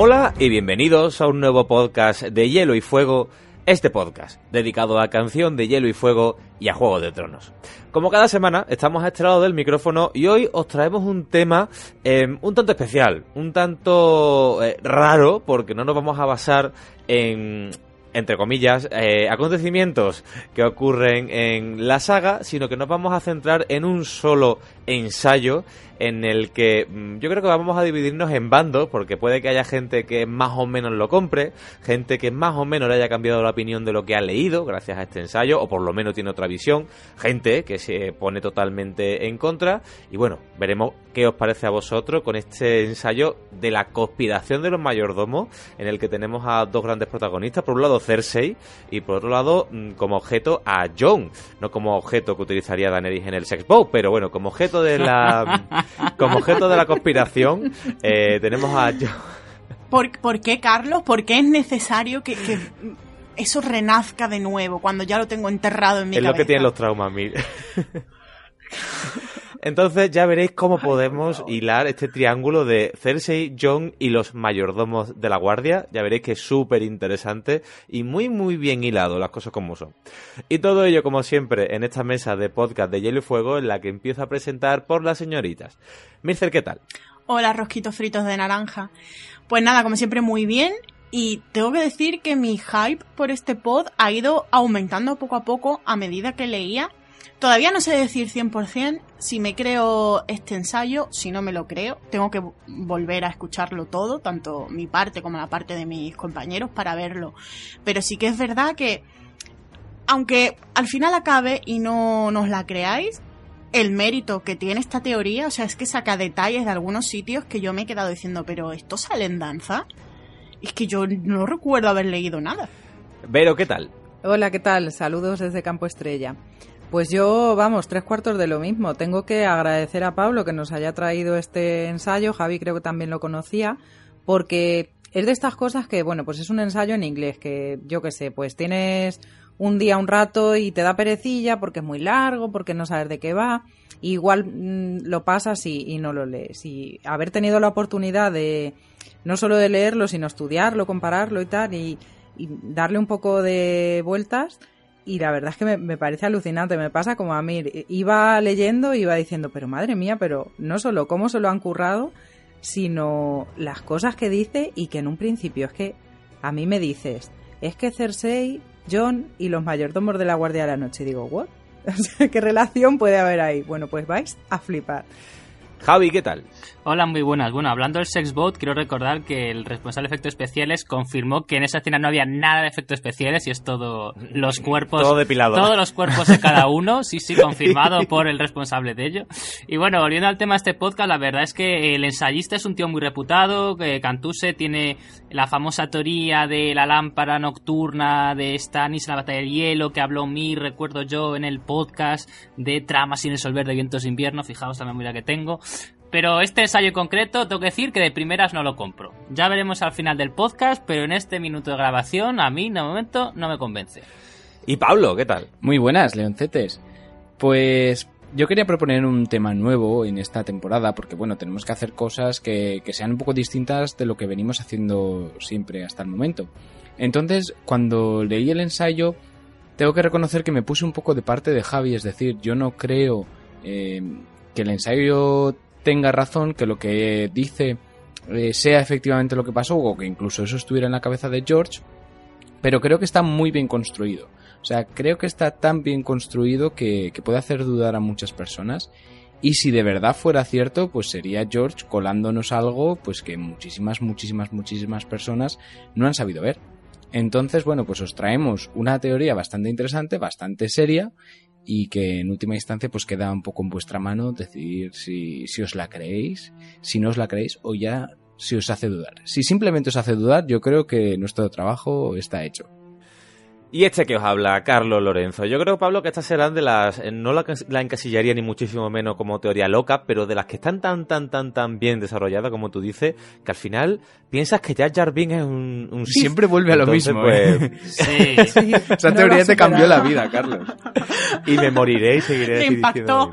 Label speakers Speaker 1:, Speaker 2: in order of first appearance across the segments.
Speaker 1: Hola y bienvenidos a un nuevo podcast de Hielo y Fuego, este podcast dedicado a canción de Hielo y Fuego y a Juego de Tronos. Como cada semana, estamos a este lado del micrófono y hoy os traemos un tema eh, un tanto especial, un tanto eh, raro, porque no nos vamos a basar en entre comillas, eh, acontecimientos que ocurren en la saga, sino que nos vamos a centrar en un solo ensayo en el que mm, yo creo que vamos a dividirnos en bandos, porque puede que haya gente que más o menos lo compre, gente que más o menos le haya cambiado la opinión de lo que ha leído gracias a este ensayo, o por lo menos tiene otra visión, gente que se pone totalmente en contra, y bueno, veremos qué os parece a vosotros con este ensayo de la conspiración de los mayordomos, en el que tenemos a dos grandes protagonistas, por un lado Cersei, y por otro lado, mm, como objeto a Jon, no como objeto que utilizaría Daenerys en el Sex Bow, pero bueno, como objeto de la como objeto de la conspiración eh, tenemos a
Speaker 2: ¿Por, ¿Por, qué, Carlos? ¿Por qué es necesario que, eso renazca de nuevo cuando ya lo tengo enterrado en mi cabeza?
Speaker 1: Es lo que tienen los traumas, mil. Entonces ya veréis cómo podemos hilar este triángulo de Cersei, Jon y los mayordomos de la guardia. Ya veréis que es súper interesante y muy muy bien hilado, las cosas como son. Y todo ello, como siempre, en esta mesa de podcast de Hielo y Fuego, en la que empiezo a presentar por las señoritas. Mircer, ¿qué tal?
Speaker 2: Hola, rosquitos fritos de naranja. Pues nada, como siempre, muy bien. Y tengo que decir que mi hype por este pod ha ido aumentando poco a poco a medida que leía Todavía no sé decir 100% si me creo este ensayo, si no me lo creo. Tengo que volver a escucharlo todo, tanto mi parte como la parte de mis compañeros, para verlo. Pero sí que es verdad que, aunque al final acabe y no nos la creáis, el mérito que tiene esta teoría, o sea, es que saca detalles de algunos sitios que yo me he quedado diciendo, pero ¿esto sale en danza? Es que yo no recuerdo haber leído nada.
Speaker 1: Vero, ¿qué tal?
Speaker 3: Hola, ¿qué tal? Saludos desde Campo Estrella. Pues yo, vamos, tres cuartos de lo mismo. Tengo que agradecer a Pablo que nos haya traído este ensayo. Javi creo que también lo conocía, porque es de estas cosas que, bueno, pues es un ensayo en inglés, que yo qué sé, pues tienes un día, un rato y te da perecilla porque es muy largo, porque no sabes de qué va. igual mm, lo pasas y, no lo lees. Y haber tenido la oportunidad de no solo de leerlo, sino estudiarlo, compararlo y tal, y darle un poco de vueltas, y la verdad es que me, parece alucinante. Me pasa como a mí. Iba leyendo y iba diciendo, pero madre mía, pero no solo cómo se lo han currado, sino las cosas que dice y que en un principio es que a mí me dices, es que Cersei, John y los mayordomos de la Guardia de la Noche. digo, ¿what? ¿Qué relación puede haber ahí? Bueno, pues vais a flipar.
Speaker 1: Javi, ¿qué tal?
Speaker 4: Hola, muy buenas. Bueno, hablando del Sexbot, quiero recordar que el responsable de efectos especiales confirmó que en esa escena no había nada de efectos especiales y es todo los cuerpos.
Speaker 1: Todo depilado.
Speaker 4: Todos los cuerpos de cada uno, sí, sí, confirmado por el responsable de ello. Y bueno, volviendo al tema de este podcast, la verdad es que el ensayista es un tío muy reputado, que Cantuse tiene la famosa teoría de la lámpara nocturna de Stannis en la batalla del hielo, que habló mi, recuerdo yo, en el podcast de tramas sin resolver de vientos de invierno, fijaos la memoria que tengo. Pero este ensayo concreto, tengo que decir que de primeras no lo compro. Ya veremos al final del podcast, pero en este minuto de grabación, a mí, de momento, no me convence.
Speaker 1: Y Pablo, ¿qué tal?
Speaker 5: Muy buenas, leoncetes. Pues yo quería proponer un tema nuevo en esta temporada, porque bueno, tenemos que hacer cosas que, que sean un poco distintas de lo que venimos haciendo siempre hasta el momento. Entonces, cuando leí el ensayo, tengo que reconocer que me puse un poco de parte de Javi, es decir, yo no creo eh, que el ensayo tenga razón, que lo que dice eh, sea efectivamente lo que pasó o que incluso eso estuviera en la cabeza de George, pero creo que está muy bien construido. O sea, creo que está tan bien construido que, que puede hacer dudar a muchas personas. Y si de verdad fuera cierto, pues sería George colándonos algo pues que muchísimas, muchísimas, muchísimas personas no han sabido ver. Entonces, bueno, pues os traemos una teoría bastante interesante, bastante seria y que en última instancia pues queda un poco en vuestra mano decidir si, si os la creéis, si no os la creéis o ya si os hace dudar. Si simplemente os hace dudar, yo creo que nuestro trabajo está hecho.
Speaker 1: Y este que os habla, Carlos Lorenzo. Yo creo, Pablo, que estas serán de las. Eh, no la, encasillaría ni muchísimo menos como teoría loca, pero de las que están tan, tan, tan, tan bien desarrolladas, como tú dices, que al final piensas que ya Jarvin es un.
Speaker 5: Siempre vuelve a lo mismo.
Speaker 1: Pues,
Speaker 5: ¿eh? sí. Esa teoría te cambió la vida, Carlos.
Speaker 1: y me moriré y seguiré
Speaker 2: diciendo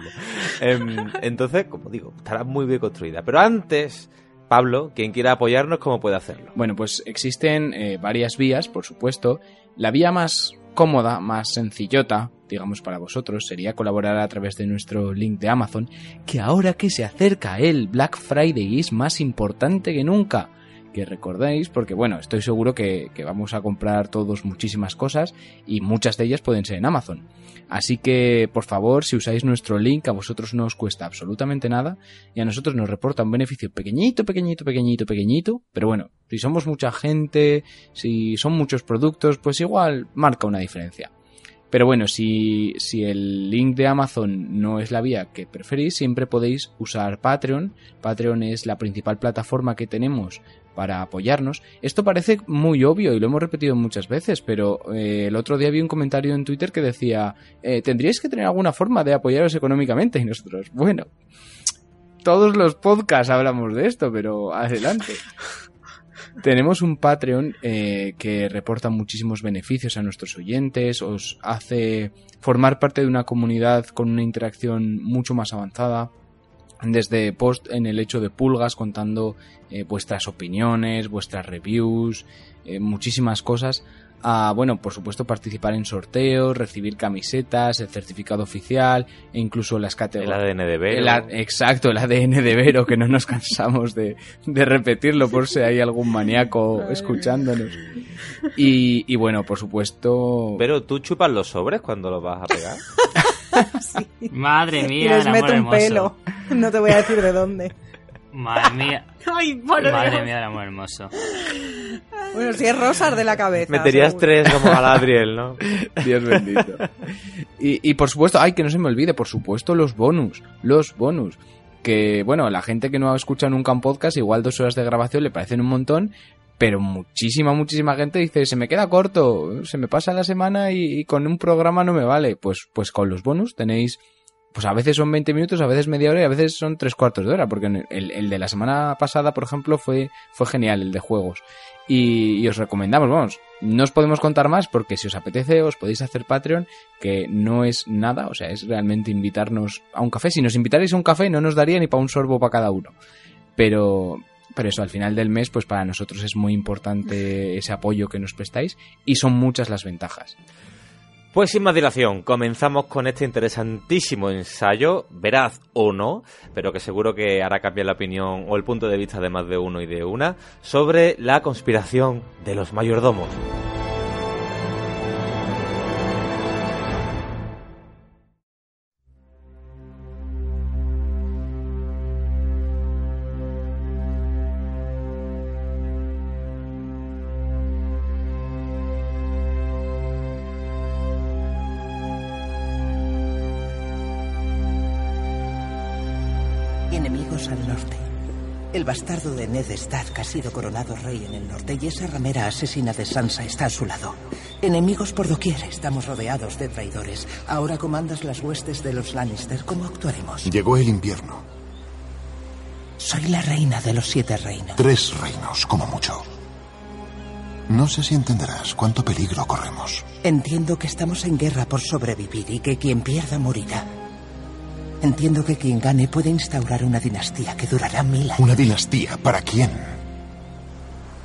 Speaker 1: em, entonces, como digo, estará muy bien construida. Pero antes Pablo, quien quiera apoyarnos, ¿cómo puede hacerlo?
Speaker 5: Bueno, pues existen eh, varias vías, por supuesto. La vía más cómoda, más sencillota, digamos para vosotros, sería colaborar a través de nuestro link de Amazon, que ahora que se acerca el Black Friday es más importante que nunca que recordéis, porque bueno, estoy seguro que, que, vamos a comprar todos muchísimas cosas y muchas de ellas pueden ser en Amazon. Así que, por favor, si usáis nuestro link, a vosotros no os cuesta absolutamente nada y a nosotros nos reporta un beneficio pequeñito, pequeñito, pequeñito, pequeñito, pero bueno, si somos mucha gente, si son muchos productos, pues igual marca una diferencia. Pero bueno, si, si el link de Amazon no es la vía que preferís, siempre podéis usar Patreon. Patreon es la principal plataforma que tenemos para apoyarnos. Esto parece muy obvio y lo hemos repetido muchas veces, pero eh, el otro día vi un comentario en Twitter que decía, eh, tendríais que tener alguna forma de apoyaros económicamente y nosotros, bueno, todos los podcasts hablamos de esto, pero adelante. Tenemos un Patreon eh, que reporta muchísimos beneficios a nuestros oyentes, os hace formar parte de una comunidad con una interacción mucho más avanzada desde post en el hecho de pulgas contando eh, vuestras opiniones, vuestras reviews, eh, muchísimas cosas. A, bueno, por supuesto, participar en sorteos, recibir camisetas, el certificado oficial e incluso las categorías.
Speaker 1: El ADN de Vero.
Speaker 5: El, exacto, el ADN de Vero, que no nos cansamos de, de repetirlo por si hay algún maníaco escuchándonos. Y, y, bueno, por supuesto.
Speaker 1: Pero tú chupas los sobres cuando los vas a pegar.
Speaker 4: sí. Madre mía,
Speaker 3: y les meto un pelo. No te voy a decir de dónde.
Speaker 4: Madre mía.
Speaker 2: Ay, por
Speaker 4: Madre
Speaker 2: Dios.
Speaker 4: mía, el amor hermoso.
Speaker 3: Bueno, si es rosas de la cabeza.
Speaker 1: Meterías
Speaker 3: seguro.
Speaker 1: tres como Galadriel, ¿no?
Speaker 5: Dios bendito. Y, y por supuesto, ay, que no se me olvide, por supuesto, los bonus. Los bonus. Que, bueno, la gente que no ha escuchado nunca un podcast, igual dos horas de grabación le parecen un montón, pero muchísima, muchísima gente dice, se me queda corto, se me pasa la semana y, y, con un programa no me vale. Pues, pues con los bonus tenéis, pues a veces son 20 minutos, a veces media hora y a veces son tres cuartos de hora, porque el, el de la semana pasada, por ejemplo, fue, fue genial, el de juegos. Y, y, os recomendamos, vamos, no os podemos contar más porque si os apetece os podéis hacer Patreon, que no es nada, o sea, es realmente invitarnos a un café. Si nos invitarais a un café no nos daría ni para un sorbo para cada uno. Pero, pero eso, al final del mes, pues para nosotros es muy importante ese apoyo que nos prestáis y son muchas las ventajas.
Speaker 1: Pues sin más dilación, comenzamos con este interesantísimo ensayo, veraz o no, pero que seguro que hará cambiar la opinión o el punto de vista de más de uno y de una, sobre la conspiración de los mayordomos.
Speaker 6: Bastardo de Ned Stark ha sido coronado rey en el norte y esa ramera asesina de Sansa está a su lado. Enemigos por doquier. Estamos rodeados de traidores. Ahora comandas las huestes de los Lannister. ¿Cómo actuaremos?
Speaker 7: Llegó el invierno.
Speaker 6: Soy la reina de los siete reinos.
Speaker 7: Tres reinos, como mucho. No sé si entenderás cuánto peligro corremos.
Speaker 6: Entiendo que estamos en guerra por sobrevivir y que quien pierda morirá. Entiendo que quien gane puede instaurar una dinastía que durará mil años.
Speaker 7: ¿Una dinastía? ¿Para quién?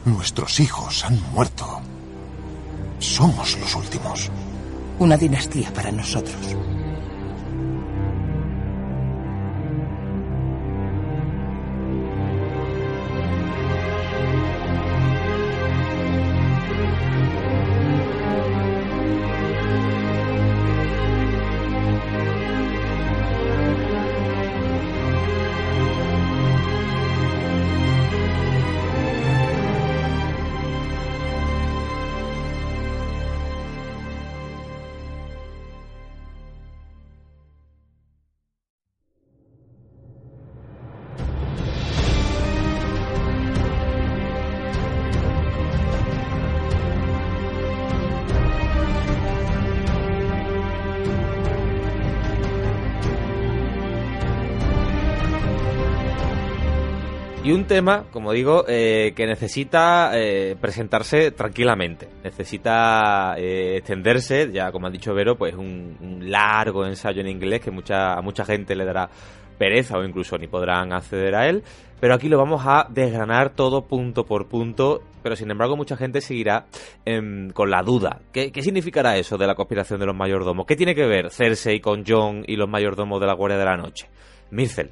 Speaker 7: Nuestros hijos han muerto. Somos los últimos.
Speaker 6: Una dinastía para nosotros.
Speaker 1: Tema, como digo, eh, que necesita eh, presentarse tranquilamente. Necesita eh, extenderse, ya como ha dicho Vero, pues un, largo ensayo en inglés que mucha, a mucha gente le dará pereza o incluso ni podrán acceder a él. Pero aquí lo vamos a desgranar todo punto por punto. Pero sin embargo, mucha gente seguirá em, con la duda. ¿Qué, ¿Qué significará eso de la conspiración de los mayordomos? ¿Qué tiene que ver Cersei con Jon y los mayordomos de la Guardia de la Noche? Mircel,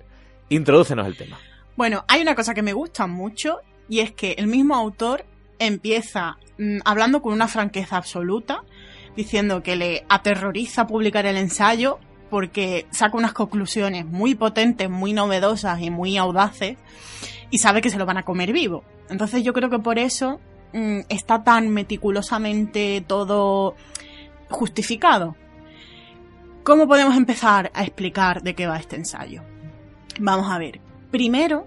Speaker 1: introdúcenos el tema.
Speaker 2: Bueno, hay una cosa que me gusta mucho y es que el mismo autor empieza mm, hablando con una franqueza absoluta, diciendo que le aterroriza publicar el ensayo porque saca unas conclusiones muy potentes, muy novedosas y muy audaces y sabe que se lo van a comer vivo. Entonces yo creo que por eso mm, está tan meticulosamente todo justificado. ¿Cómo podemos empezar a explicar de qué va este ensayo? Vamos a ver. Primero,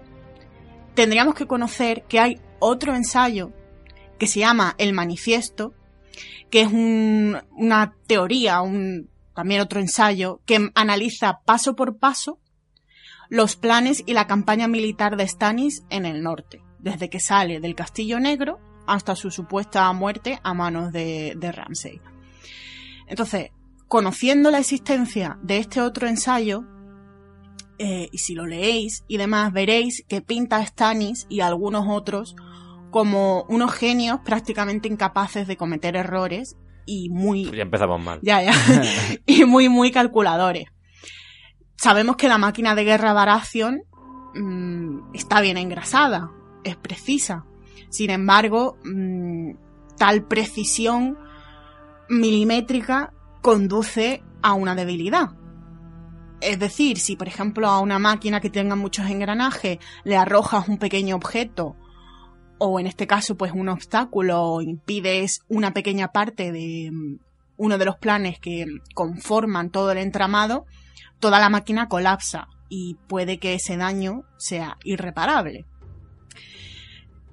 Speaker 2: tendríamos que conocer que hay otro ensayo que se llama El Manifiesto, que es un- una teoría, un, también otro ensayo, que analiza paso por paso los planes y la campaña militar de Stannis en el norte, desde que sale del Castillo Negro hasta su supuesta muerte a manos de, de Ramsay. Entonces, conociendo la existencia de este otro ensayo, eh, y si lo leéis y demás, veréis que pinta a Stannis y a algunos otros como unos genios prácticamente incapaces de cometer errores y muy
Speaker 1: Ya empezamos mal.
Speaker 2: ya, ya. y muy, muy calculadores. Sabemos que la máquina de guerra Baratheon mm, está bien engrasada, es precisa. Sin embargo, mm, tal precisión milimétrica conduce a una debilidad. Es decir, si por ejemplo a una máquina que tenga muchos engranajes le arrojas un pequeño objeto o en este caso pues un obstáculo o impides una pequeña parte de mm, uno de los planes que conforman todo el entramado, toda la máquina colapsa y puede que ese daño sea irreparable.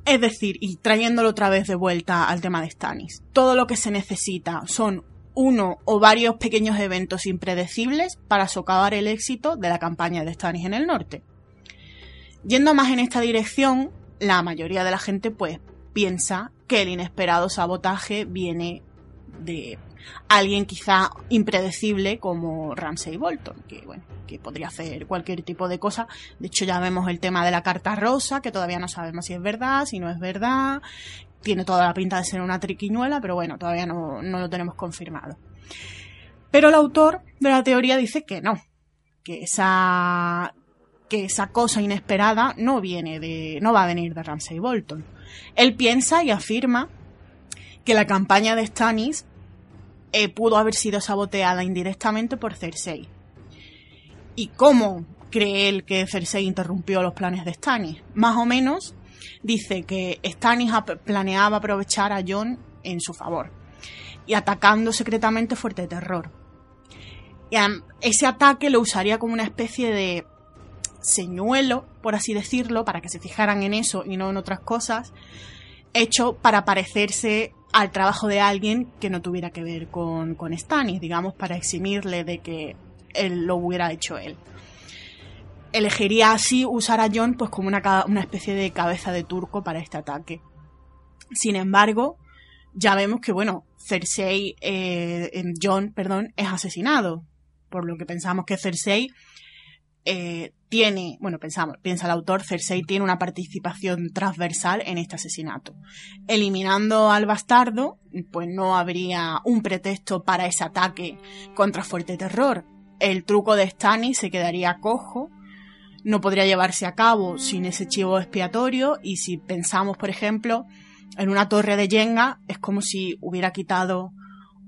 Speaker 2: Es decir, y trayéndolo otra vez de vuelta al tema de Stannis, todo lo que se necesita son uno o varios pequeños eventos impredecibles para socavar el éxito de la campaña de Stannis en el norte. Yendo más en esta dirección, la mayoría de la gente pues piensa que el inesperado sabotaje viene de alguien quizá impredecible como Ramsay Bolton, que bueno, que podría hacer cualquier tipo de cosa. De hecho ya vemos el tema de la carta rosa, que todavía no sabemos si es verdad, si no es verdad. Tiene toda la pinta de ser una triquiñuela, pero bueno, todavía no, no lo tenemos confirmado. Pero el autor de la teoría dice que no, que esa que esa cosa inesperada no viene de no va a venir de Ramsay Bolton. Él piensa y afirma que la campaña de Stannis eh, pudo haber sido saboteada indirectamente por Cersei. ¿Y cómo cree él que Cersei interrumpió los planes de Stannis? Más o menos dice que Stannis planeaba aprovechar a Jon en su favor y atacando secretamente Fuerte Terror. Y ese ataque lo usaría como una especie de señuelo, por así decirlo, para que se fijaran en eso y no en otras cosas, hecho para parecerse al trabajo de alguien que no tuviera que ver con, con Stannis, digamos, para eximirle de que él lo hubiera hecho él. Elegiría así usar a John pues como una, una especie de cabeza de turco para este ataque. Sin embargo, ya vemos que, bueno, Cersei, eh, em, John, perdón, es asesinado. Por lo que pensamos que Cersei eh, tiene, bueno, pensamos, piensa el autor, Cersei tiene una participación transversal en este asesinato. Eliminando al bastardo, pues no habría un pretexto para ese ataque contra Fuerte Terror. El truco de Stannis se quedaría cojo, no podría llevarse a cabo sin ese chivo expiatorio y si pensamos, por ejemplo, en una torre de Jenga, es como si hubiera quitado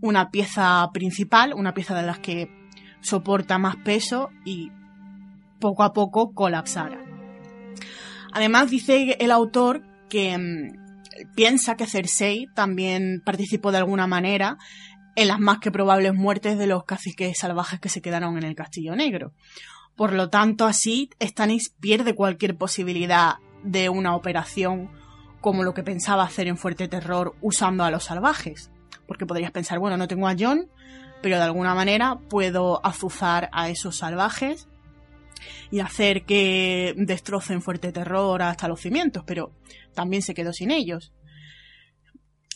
Speaker 2: una pieza principal, una pieza de las que soporta más peso y poco a poco colapsara. Además dice el autor que mm, piensa que Cersei también participó de alguna manera en las más que probables muertes de los caciques salvajes que se quedaron en el Castillo Negro. Por lo tanto, así Stannis pierde cualquier posibilidad de una operación como lo que pensaba hacer en Fuerte Terror usando a los salvajes. Porque podrías pensar, bueno, no tengo a John, pero de alguna manera puedo azuzar a esos salvajes y hacer que destrocen Fuerte Terror hasta los cimientos, pero también se quedó sin ellos.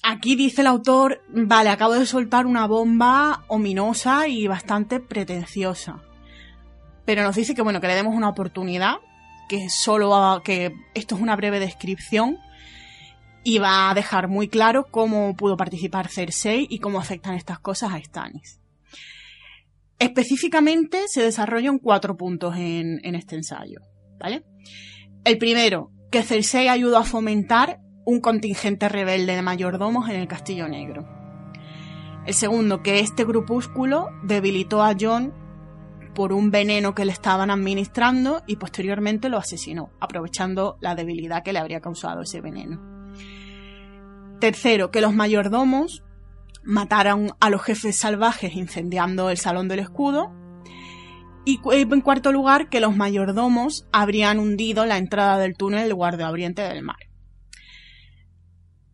Speaker 2: Aquí dice el autor, vale, acabo de soltar una bomba ominosa y bastante pretenciosa. Pero nos dice que bueno, que le demos una oportunidad, que solo va- que esto es una breve descripción y va a dejar muy claro cómo pudo participar Cersei y cómo afectan estas cosas a Stannis. Específicamente se desarrollan cuatro puntos en, en este ensayo, ¿vale? El primero, que Cersei ayudó a fomentar un contingente rebelde de mayordomos en el Castillo Negro. El segundo, que este grupúsculo debilitó a Jon por un veneno que le estaban administrando y posteriormente lo asesinó, aprovechando la debilidad que le habría causado ese veneno. Tercero, que los mayordomos mataron a los jefes salvajes incendiando el Salón del Escudo. Y cu- en cuarto lugar, que los mayordomos habrían hundido la entrada del túnel del guardaoriente del mar.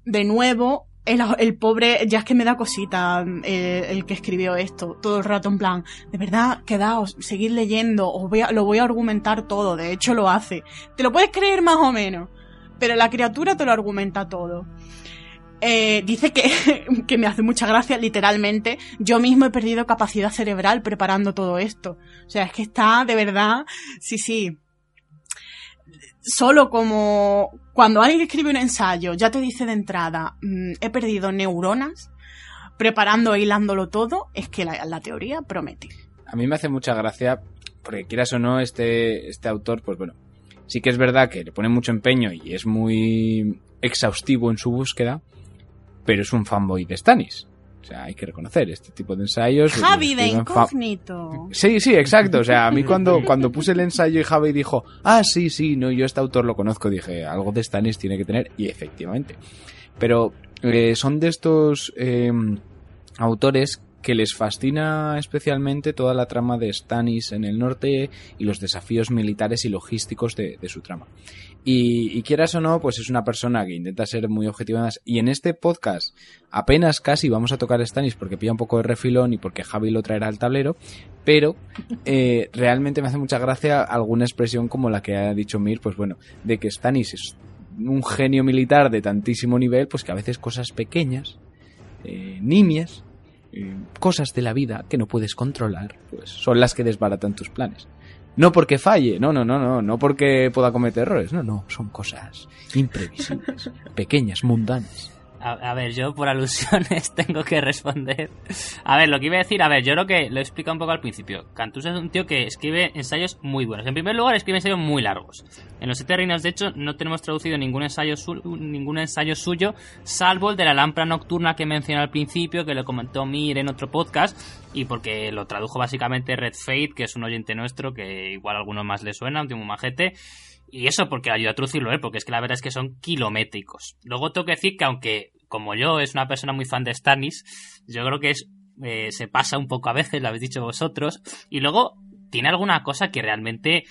Speaker 2: De nuevo, el, pobre, ya es que me da cosita eh, el que escribió esto, todo el rato en plan, de verdad, quedaos, seguid leyendo, os voy a- lo voy a argumentar todo, de hecho lo hace. Te lo puedes creer más o menos, pero la criatura te lo argumenta todo. Eh, dice que, que me hace mucha gracia, literalmente, yo mismo he perdido capacidad cerebral preparando todo esto. O sea, es que está, de verdad, sí, sí. Solo como cuando alguien escribe un ensayo, ya te dice de entrada, mm, he perdido neuronas, preparando e hilándolo todo, es que la, la teoría promete.
Speaker 5: A mí me hace mucha gracia, porque quieras o no, este, este autor, pues bueno, sí que es verdad que le pone mucho empeño y es muy exhaustivo en su búsqueda, pero es un fanboy de Stannis. O sea, hay que reconocer este tipo de ensayos. pues,
Speaker 2: Javi de
Speaker 5: fa-
Speaker 2: incógnito.
Speaker 5: Sí, sí, exacto. O sea, a mí cuando, cuando puse el ensayo y Javi dijo, ah, sí, sí, no, yo este autor lo conozco, dije, algo de Stannis tiene que tener, y efectivamente. Pero eh, son de estos eh, autores que les fascina especialmente toda la trama de Stannis en el norte y los desafíos militares y logísticos de, de su trama. Y, y quieras o no, pues es una persona que intenta ser muy objetiva. Y en este podcast apenas casi vamos a tocar Stannis porque pilla un poco de refilón y porque Javi lo traerá al tablero, pero eh, realmente me hace mucha gracia alguna expresión como la que ha dicho Mir, pues bueno, de que Stannis es un genio militar de tantísimo nivel, pues que a veces cosas pequeñas, eh, nimias, eh, cosas de la vida que no puedes controlar, pues son las que desbaratan tus planes. No porque falle, no, no, no, no, no porque pueda cometer errores, no, no, son cosas imprevisibles, pequeñas, mundanas.
Speaker 4: A, ver, yo por alusiones tengo que responder. A ver, lo que iba a decir, a ver, yo creo que lo he explicado un poco al principio. Cantus es un tío que escribe ensayos muy buenos. En primer lugar, escribe ensayos muy largos. En los siete reinos, de hecho, no tenemos traducido ningún ensayo, ningún ensayo suyo, salvo el de la lámpara nocturna que mencioné al principio, que lo comentó Mir en otro podcast, y porque lo tradujo básicamente Red Fate, que es un oyente nuestro, que igual a alguno más le suena, un tío majete. Y eso porque ayuda a traducirlo él, porque es que la verdad es que son kilométricos. Luego tengo que decir que aunque, como yo, es una persona muy fan de Stannis, yo creo que es eh, se pasa un poco a veces, lo habéis dicho vosotros. Y luego tiene alguna cosa que realmente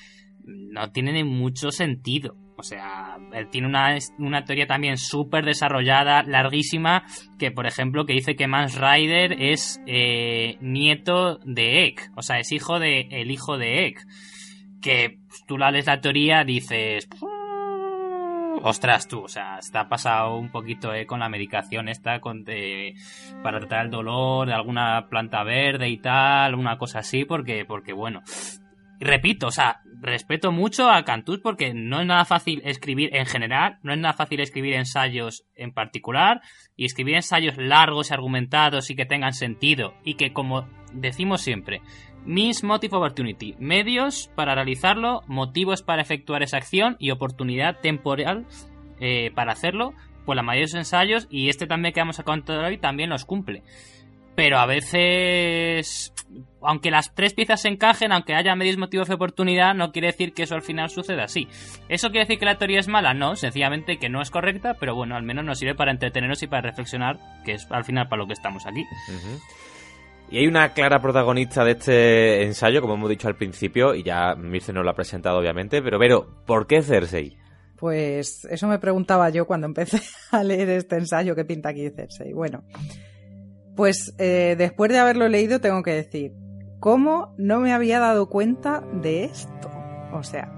Speaker 4: no tiene ni mucho sentido. O sea, él tiene una, una teoría también súper desarrollada, larguísima, que por ejemplo que dice que Mans Rider es eh, nieto de Ek, o sea, es hijo de el hijo de Ek. Que tú la lees la teoría, dices, ostras tú, o sea, está pasado un poquito eh, con la medicación esta con, de- para tratar el dolor de alguna planta verde y tal, una cosa así, porque, porque bueno. Repito, o sea, respeto mucho a Cantus porque no es nada fácil escribir en general, no es nada fácil escribir ensayos en particular, y escribir ensayos largos y argumentados y que tengan sentido, y que como decimos siempre, Means Motive Opportunity, medios para realizarlo, motivos para efectuar esa acción y oportunidad temporal eh, para hacerlo, pues la mayoría de los ensayos, y este también que vamos a contar hoy, también los cumple. Pero a veces, aunque las tres piezas se encajen, aunque haya medios motivos de oportunidad, no quiere decir que eso al final suceda así. ¿Eso quiere decir que la teoría es mala? No, sencillamente que no es correcta, pero bueno, al menos nos sirve para entretenernos y para reflexionar, que es al final para lo que estamos aquí.
Speaker 1: Y hay una clara protagonista de este ensayo, como hemos dicho al principio, y ya Mirce nos lo ha presentado obviamente, pero Vero, ¿por qué Cersei?
Speaker 3: Pues eso me preguntaba yo cuando empecé a leer este ensayo que pinta aquí Cersei. Bueno, pues eh, después de haberlo leído tengo que decir, ¿cómo no me había dado cuenta de esto? O sea,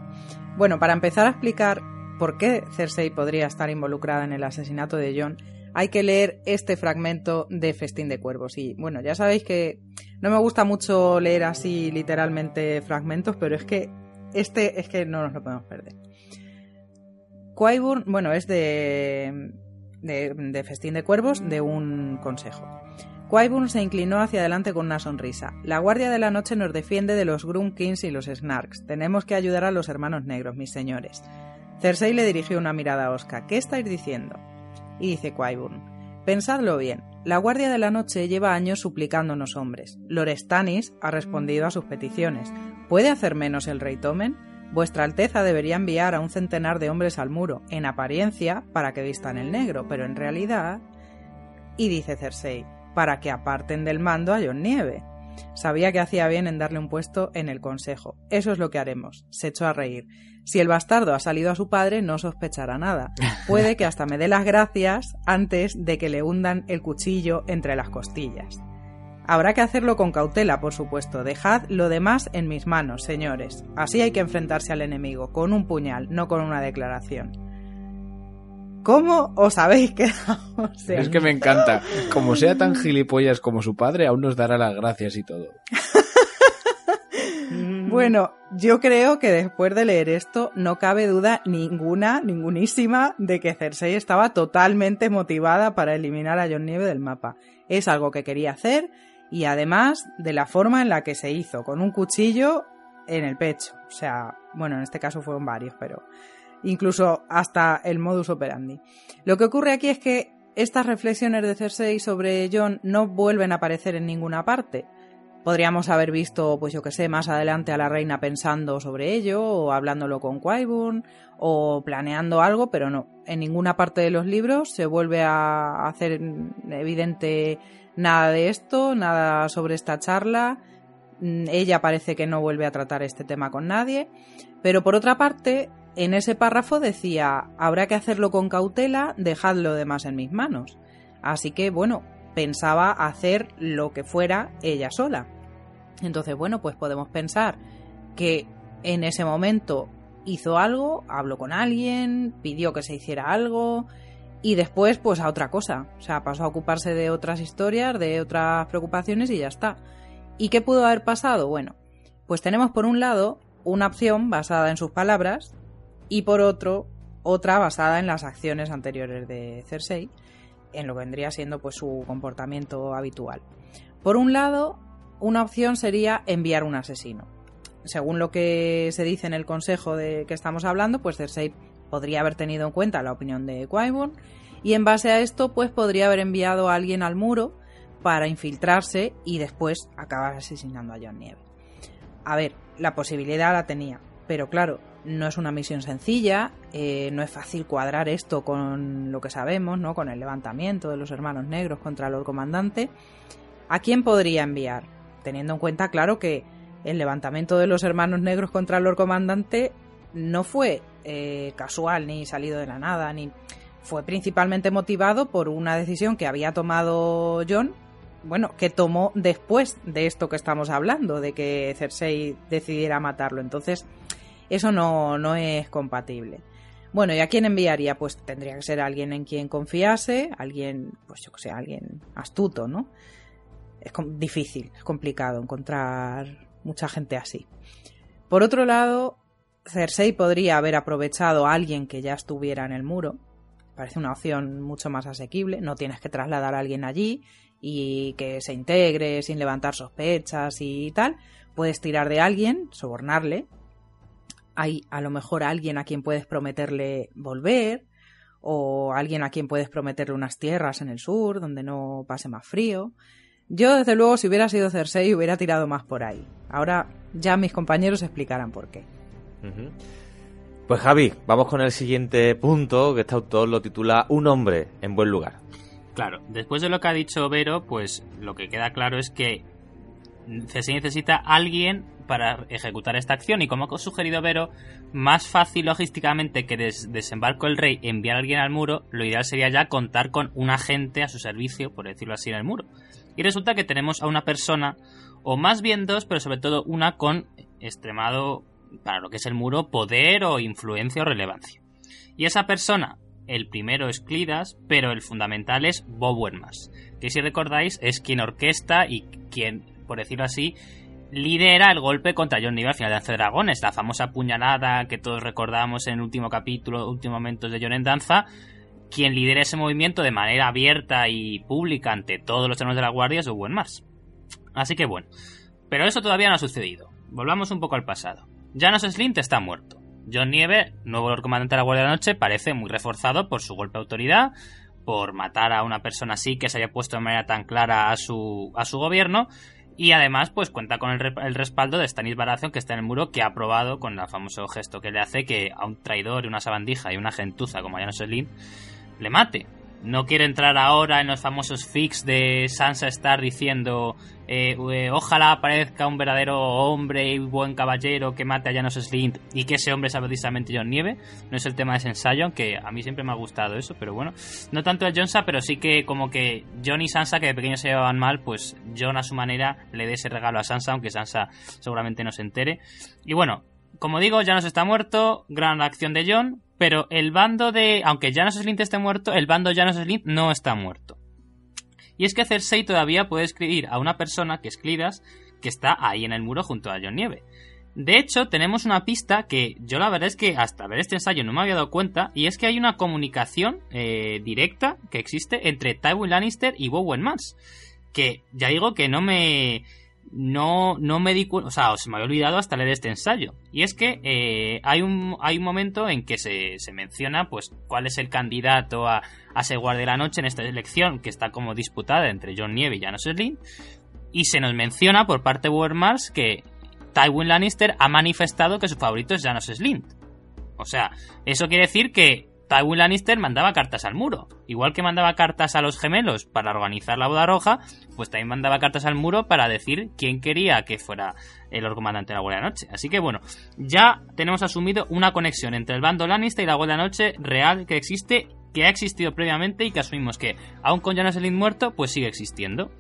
Speaker 3: bueno, para empezar a explicar por qué Cersei podría estar involucrada en el asesinato de Jon, hay que leer este fragmento de Festín de Cuervos. Y bueno, ya sabéis que No me gusta mucho leer así literalmente fragmentos, pero es que este es que no nos lo podemos perder. Qyburn, bueno, es de, de, Festín de Cuervos, de un consejo. Qyburn se inclinó hacia adelante con una sonrisa. La Guardia de la Noche nos defiende de los Grumkins y los Snarks. Tenemos que ayudar a los hermanos negros, mis señores. Cersei le dirigió una mirada a Oscar. ¿Qué estáis diciendo? Y dice Qyburn. Pensadlo bien. La Guardia de la Noche lleva años suplicándonos hombres. Lorestanis ha respondido a sus peticiones. ¿Puede hacer menos el rey Tomen? Vuestra Alteza debería enviar a un centenar de hombres al muro, en apariencia, para que vistan el negro, pero en realidad... Y dice Cersei, para que aparten del mando a John Nieve. Sabía que hacía bien en darle un puesto en el consejo. Eso es lo que haremos. Se echó a reír. Si el bastardo ha salido a su padre, no sospechará nada. Puede que hasta me dé las gracias antes de que le hundan el cuchillo entre las costillas. Habrá que hacerlo con cautela, por supuesto. Dejad lo demás en mis manos, señores. Así hay que enfrentarse al enemigo, con un puñal, no con una declaración. ¿Cómo os habéis quedado? O sea,
Speaker 5: Es que me encanta. Como sea tan gilipollas como su padre, aún nos dará las gracias y todo.
Speaker 3: Bueno, yo creo que después de leer esto no cabe duda ninguna, ningunísima, de que Cersei estaba totalmente motivada para eliminar a Jon Nieve del mapa. Es algo que quería hacer y además de la forma en la que se hizo, con un cuchillo en el pecho. O sea, bueno, en este caso fueron varios, pero incluso hasta el modus operandi. Lo que ocurre aquí es que estas reflexiones de Cersei sobre Jon no vuelven a aparecer en ninguna parte. Podríamos haber visto, pues yo que sé, más adelante a la reina pensando sobre ello, o hablándolo con Qyburn, o planeando algo, pero no. En ninguna parte de los libros se vuelve a hacer evidente nada de esto, nada sobre esta charla. Mm, Ella parece que no vuelve a tratar este tema con nadie. Pero por otra parte, en ese párrafo decía, habrá que hacerlo con cautela, dejad lo demás en mis manos. Así que, bueno, pensaba hacer lo que fuera ella sola. Entonces, bueno, pues podemos pensar que en ese momento hizo algo, habló con alguien, pidió que se hiciera algo y después pues a otra cosa. O sea, pasó a ocuparse de otras historias, de otras preocupaciones y ya está. ¿Y qué pudo haber pasado? Bueno, pues tenemos por un lado una opción basada en sus palabras y por otro otra basada en las acciones anteriores de Cersei en lo que vendría siendo pues su comportamiento habitual. Por un lado, una opción sería enviar un asesino. Según lo que se dice en el consejo de que estamos hablando, pues Cersei podría haber tenido en cuenta la opinión de Qyburn y en base a esto pues podría haber enviado a alguien al muro para infiltrarse y después acabar asesinando a Jon Nieve. A ver, la posibilidad la tenía, pero claro, no es una misión sencilla, eh, no es fácil cuadrar esto con lo que sabemos, ¿no? Con el levantamiento de los hermanos negros contra el Comandante. ¿A quién podría enviar? Teniendo en cuenta, claro, que el levantamiento de los hermanos negros contra el Comandante no fue eh, casual ni salido de la nada, ni fue principalmente motivado por una decisión que había tomado John, bueno, que tomó después de esto que estamos hablando, de que Cersei decidiera matarlo. Entonces, eso no, no es compatible. Bueno, ¿y a quién enviaría? Pues tendría que ser alguien en quien confiase, alguien, pues yo que sé, alguien astuto, ¿no? Es difícil, es complicado encontrar mucha gente así. Por otro lado, Cersei podría haber aprovechado a alguien que ya estuviera en el muro. Parece una opción mucho más asequible. No tienes que trasladar a alguien allí y que se integre sin levantar sospechas y tal. Puedes tirar de alguien, sobornarle, hay a lo mejor alguien a quien puedes prometerle volver o alguien a quien puedes prometerle unas tierras en el sur donde no pase más frío. Yo, desde luego, si hubiera sido Cersei, hubiera tirado más por ahí. Ahora ya mis compañeros explicarán por qué.
Speaker 1: Pues Javi, vamos con el siguiente punto, que este autor lo titula Un hombre en buen lugar.
Speaker 4: Claro, después de lo que ha dicho Vero, pues lo que queda claro es que Cersei necesita alguien para ejecutar esta acción y como ha sugerido Vero, más fácil logísticamente que des desembarco el rey enviar a alguien al muro, lo ideal sería ya contar con un agente a su servicio, por decirlo así, en el muro. Y resulta que tenemos a una persona, o más bien dos, pero sobre todo una con extremado, para lo que es el muro, poder o influencia o relevancia. Y esa persona, el primero es Clidas, pero el fundamental es Bob Wermas, que si recordáis es quien orquesta y quien por decirlo así, lidera el golpe contra John Nieve al final de Danza de Dragones, la famosa puñalada que todos recordamos en el último capítulo, últimos momentos de John en Danza. Quien lidera ese movimiento de manera abierta y pública ante todos los tronos de la guardia es Owen Mars. Así que bueno, pero eso todavía no ha sucedido. Volvamos un poco al pasado. Janos Slint está muerto. John Nieve, nuevo comandante de la Guardia de la Noche, parece muy reforzado por su golpe de autoridad, por matar a una persona así que se haya puesto de manera tan clara a su, a su gobierno y además, pues cuenta con el, respaldo de Stanis Baratheon, que está en el muro, que ha aprobado con el famoso gesto que le hace que a un traidor, y una sabandija y una gentuza como Janos Slint le mate. No quiere entrar ahora en los famosos fix de Sansa Star diciendo eh, eh, ojalá aparezca un verdadero hombre y buen caballero que mate a Janos Slint y que ese hombre sea precisamente John Nieve. No es el tema de ensayo, aunque a mí siempre me ha gustado eso, pero bueno. No tanto el Jonsa, pero sí que como que John y Sansa, que de pequeño se llevaban mal, pues John a su manera le dé ese regalo a Sansa, aunque Sansa seguramente no se entere. Y bueno, como digo, Janos está muerto, gran acción de John, pero el bando de. Aunque Janos Slint esté muerto, el bando Janos Slint no está muerto. Y es que Cersei todavía puede escribir a una persona, que es Clidas, que está ahí en el muro junto a John Nieve. De hecho, tenemos una pista que yo la verdad es que hasta ver este ensayo no me había dado cuenta, y es que hay una comunicación eh, directa que existe entre Tywin Lannister y Bowen Mars. Que ya digo que no me no, no me di cuenta, o sea, se me había olvidado hasta leer este ensayo. Y es que eh, hay, un, hay un momento en que se, se, menciona pues cuál es el candidato a, a ser guardia de la noche en esta elección que está como disputada entre John Nieve y Janos Slytherin. Y se nos menciona por parte de Mars que Tywin Lannister ha manifestado que su favorito es Janos Slytherin. O sea, eso quiere decir que Tywin Lannister mandaba cartas al muro. Igual que mandaba cartas a los gemelos para organizar la boda roja, pues también mandaba cartas al muro para decir quién quería que fuera el comandante de la Guardia Noche. Así que bueno, ya tenemos asumido una conexión entre el bando Lannister y la Guardia Noche real que existe, que ha existido previamente y que asumimos que, aun con Janos Elin muerto, pues sigue existiendo.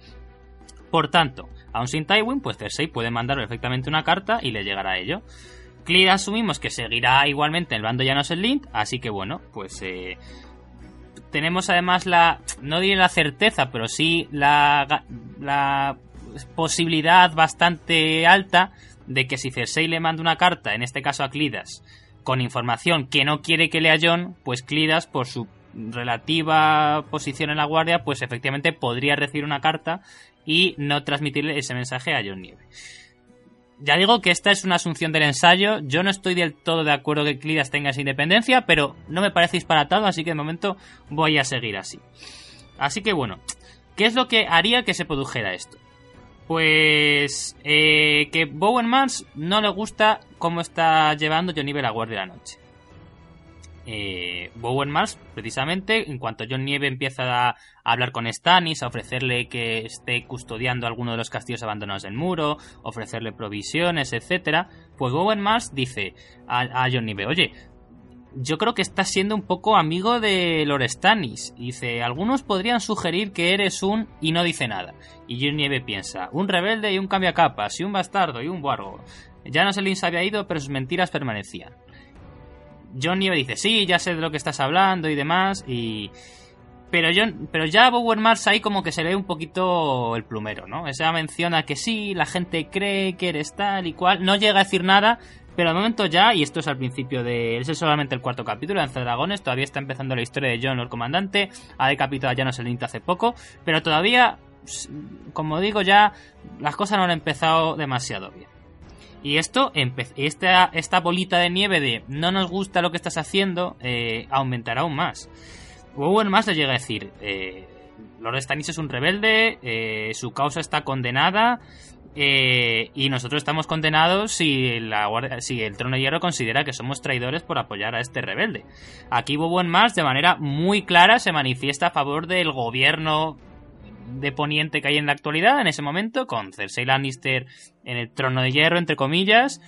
Speaker 4: Por tanto, aun sin Tywin, pues Cersei puede mandar perfectamente una carta y le llegará a ello. Clear asumimos que seguirá igualmente el bando Llanos el Link, así que bueno, pues eh, tenemos además la, no diré la certeza, pero sí la, la posibilidad bastante alta de que si Cersei le manda una carta, en este caso a Clidas, con información que no quiere que lea John, pues Clidas, por su relativa posición en la guardia, pues efectivamente podría recibir una carta y no transmitirle ese mensaje a John Nieve ya digo que esta es una asunción del ensayo. Yo no estoy del todo de acuerdo que Clidas tenga esa independencia, pero no me parece disparatado, así que de momento voy a seguir así. Así que bueno, ¿qué es lo que haría que se produjera esto? Pues eh, que Bowen Mars no le gusta cómo está llevando Johnny la Guardia de la Noche eh, Bowen Mars, precisamente, en cuanto John Nieve empieza a hablar con Stannis, a ofrecerle que esté custodiando alguno de los castillos abandonados del muro, ofrecerle provisiones, etcétera, pues Bowen Mars dice a, John Nieve, oye, yo creo que estás siendo un poco amigo de Lord Stannis. Dice, algunos podrían sugerir que eres un y no dice nada. Y John Nieve piensa, un rebelde y un cambiacapas, y un bastardo y un guargo. Ya no se le había ido, pero sus mentiras permanecían. John Nieve dice, sí, ya sé de lo que estás hablando y demás, y... Pero, John, pero ya Bowen Mars ahí como que se ve un poquito el plumero, ¿no? Esa menciona que sí, la gente cree que eres tal y cual, no llega a decir nada, pero al momento ya, y esto es al principio de... Ese es solamente el cuarto capítulo de Dragones, todavía está empezando la historia de John, el comandante, ha decapitado a Janos el hace poco, pero todavía, como digo ya, las cosas no han empezado demasiado bien. Y esto, esta, esta bolita de nieve de no nos gusta lo que estás haciendo, eh, aumentará aún más. Owen más le llega a decir, eh, Lord Stannis es un rebelde, eh, su causa está condenada, y nosotros estamos condenados si el trono de hierro considera que somos traidores por apoyar a este rebelde. Aquí Bowen Mars de manera muy clara se manifiesta a favor del gobierno de Poniente que hay en la actualidad, en ese momento, con Cersei Lannister en el trono de hierro, entre comillas,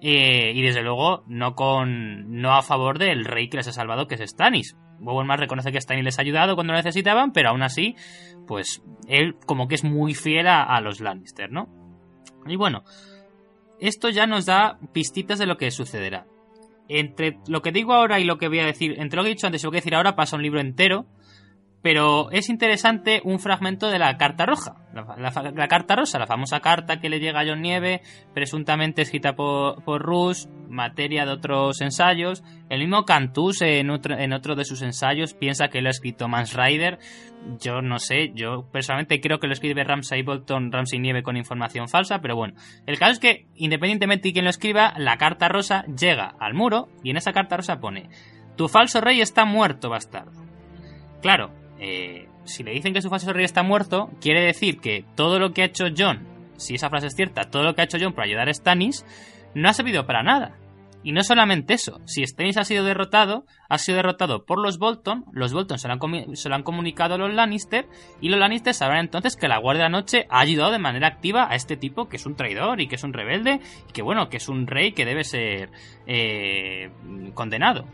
Speaker 4: eh, y desde luego no con no a favor del rey que les ha salvado, que es Stannis. Bowen más reconoce que Stannis les ha ayudado cuando lo necesitaban, pero aún así, pues él como que es muy fiel a, los Lannister, ¿no? Y bueno, esto ya nos da pistitas de lo que sucederá. Entre lo que digo ahora y lo que voy a decir, entre lo que he dicho antes y lo que voy a decir ahora pasa un libro entero, pero es interesante un fragmento de la carta roja, la, carta rosa, la famosa carta que le llega a John Nieve, presuntamente escrita por, por materia de otros ensayos. El mismo Cantus en otro, en otro de sus ensayos piensa que lo ha escrito Mans Rider. Yo no sé, yo personalmente creo que lo escribe Ramsay Bolton, Ramsay Nieve con información falsa, pero bueno. El caso es que, independientemente de quién lo escriba, la carta rosa llega al muro y en esa carta rosa pone: Tu falso rey está muerto, bastardo. Claro, eh, si le dicen que su falso rey está muerto, quiere decir que todo lo que ha hecho John, si esa frase es cierta, todo lo que ha hecho John para ayudar a Stannis, no ha servido para nada. Y no solamente eso, si Stannis ha sido derrotado, ha sido derrotado por los Bolton, los Bolton se lo han, se lo han comunicado a los Lannister, y los Lannister sabrán entonces que la Guardia de la Noche ha ayudado de manera activa a este tipo que es un traidor y que es un rebelde, y que bueno, que es un rey que debe ser eh, condenado.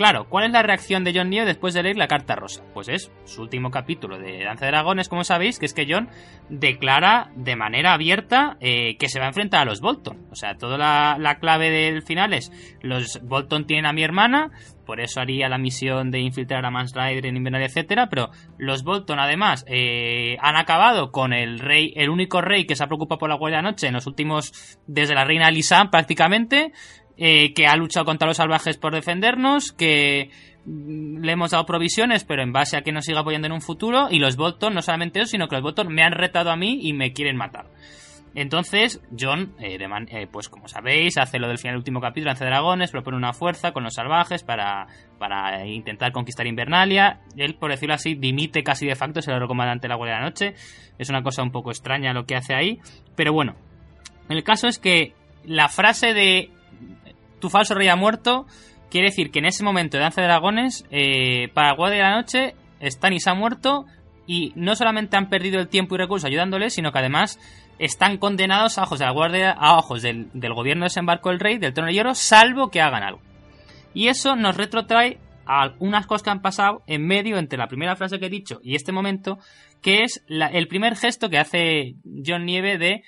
Speaker 4: Claro, ¿cuál es la reacción de John Nieve después de leer la carta rosa? Pues es su último capítulo de Danza de Dragones, como sabéis, que es que John declara de manera abierta eh, que se va a enfrentar a los Bolton. O sea, toda la, la clave del final es los Bolton tienen a mi hermana, por eso haría la misión de infiltrar a Mans Rider en Invernalia, etcétera, pero los Bolton además eh, han acabado con el rey, el único rey que se ha preocupado por la Guardia de la Noche en los últimos, desde la reina Lisan prácticamente, eh, que ha luchado contra los salvajes por defendernos, que mm, le hemos dado provisiones, pero en base a que nos siga apoyando en un futuro, y los Bolton, no solamente eso, sino que los Bolton me han retado a mí y me quieren matar. Entonces, John, eh, eh, pues como sabéis, hace lo del final del último capítulo, de Dragones, propone una fuerza con los salvajes para, para intentar conquistar Invernalia. Él, por decirlo así, dimite casi de facto, es el comandante de la Guardia de la Noche. Es una cosa un poco extraña lo que hace ahí. Pero bueno, el caso es que la frase de tu falso rey ha muerto quiere decir que en ese momento de Danza de Dragones, eh, para Guardia de la Noche, Stannis ha muerto y no solamente han perdido el tiempo y recursos ayudándoles, sino que además están condenados a ojos de la Guardia, a ojos del, del gobierno de desembarco del rey, del trono de hierro, salvo que hagan algo. Y eso nos retrotrae a unas cosas que han pasado en medio entre la primera frase que he dicho y este momento, que es la- el primer gesto que hace John Nieve de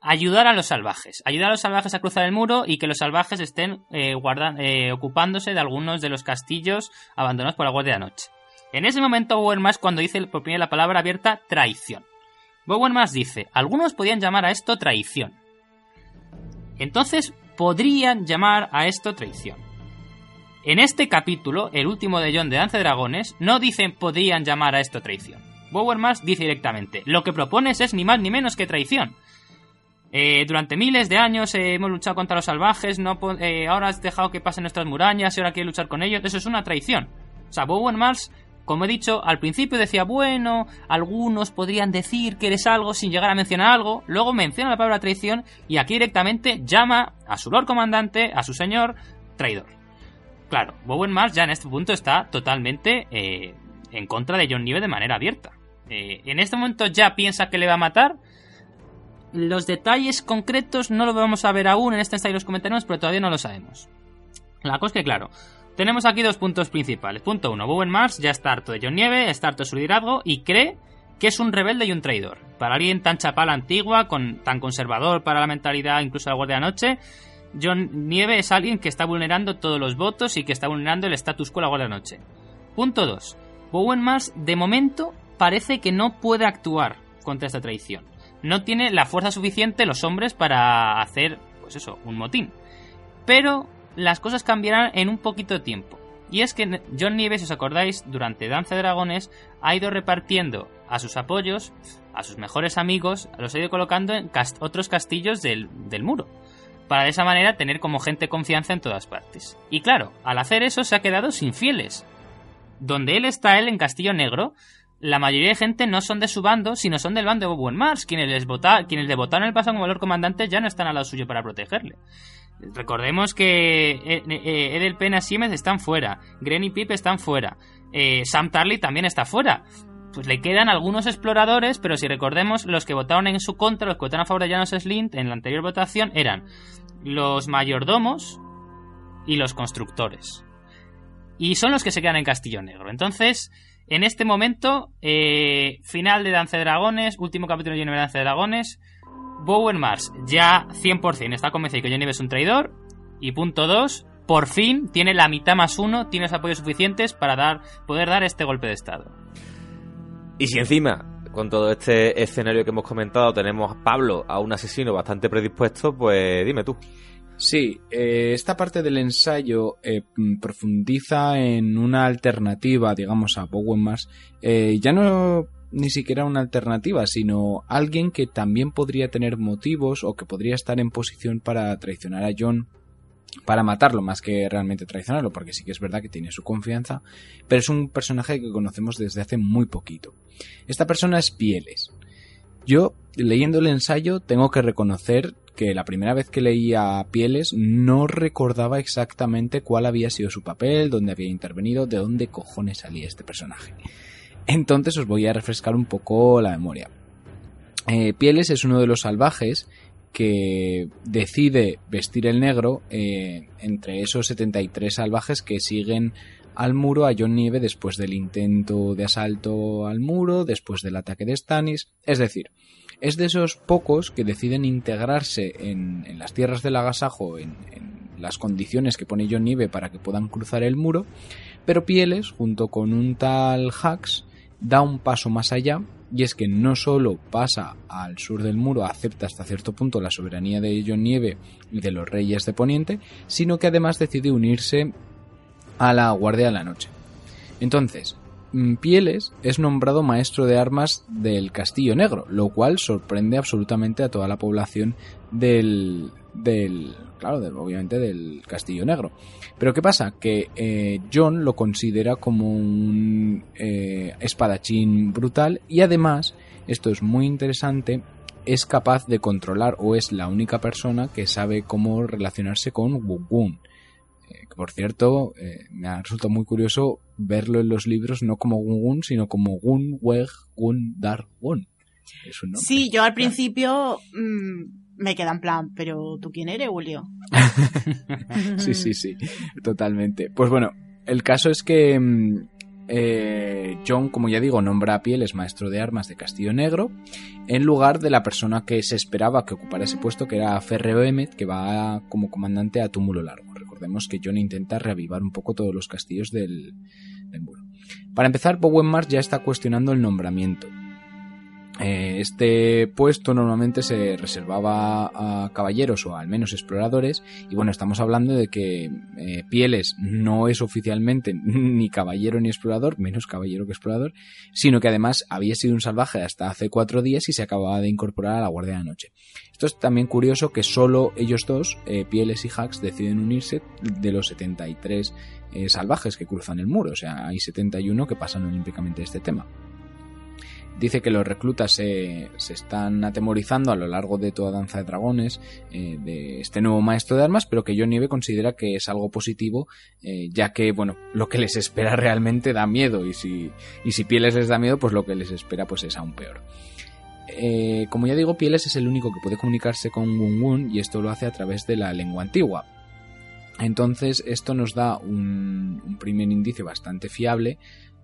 Speaker 4: ayudar a los salvajes. Ayudar a los salvajes a cruzar el muro y que los salvajes estén eh, eh, ocupándose de algunos de los castillos abandonados por la Guardia de la Noche. En ese momento Bowen más cuando dice por primera la palabra abierta traición. Bowen dice, algunos podían llamar a esto traición. Entonces podrían llamar a esto traición. En este capítulo, el último de John de Danza de Dragones, no dicen podrían llamar a esto traición. Bowen dice directamente, lo que propones es ni más ni menos que traición. Eh, durante miles de años eh, hemos luchado contra los salvajes, no eh, ahora has dejado que pasen nuestras murallas y ahora quieres luchar con ellos. Eso es una traición. O sea, Bowen Mars, como he dicho, al principio decía, bueno, algunos podrían decir que eres algo sin llegar a mencionar algo. Luego menciona la palabra traición y aquí directamente llama a su Lord Comandante, a su señor, traidor. Claro, Bowen Mars ya en este punto está totalmente eh, en contra de John Nieve de manera abierta. Eh, en este momento ya piensa que le va a matar. Los detalles concretos no lo vamos a ver aún en este ensayo los comentaremos, pero todavía no lo sabemos. La cosa es que, claro, tenemos aquí dos puntos principales. Punto uno, Bowen Mars ya está harto de John Nieve, está harto de su liderazgo y cree que es un rebelde y un traidor. Para alguien tan chapala antigua, tan conservador para la mentalidad incluso de la Guardia de Noche, John Nieve es alguien que está vulnerando todos los votos y que está vulnerando el status quo de la Guardia de Noche. Punto 2. Bowen Mars, de momento, parece que no puede actuar contra esta traición. No tiene la fuerza suficiente los hombres para hacer, pues eso, un motín. Pero las cosas cambiarán en un poquito de tiempo. Y es que John Nieve, si os acordáis, durante Danza de Dragones ha ido repartiendo a sus apoyos, a sus mejores amigos, los ha ido colocando en otros castillos del, del muro para de esa manera tener como gente confianza en todas partes. Y claro, al hacer eso se ha quedado sin fieles. Donde él está, él en Castillo Negro, la mayoría de gente no son de su bando, sino son del bando de Bowen Mars. Quienes, les vota, quienes le votaron el pasado como Lord Comandante ya no están al lado suyo para protegerle. Recordemos que eh, eh, Edel Pena Siemens están fuera, Gren y Pip están fuera, eh, Sam Tarly también está fuera. Pues le quedan algunos exploradores, pero si recordemos, los que votaron en su contra, los que votaron a favor de Janos Slint en la anterior votación eran los mayordomos y los constructores. Y son los que se quedan en Castillo Negro. Entonces, en este momento, eh, final de Danza de Dragones, último capítulo de Johnny Danza de Dragones, Bowen Mars ya 100% está convencido que Johnny es un traidor. Y punto 2, por fin tiene la mitad más uno, tiene los apoyos suficientes para dar, poder dar este golpe de estado.
Speaker 1: Y si encima, con todo este escenario que hemos comentado, tenemos a Pablo, a un asesino bastante predispuesto, pues dime tú.
Speaker 5: Sí, eh, esta parte del ensayo eh, mm, profundiza en una alternativa, digamos, a Bowen Mars. Eh, ya no ni siquiera una alternativa, sino alguien que también podría tener motivos o que podría estar en posición para traicionar a John para matarlo más que realmente traicionarlo, porque sí que es verdad que tiene su confianza, pero es un personaje que conocemos desde hace muy poquito. Esta persona es Pieles. Yo, leyendo el ensayo, tengo que reconocer que la primera vez que leía Pieles no recordaba exactamente cuál había sido su papel, dónde había intervenido, de dónde cojones salía este personaje. Entonces os voy a refrescar un poco la memoria. Eh, Pieles es uno de los salvajes que decide vestir el negro eh, entre esos 73 salvajes que siguen al muro a John Nieve después del intento de asalto al muro, después del ataque de Stannis. Es decir, es de esos pocos que deciden integrarse en, las tierras del agasajo, en, en, las condiciones que pone John Nieve para que puedan cruzar el muro, pero Pieles, junto con un tal Hax, da un paso más allá y es que no solo pasa al sur del muro, acepta hasta cierto punto la soberanía de John Nieve y de los reyes de Poniente, sino que además decide unirse a la Guardia de la Noche. Entonces, Pieles es nombrado maestro de armas del Castillo Negro, lo cual sorprende absolutamente a toda la población del, del claro, obviamente del Castillo Negro. Pero ¿qué pasa? Que eh, John lo considera como un eh, espadachín brutal y además, esto es muy interesante, es capaz de controlar o es la única persona que sabe cómo relacionarse con Gun eh, por cierto, me ha resultado muy curioso verlo en los libros no como Gun sino como Gun, Weg, Gun, Dar, Gun.
Speaker 2: Sí, yo al principio mm, me queda en plan, pero ¿tú quién eres, Julio?
Speaker 5: sí, sí, sí, totalmente. Pues bueno, el caso es que mm, eh, John, como ya digo, nombra a Pieles maestro de armas de Castillo Negro, en lugar de la persona que se esperaba que ocupara ese puesto, que era Ferreo Emmet, que va como comandante a Túmulo Largo. Recordemos que John intenta reavivar un poco todos los castillos del, del muro. Para empezar, Bowen Mars ya está cuestionando el nombramiento. Eh, este puesto normalmente se reservaba a caballeros o al menos exploradores y bueno, estamos hablando de que eh, Pieles no es oficialmente ni caballero ni explorador, menos caballero que explorador, sino que además había sido un salvaje hasta hace cuatro días y se acababa de incorporar a la Guardia de la Noche. Esto es también curioso que solo ellos dos, eh, Pieles y Hax, deciden unirse de los 73 salvajes que cruzan el muro, o sea, hay 71 que pasan olímpicamente este tema. Dice que los reclutas se, están atemorizando a lo largo de toda Danza de Dragones eh, de este nuevo maestro de armas, pero que John Nieve considera que es algo positivo, eh, ya que, bueno, lo que les espera realmente da miedo, y si, y si Pieles les da miedo, pues lo que les espera pues es aún peor. Eh, como ya digo, Pieles es el único que puede comunicarse con Wun Wun, y esto lo hace a través de la lengua antigua. Entonces, esto nos da un, un primer indicio bastante fiable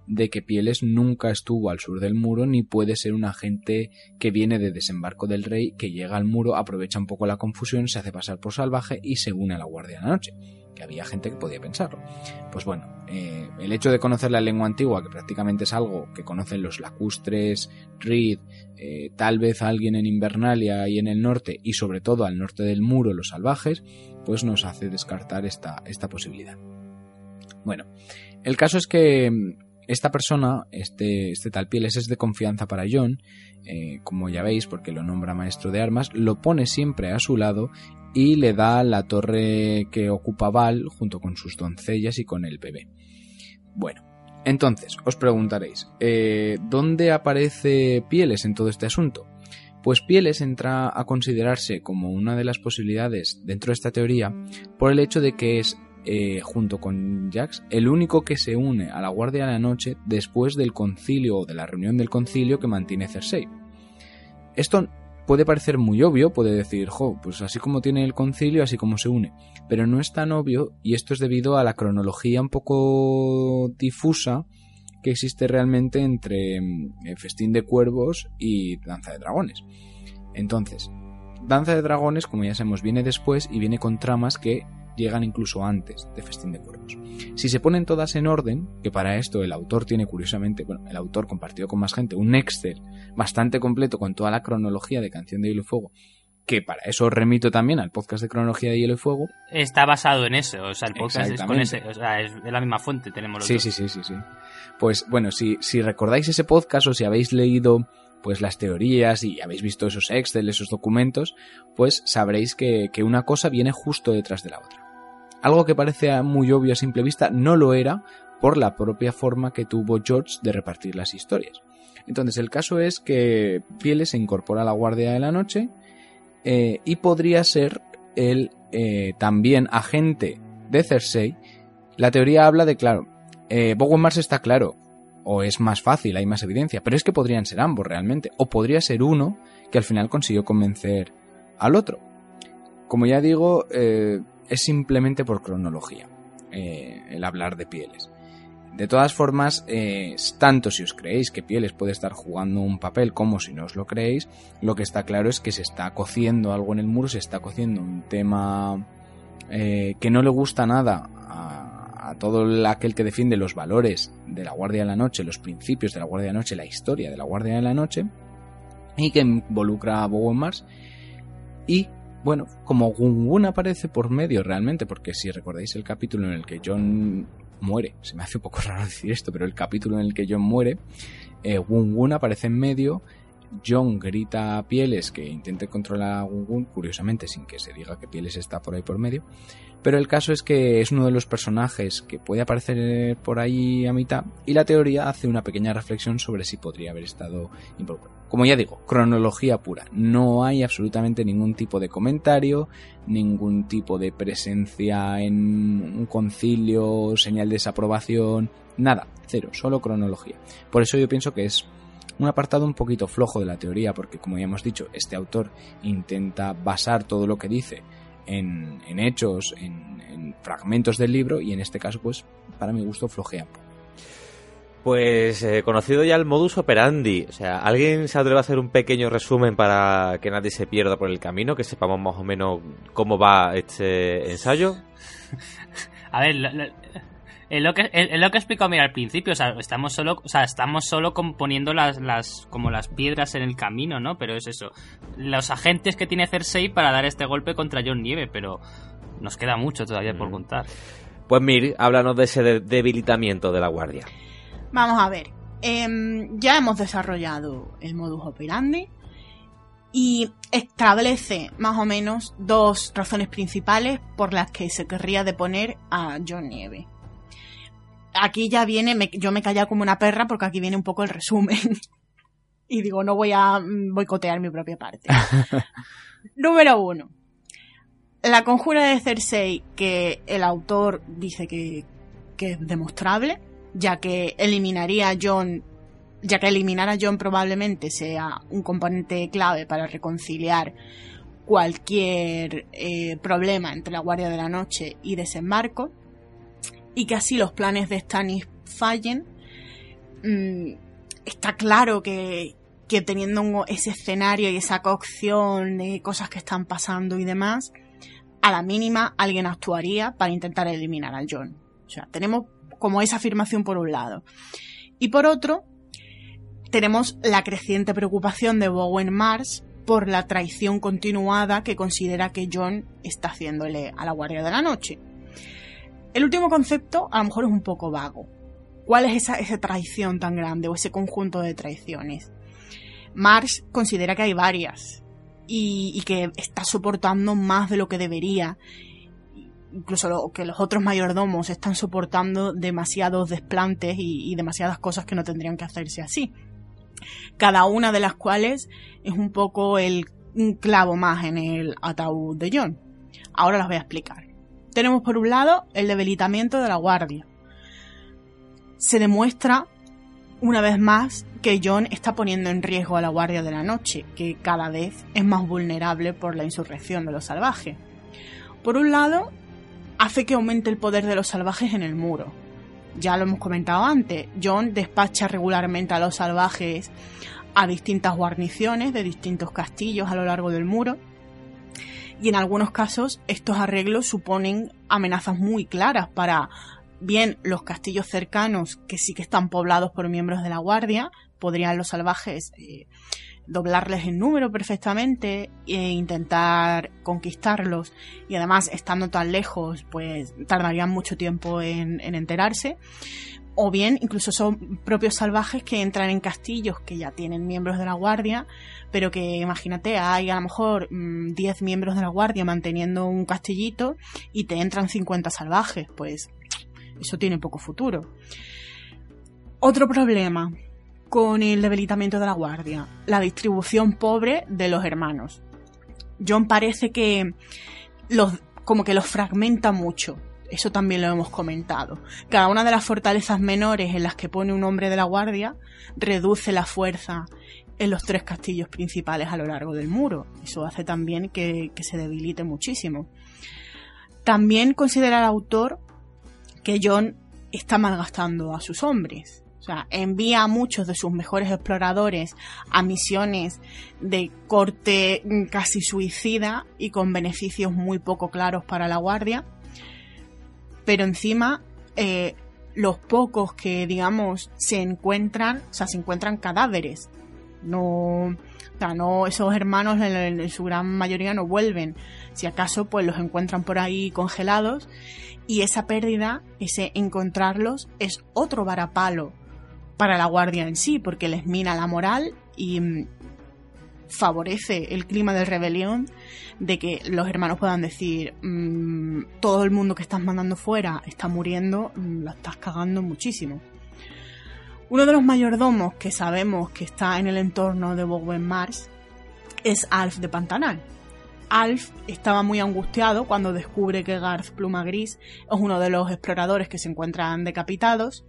Speaker 5: de que Pieles nunca estuvo al sur del muro ni puede ser un agente que viene de desembarco del rey que llega al muro, aprovecha un poco la confusión, se hace pasar por salvaje y se une a la Guardia de la Noche. Que había gente que podía pensarlo. Pues bueno, eh, el hecho de conocer la lengua antigua, que prácticamente es algo que conocen los lacustres, Reed, eh, tal vez alguien en Invernalia y en el norte, y sobre todo al norte del muro, los salvajes, pues nos hace descartar esta, esta posibilidad. Bueno, el caso es que esta persona, este, este tal Pieles, es de confianza para John, eh, como ya veis, porque lo nombra maestro de armas, lo pone siempre a su lado y le da la torre que ocupa Val junto con sus doncellas y con el bebé. Bueno, entonces, os preguntaréis, eh, ¿dónde aparece Pieles en todo este asunto? Pues Pieles entra a considerarse como una de las posibilidades dentro de esta teoría por el hecho de que es eh, junto con Jax, el único que se une a la Guardia de la Noche después del concilio o de la reunión del concilio que mantiene Cersei. Esto puede parecer muy obvio, puede decir, jo, pues así como tiene el concilio, así como se une, pero no es tan obvio y esto es debido a la cronología un poco difusa que existe realmente entre mm, Festín de Cuervos y Danza de Dragones. Entonces, Danza de Dragones, como ya sabemos, viene después y viene con tramas que llegan incluso antes de Festín de Cuervos. Si se ponen todas en orden, que para esto el autor tiene curiosamente, bueno, el autor compartido con más gente, un Excel bastante completo con toda la cronología de Canción de Hielo y Fuego, que para eso remito también al podcast de cronología de Hielo y Fuego.
Speaker 4: Está basado en eso, o sea, el podcast es, con ese, o sea, es de la misma fuente, tenemos los
Speaker 5: Sí,
Speaker 4: dos.
Speaker 5: sí, sí, sí, sí. Pues bueno, si, si recordáis ese podcast o si habéis leído pues las teorías y habéis visto esos Excel, esos documentos, pues sabréis que, que una cosa viene justo detrás de la otra. Algo que parece muy obvio a simple vista no lo era por la propia forma que tuvo George de repartir las historias. Entonces el caso es que Pieles se incorpora a la Guardia de la Noche eh, y podría ser el eh, también agente de Cersei. La teoría habla de, claro, eh, Bowen Mars está claro, o es más fácil, hay más evidencia, pero es que podrían ser ambos realmente, o podría ser uno que al final consiguió convencer al otro. Como ya digo, eh, es simplemente por cronología eh, el hablar de pieles. De todas formas, eh, tanto si os creéis que Pieles puede estar jugando un papel como si no os lo creéis, lo que está claro es que se está cociendo algo en el muro, se está cociendo un tema que no le gusta nada todo el- aquel que defiende los valores de la Guardia de la Noche, los principios de la Guardia de la Noche, la historia de la Guardia de la Noche, y que involucra a Bowen Mars. Y bueno, como Gungun aparece por medio realmente, porque si recordáis el capítulo en el que John muere, se me hace un poco raro decir esto, pero el capítulo en el que John muere, eh, Gungun aparece en medio, John grita a Pieles que intente controlar a Gungun, curiosamente sin que se diga que Pieles está por ahí por medio, pero el caso es que es uno de los personajes que puede aparecer eh, por ahí a mitad y la teoría hace una pequeña reflexión sobre si podría haber estado involucrado. Como ya digo, cronología pura. No hay absolutamente ningún tipo de comentario, ningún tipo de presencia en un concilio, señal de desaprobación, nada, cero, solo cronología. Por eso yo pienso que es un apartado un poquito flojo de la teoría, porque como ya hemos dicho, este autor intenta basar todo lo que dice en, en hechos, en, en fragmentos del libro, y en este caso, pues, para mi gusto, flojea.
Speaker 1: Pues eh, conocido ya el modus operandi, o sea, ¿alguien se atreve a hacer un pequeño resumen para que nadie se pierda por el camino, que sepamos más o menos cómo va este ensayo?
Speaker 4: A ver, es lo que es, lo que he explicado mira al principio, o sea, estamos solo, o sea, estamos solo com- poniendo las, las como las piedras en el camino, ¿no? Pero es eso, los agentes que tiene Cersei para dar este golpe contra John Nieve, pero nos queda mucho todavía por
Speaker 1: Mm.
Speaker 4: contar.
Speaker 1: Pues Mir, háblanos de ese de- debilitamiento de la guardia.
Speaker 2: Vamos a ver. em, ya hemos desarrollado el modus operandi y establece más o menos dos razones principales por las que se querría deponer a John Nieve. Aquí ya viene, me- yo me he callado como una perra porque aquí viene un poco el resumen. y digo, no voy a mm, boicotear mi propia parte. Número uno. La conjura de Cersei que el autor dice que, que es demostrable, ya que eliminaría a John, ya que eliminar a John probablemente sea un componente clave para reconciliar cualquier eh, problema entre la Guardia de la Noche y Desembarco, y que así los planes de Stannis fallen. Mm, está claro que, que teniendo ese escenario y esa cocción de cosas que están pasando y demás, a la mínima alguien actuaría para intentar eliminar a John. O sea, tenemos como esa afirmación por un lado. Y por otro, tenemos la creciente preocupación de Bowen Mars por la traición continuada que considera que John está haciéndole a la Guardia de la Noche. El último concepto a lo mejor es un poco vago. ¿Cuál es esa, traición tan grande o ese conjunto de traiciones? Mars considera que hay varias y, que está soportando más de lo que debería incluso que los otros mayordomos están soportando demasiados desplantes y, y demasiadas cosas que no tendrían que hacerse así. Cada una de las cuales es un poco el un clavo más en el ataúd de John. Ahora las voy a explicar. Tenemos por un lado el debilitamiento de la guardia. Se demuestra una vez más que John está poniendo en riesgo a la Guardia de la Noche, que cada vez es más vulnerable por la insurrección de los salvajes. Por un lado, hace que aumente el poder de los salvajes en el muro. Ya lo hemos comentado antes, John despacha regularmente a los salvajes a distintas guarniciones de distintos castillos a lo largo del muro. Y en algunos casos estos arreglos suponen amenazas muy claras para bien los castillos cercanos que sí que están poblados por miembros de la guardia, podrían los salvajes eh, doblarles el número perfectamente e intentar conquistarlos. Y además estando tan lejos pues tardarían mucho tiempo en, en enterarse o bien incluso son propios salvajes que entran en castillos que ya tienen miembros de la guardia, pero que imagínate, hay a lo mejor 10 mm, miembros de la guardia manteniendo un castillito y te entran 50 salvajes, pues eso tiene poco futuro. Otro problema con el debilitamiento de la guardia, la distribución pobre de los hermanos. John parece que los como que los fragmenta mucho eso también lo hemos comentado. Cada una de las fortalezas menores en las que pone un hombre de la guardia reduce la fuerza en los tres castillos principales a lo largo del muro. Eso hace también que, se debilite muchísimo. También considera el autor que John está malgastando a sus hombres. O sea, envía a muchos de sus mejores exploradores a misiones de corte casi suicida y con beneficios muy poco claros para la guardia pero encima eh, los pocos que, digamos, se encuentran, o sea, se encuentran cadáveres. No, o sea, no, esos hermanos en, su gran mayoría no vuelven. Si acaso, pues los encuentran por ahí congelados. Y esa pérdida, ese encontrarlos, es otro varapalo para la guardia en sí, porque les mina la moral y mm, favorece el clima de rebelión de que los hermanos puedan decir mm, todo el mundo que estás mandando fuera está muriendo, mm, la estás cagando muchísimo. Uno de los mayordomos que sabemos que está en el entorno de Bowen Mars es Alf de Pantanal. Alf estaba muy angustiado cuando descubre que Garth Pluma Gris es uno de los exploradores que se encuentran decapitados.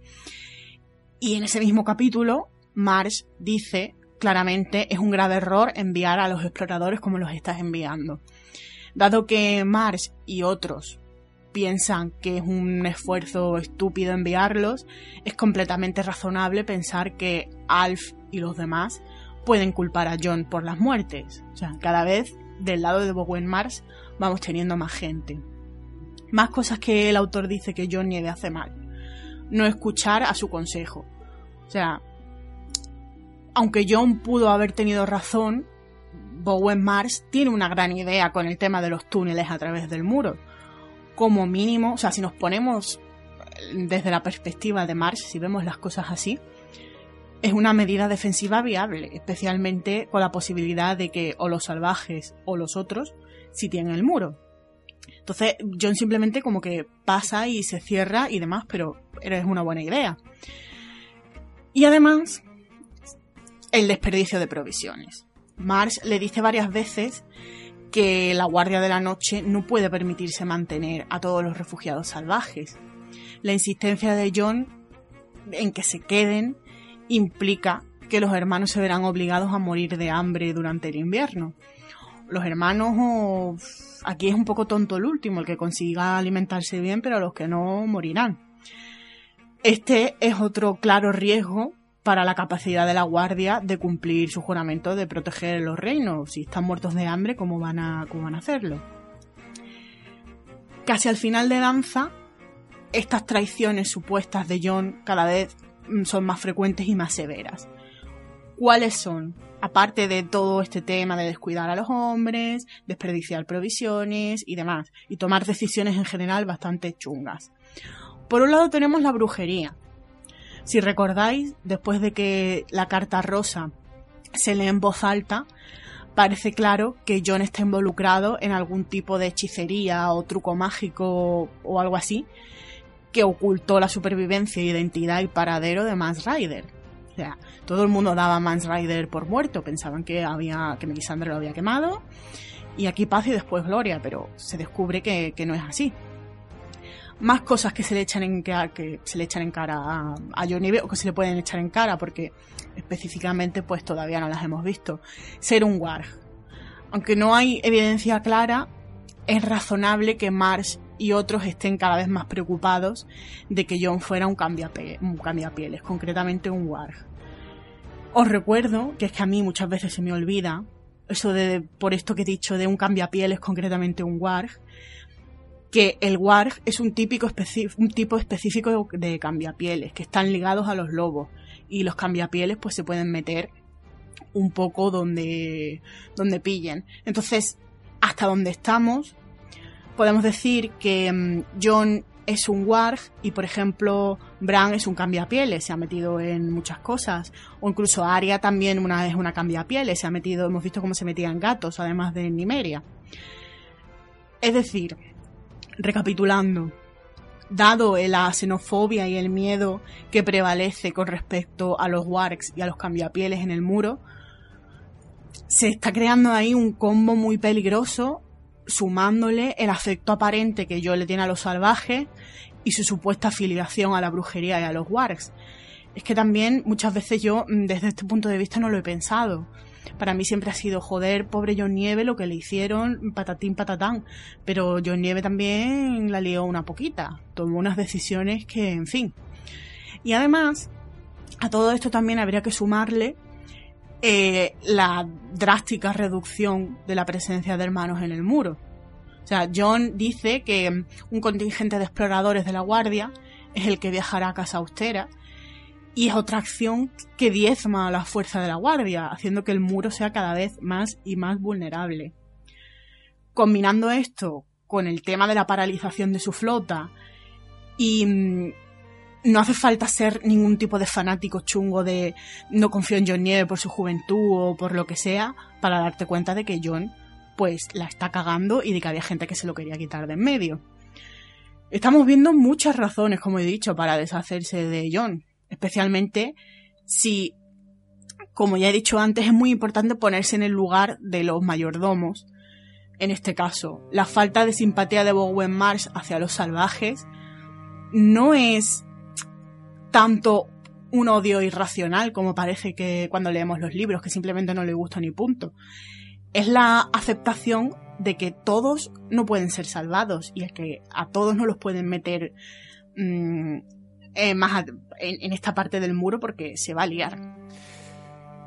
Speaker 2: Y en ese mismo capítulo, Mars dice claramente es un grave error enviar a los exploradores como los estás enviando. Dado que Mars y otros piensan que es un esfuerzo estúpido enviarlos, es completamente razonable pensar que Alf y los demás pueden culpar a John por las muertes. O sea, cada vez del lado de Bowen Mars vamos teniendo más gente. Más cosas que el autor dice que John Nieve hace mal. No escuchar a su consejo. O sea, aunque John pudo haber tenido razón, Bowen Mars tiene una gran idea con el tema de los túneles a través del muro. Como mínimo, o sea, si nos ponemos desde la perspectiva de Mars, si vemos las cosas así, es una medida defensiva viable, especialmente con la posibilidad de que o los salvajes o los otros si tienen el muro. Entonces, John simplemente como que pasa y se cierra y demás, pero es una buena idea. Y además, el desperdicio de provisiones. Mars le dice varias veces que la Guardia de la Noche no puede permitirse mantener a todos los refugiados salvajes. La insistencia de John en que se queden implica que los hermanos se verán obligados a morir de hambre durante el invierno. Los hermanos, aquí es un poco tonto el último, el que consiga alimentarse bien, pero los que no morirán. Este es otro claro riesgo para la capacidad de la guardia de cumplir su juramento de proteger los reinos. Si están muertos de hambre, ¿cómo van a, cómo van a hacerlo? Casi al final de Danza, estas traiciones supuestas de John cada vez mm, son más frecuentes y más severas. ¿Cuáles son? Aparte de todo este tema de descuidar a los hombres, desperdiciar provisiones y demás, y tomar decisiones en general bastante chungas. Por un lado tenemos la brujería, si recordáis, después de que la carta rosa se lee en voz alta, parece claro que John está involucrado en algún tipo de hechicería o truco mágico o algo así que ocultó la supervivencia, identidad y paradero de Mans Rider. O sea, todo el mundo daba a Mans Rider por muerto, pensaban que había que Melisandre lo había quemado y aquí paz y después gloria, pero se descubre que, que no es así más cosas que se le echan en cara, que se le echan en cara a, a Johnny o que se le pueden echar en cara porque específicamente pues todavía no las hemos visto. Ser un warg. Aunque no hay evidencia clara, es razonable que Marsh y otros estén cada vez más preocupados de que John fuera un cambiapieles, concretamente un warg. Os recuerdo que es que a mí muchas veces se me olvida eso de, por esto que he dicho, de un cambiapieles, concretamente un warg, que el warg es un, típico un tipo específico de cambiapieles, que están ligados a los lobos, y los cambiapieles pues se pueden meter un poco donde, donde pillen. Entonces, hasta donde estamos, podemos decir que mm, John es un warg y por ejemplo Bran es un cambiapieles, se ha metido en muchas cosas o incluso Arya también una es una cambiapieles, se ha metido, hemos visto cómo se metía en gatos además de Nimeria. Es decir, recapitulando, dado la xenofobia y el miedo que prevalece con respecto a los wargs y a los cambiapieles en el muro, se está creando ahí un combo muy peligroso, sumándole el afecto aparente que yo le tiene a los salvajes y su supuesta afiliación a la brujería y a los wargs. Es que también muchas veces yo, mm, desde este punto de vista, no lo he pensado. Para mí siempre ha sido, joder, pobre John Nieve, lo que le hicieron, patatín, patatán. Pero John Nieve también la lió una poquita. Tomó unas decisiones que, en fin. Y además, a todo esto también habría que sumarle eh, la drástica reducción de la presencia de hermanos en el muro. O sea, John dice que un contingente de exploradores de la Guardia es el que viajará a Casa Austera y es otra acción que diezma a la fuerza de la Guardia, haciendo que el muro sea cada vez más y más vulnerable. Combinando esto con el tema de la paralización de su flota y mm, no hace falta ser ningún tipo de fanático chungo de no confío en John Nieve por su juventud o por lo que sea para darte cuenta de que John pues la está cagando y de que había gente que se lo quería quitar de en medio. Estamos viendo muchas razones, como he dicho, para deshacerse de John, especialmente si, como ya he dicho antes, es muy importante ponerse en el lugar de los mayordomos. En este caso, la falta de simpatía de Bowen Marsh hacia los salvajes no es tanto un odio irracional como parece que cuando leemos los libros, que simplemente no le gusta ni punto. Es la aceptación de que todos no pueden ser salvados y es que a todos no los pueden meter mm, eh, más en, esta parte del muro porque se va a liar.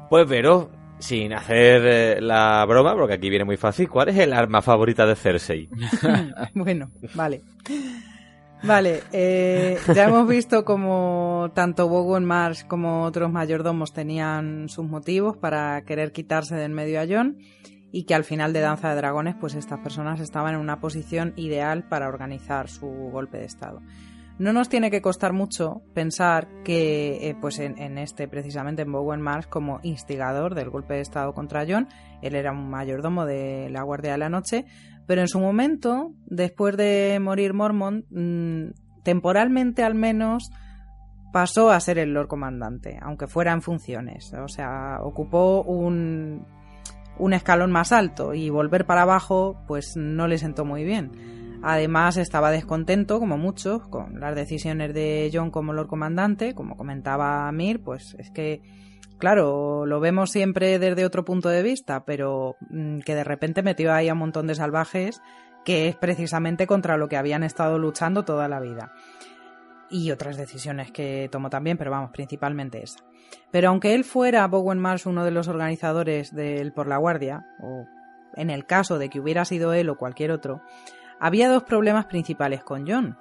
Speaker 1: Pues pero, sin hacer eh, la broma, porque aquí viene muy fácil, ¿cuál es el arma favorita de Cersei?
Speaker 3: bueno, vale. Vale, eh, ya hemos visto como tanto Bowen Marsh como otros mayordomos tenían sus motivos para querer quitarse del medio a John y que al final de Danza de Dragones pues estas personas estaban en una posición ideal para organizar su golpe de estado. No nos tiene que costar mucho pensar que, eh, pues en, este, precisamente en Bowen Marsh, como instigador del golpe de Estado contra John, él era un mayordomo de la Guardia de la Noche, pero en su momento, después de morir Mormont, mm, temporalmente al menos, pasó a ser el Lord Comandante, aunque fuera en funciones. O sea, ocupó un, un escalón más alto y volver para abajo, pues no le sentó muy bien. Además, estaba descontento, como muchos, con las decisiones de John como Lord Comandante. Como comentaba Mir, pues es que claro, lo vemos siempre desde otro punto de vista, pero mm, que de repente metió ahí a un montón de salvajes que es precisamente contra lo que habían estado luchando toda la vida. Y otras decisiones que tomó también, pero vamos, principalmente esa. Pero aunque él fuera Bowen Marsh uno de los organizadores del Por la Guardia, o en el caso de que hubiera sido él o cualquier otro, había dos problemas principales con John.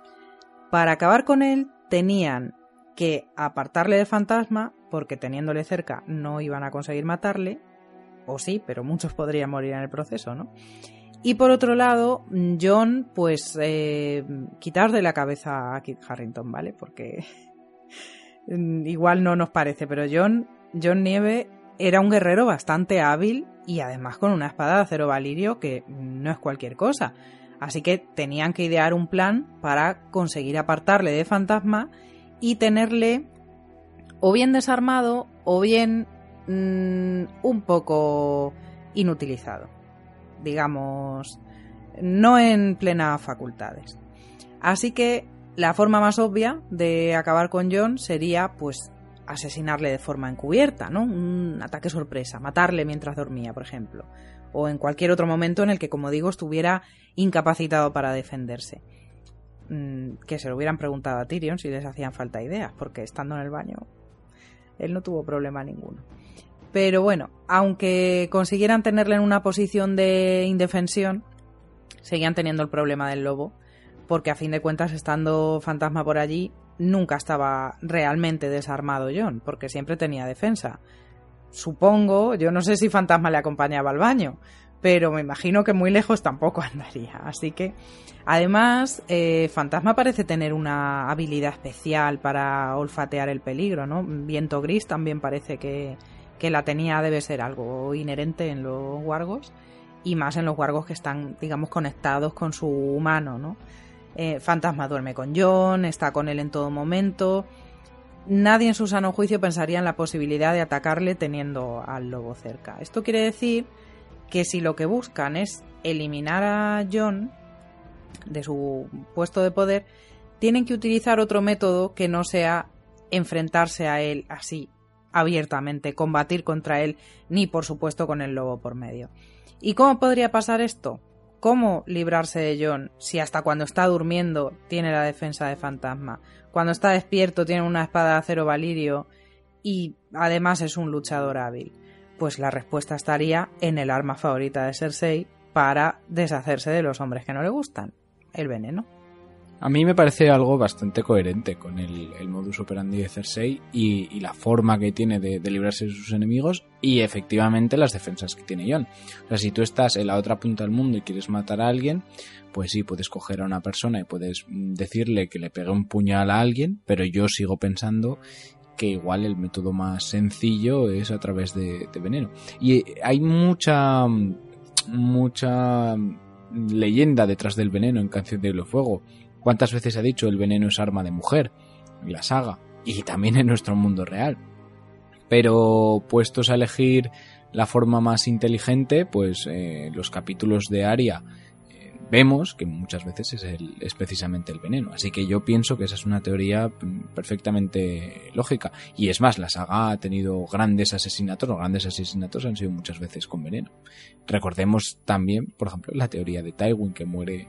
Speaker 3: Para acabar con él tenían que apartarle del fantasma, porque teniéndole cerca no iban a conseguir matarle, o sí, pero muchos podrían morir en el proceso, ¿no? Y por otro lado, John, pues eh, de la cabeza a Kit Harrington, ¿vale? Porque igual no nos parece, pero John, John Nieve era un guerrero bastante hábil y además con una espada de acero valirio que no es cualquier cosa. Así que tenían que idear un plan para conseguir apartarle de fantasma y tenerle o bien desarmado o bien mm, un poco inutilizado. Digamos, no en plenas facultades. Así que la forma más obvia de acabar con John sería pues asesinarle de forma encubierta, ¿no? Un ataque sorpresa, matarle mientras dormía, por ejemplo, o en cualquier otro momento en el que, como digo, estuviera incapacitado para defenderse. Mm, que se lo hubieran preguntado a Tyrion si les hacían falta ideas, porque estando en el baño él no tuvo problema ninguno. Pero bueno, aunque consiguieran tenerle en una posición de indefensión, seguían teniendo el problema del lobo, porque a fin de cuentas, estando fantasma por allí, nunca estaba realmente desarmado John, porque siempre tenía defensa. Supongo, yo no sé si fantasma le acompañaba al baño, pero me imagino que muy lejos tampoco andaría. Así que, además, eh, Fantasma parece tener una habilidad especial para olfatear el peligro, ¿no? Viento Gris también parece que, que la tenía, debe ser algo inherente en los wargos, y más en los wargos que están, digamos, conectados con su humano, ¿no? Eh, Fantasma duerme con John, está con él en todo momento. Nadie en su sano juicio pensaría en la posibilidad de atacarle teniendo al lobo cerca. Esto quiere decir que si lo que buscan es eliminar a John de su puesto de poder, tienen que utilizar otro método que no sea enfrentarse a él así, abiertamente, combatir contra él, ni por supuesto con el lobo por medio. ¿Y cómo podría pasar esto? ¿Cómo librarse de John si hasta cuando está durmiendo tiene la defensa de fantasma? Cuando está despierto tiene una espada de acero valirio y además es un luchador hábil. Pues la respuesta estaría en el arma favorita de Cersei para deshacerse de los hombres que no le gustan, el veneno.
Speaker 5: A mí me parece algo bastante coherente con el, modus operandi de Cersei y, la forma que tiene de, librarse de sus enemigos y efectivamente las defensas que tiene Jon. O sea, si tú estás en la otra punta del mundo y quieres matar a alguien, pues sí, puedes coger a una persona y puedes decirle que le pegue un puñal a alguien, pero yo sigo pensando que igual el método más sencillo es a través de, veneno. Y hay mucha, mucha leyenda detrás del veneno en Canción de Fuego ¿Cuántas veces ha dicho el veneno es arma de mujer? La saga. Y también en nuestro mundo real. Pero puestos a elegir la forma más inteligente, pues eh, los capítulos de Aria eh, vemos que muchas veces es, es, precisamente el veneno. Así que yo pienso que esa es una teoría mm, perfectamente lógica. Y es más, la saga ha tenido grandes asesinatos, los grandes asesinatos han sido muchas veces con veneno. Recordemos también, por ejemplo, la teoría de Tywin que muere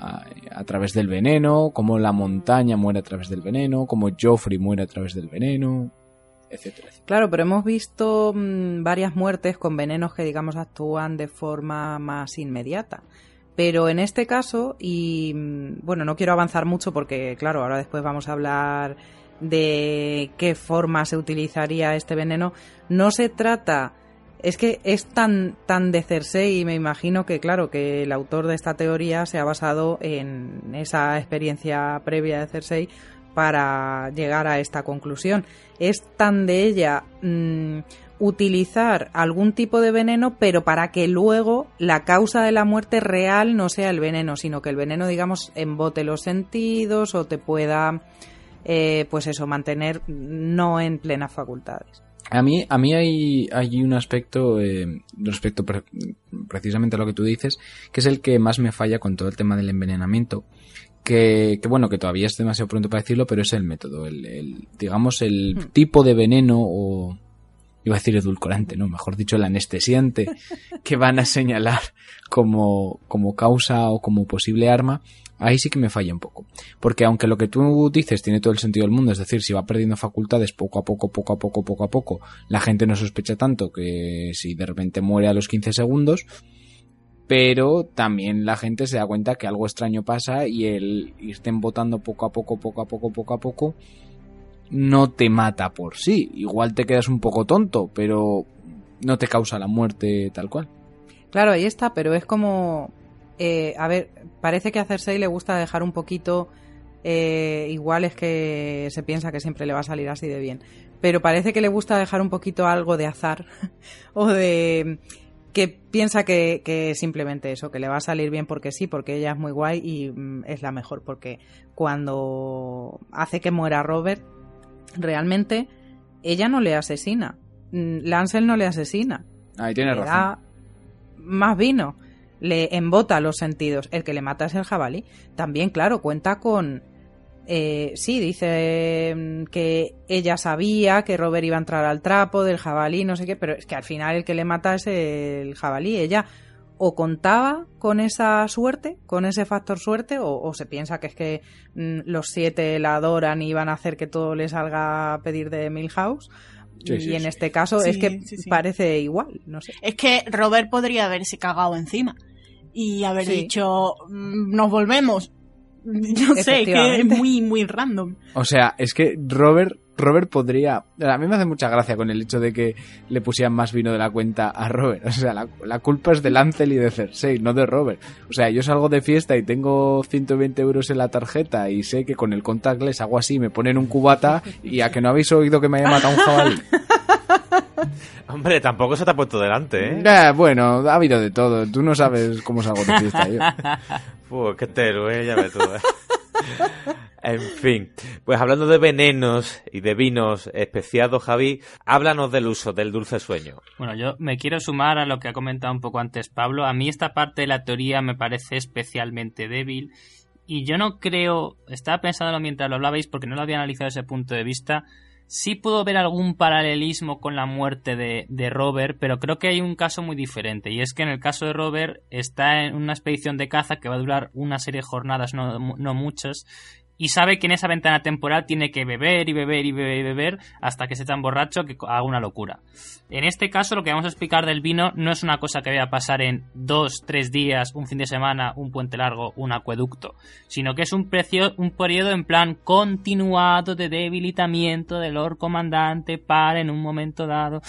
Speaker 5: a, través del veneno, como la montaña muere a través del veneno, como Joffrey muere a través del veneno, etcétera.
Speaker 3: Claro, pero hemos visto mm, varias muertes con venenos que digamos actúan de forma más inmediata. Pero en este caso, y mm, bueno, no quiero avanzar mucho porque, claro, ahora después vamos a hablar de qué forma se utilizaría este veneno, no se trata es que es tan, tan de Cersei y me imagino que, claro, que el autor de esta teoría se ha basado en esa experiencia previa de Cersei para llegar a esta conclusión. Es tan de ella mm, utilizar algún tipo de veneno, pero para que luego la causa de la muerte real no sea el veneno, sino que el veneno, digamos, embote los sentidos o te pueda, eh, pues eso, mantener no en plenas facultades.
Speaker 5: A mí, a mí hay, hay un aspecto, eh, respecto precisamente a lo que tú dices, que es el que más me falla con todo el tema del envenenamiento. Que, que bueno, que todavía es demasiado pronto para decirlo, pero es el método, el, el digamos, el hmm. tipo de veneno o, iba a decir edulcorante, no, mejor dicho, el anestesiante que van a señalar como, como causa o como posible arma, ahí sí que me falla un poco. Porque aunque lo que tú dices tiene todo el sentido del mundo, es decir, si va perdiendo facultades poco a poco, poco a poco, poco a poco, la gente no sospecha tanto que si de repente muere a los 15 segundos, pero también la gente se da cuenta que algo extraño pasa y el irte embotando poco a poco, poco a poco, poco a poco, no te mata por sí. Igual te quedas un poco tonto, pero no te causa la muerte tal cual.
Speaker 3: Claro, ahí está, pero es como eh, a ver, parece que a Cersei le gusta dejar un poquito. Eh, igual es que se piensa que siempre le va a salir así de bien. Pero parece que le gusta dejar un poquito algo de azar. o de. que piensa que, que simplemente eso, que le va a salir bien porque sí, porque ella es muy guay y mm, es la mejor. Porque cuando hace que muera Robert, realmente ella no le asesina. Mm, Lancel no le asesina.
Speaker 5: Ahí tiene razón.
Speaker 3: más vino le embota los sentidos. El que le mata es el jabalí. También, claro, cuenta con... Eh, sí, dice mm, que ella sabía que Robert iba a entrar al trapo del jabalí, no sé qué, pero es que al final el que le mata es el jabalí. Ella o contaba con esa suerte, con ese factor suerte, o, se piensa que es que mm, los siete la adoran y van a hacer que todo le salga a pedir de Milhouse,
Speaker 5: Sí,
Speaker 3: y
Speaker 5: sí,
Speaker 3: en
Speaker 5: sí.
Speaker 3: este caso
Speaker 2: Sí,
Speaker 3: es que
Speaker 2: sí, sí.
Speaker 3: parece igual, no sé.
Speaker 2: Es que Robert podría haberse cagado encima y haber
Speaker 3: Sí.
Speaker 2: dicho, "Mm, nos volvemos. No sé, que es muy, muy random.
Speaker 5: O sea, es que Robert, Robert podría... A mí me hace mucha gracia con el hecho de que le pusieran más vino de la cuenta a Robert. O sea, la, la culpa es de Lancel y de Cersei, no de Robert. O sea, yo salgo de fiesta y tengo 120 euros en la tarjeta y sé que con el contactless hago así, me ponen un cubata y a que no habéis oído que me haya matado un jabalí.
Speaker 1: Hombre, tampoco se te ha puesto delante, ¿eh?
Speaker 5: Eh, bueno, ha habido de todo. Tú no sabes cómo salgo de fiesta yo.
Speaker 1: Uf, qué tero, ¿eh? Ya ves tú. ¿eh? en fin, pues hablando de venenos y de vinos especiados, Javi, háblanos del uso del dulce sueño.
Speaker 4: Bueno, yo me quiero sumar a lo que ha comentado un poco antes Pablo. A mí esta parte de la teoría me parece especialmente débil y yo no creo, estaba pensándolo mientras lo hablabais porque no lo había analizado desde ese punto de vista. Sí puedo ver algún paralelismo con la muerte de, de Robert, pero creo que hay un caso muy diferente. Y es que en el caso de Robert está en una expedición de caza que va a durar una serie de jornadas, no, no muchas, y sabe que en esa ventana temporal tiene que beber y beber y beber y beber hasta que esté tan borracho que haga una locura. En este caso, lo que vamos a explicar del vino no es una cosa que vaya a pasar en dos, tres días, un fin de semana, un puente largo, un acueducto, sino que es un, precio, un periodo en plan continuado de debilitamiento del Lord Comandante para en un momento dado.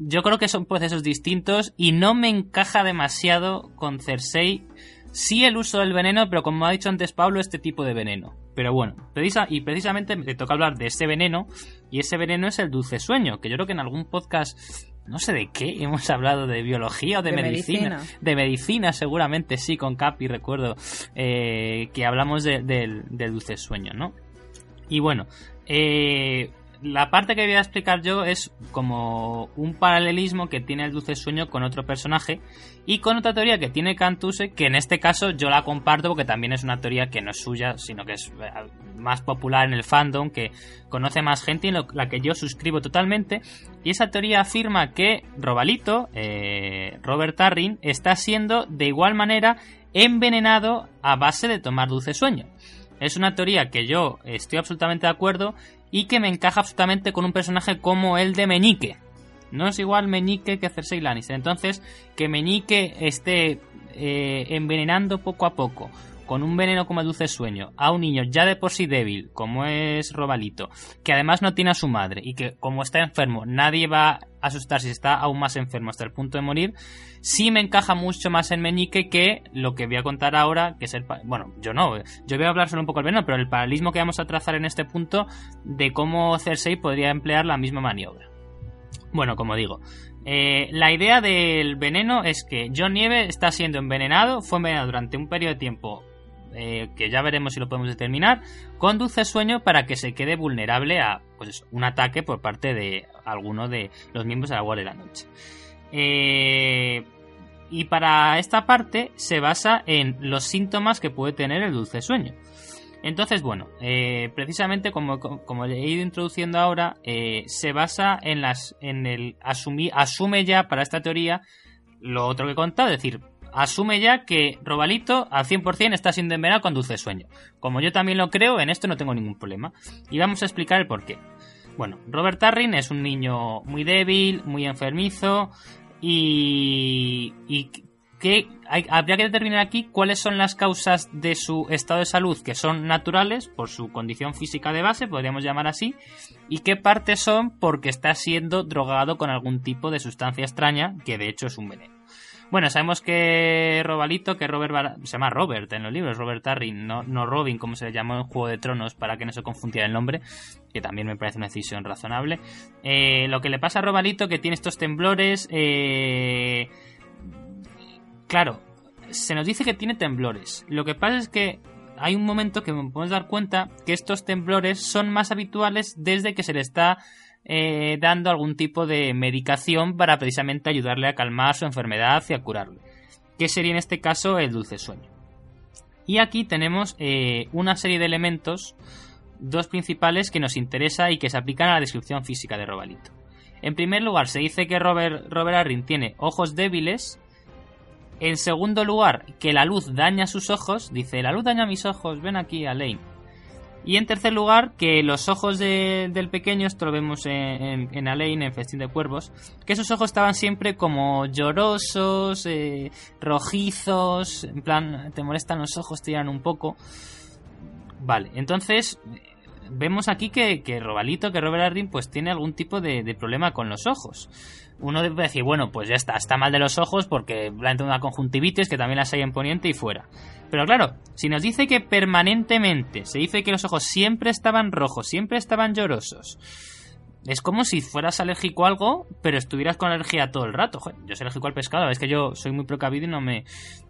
Speaker 4: Yo creo que son procesos distintos y no me encaja demasiado con Cersei. Sí el uso del veneno, pero como ha dicho antes Pablo, este tipo de veneno. Pero bueno, precisa, y precisamente me toca hablar de ese veneno, y ese veneno es el dulce sueño, que yo creo que en algún podcast, no sé de qué, hemos hablado de biología o de,
Speaker 3: De
Speaker 4: medicina.
Speaker 3: medicina.
Speaker 4: De medicina, seguramente, sí, con Capi, recuerdo, eh, que hablamos de- del, del dulce sueño, ¿no? Y bueno, eh, la parte que voy a explicar yo es como un paralelismo que tiene el dulce sueño con otro personaje y con otra teoría que tiene Cantuse, que en este caso yo la comparto porque también es una teoría que no es suya, sino que es eh, más popular en el fandom, que conoce más gente y la que yo suscribo totalmente. Y esa teoría afirma que Robalito, eh, Robert Tarrin, está siendo de igual manera envenenado a base de tomar dulce sueño. Es una teoría que yo estoy absolutamente de acuerdo y que me encaja absolutamente con un personaje como el de Meñique. No es igual Meñique que Cersei Lannister. Entonces, que Meñique esté eh, envenenando poco a poco con un veneno como dulce sueño a un niño ya de por sí débil, como es Robalito, que además no tiene a su madre y que como está enfermo nadie va a asustar si está aún más enfermo hasta el punto de morir, sí me encaja mucho más en Meñique que lo que voy a contar ahora, que es el... Bueno, yo no, yo voy a hablar solo un poco del veneno, pero el paralelismo que vamos a trazar en este punto de cómo Cersei podría emplear la misma maniobra. Bueno, como digo, eh, la idea del veneno es que John Nieve está siendo envenenado, fue envenenado durante un periodo de tiempo eh, que ya veremos si lo podemos determinar, con dulce sueño para que se quede vulnerable a pues un ataque por parte de alguno de los miembros de la Guardia de la Noche. Eh, y para esta parte se basa en los síntomas que puede tener el dulce sueño. Entonces, bueno, eh, precisamente como, como he ido introduciendo ahora, eh, se basa en las en el asumir, asume ya para esta teoría lo otro que he contado, es decir, asume ya que Robalito al 100% está siendo envenenado con dulce sueño. Como yo también lo creo, en esto no tengo ningún problema. Y vamos a explicar el porqué. Bueno, Robert Tarrin es un niño muy débil, muy enfermizo y, que habría que determinar aquí cuáles son las causas de su estado de salud que son naturales por su condición física de base, podríamos llamar así, y qué partes son porque está siendo drogado con algún tipo de sustancia extraña que de hecho es un veneno. Bueno, sabemos que Robalito, que Robert Bar- se llama Robert en los libros, Robert Tarrin, no, no Robin, como se le llamó en Juego de Tronos, para que no se confundiera el nombre, que también me parece una decisión razonable. Eh, lo que le pasa a Robalito, que tiene estos temblores, eh, claro, se nos dice que tiene temblores. Lo que pasa es que hay un momento que podemos dar cuenta que estos temblores son más habituales desde que se le está eh, dando algún tipo de medicación para precisamente ayudarle a calmar su enfermedad y a curarle. Que sería en este caso el dulce sueño. Y aquí tenemos eh, una serie de elementos, dos principales que nos interesa y que se aplican a la descripción física de Robalito. En primer lugar, se dice que Robert, Robert tiene ojos débiles. En segundo lugar, que la luz daña sus ojos. Dice, la luz daña mis ojos, ven aquí, Alain. Y en tercer lugar, que los ojos de- del pequeño, esto lo vemos en, en, en Alain, en Festín de Cuervos, que esos ojos estaban siempre como llorosos, eh, rojizos, en plan, te molestan los ojos, te un poco. Vale, entonces vemos aquí que, que Robalito, que Robert Arryn, pues tiene algún tipo de problema con los ojos. Uno debe decir, bueno, pues ya está, está mal de los ojos porque le ha entrado una conjuntivitis que también las hay en Poniente y fuera. Pero claro, si nos dice que permanentemente, se dice que los ojos siempre estaban rojos, siempre estaban llorosos, es como si fueras alérgico a algo, pero estuvieras con alergia todo el rato. Joder, yo soy alérgico al pescado, es que yo soy muy precavido y no me,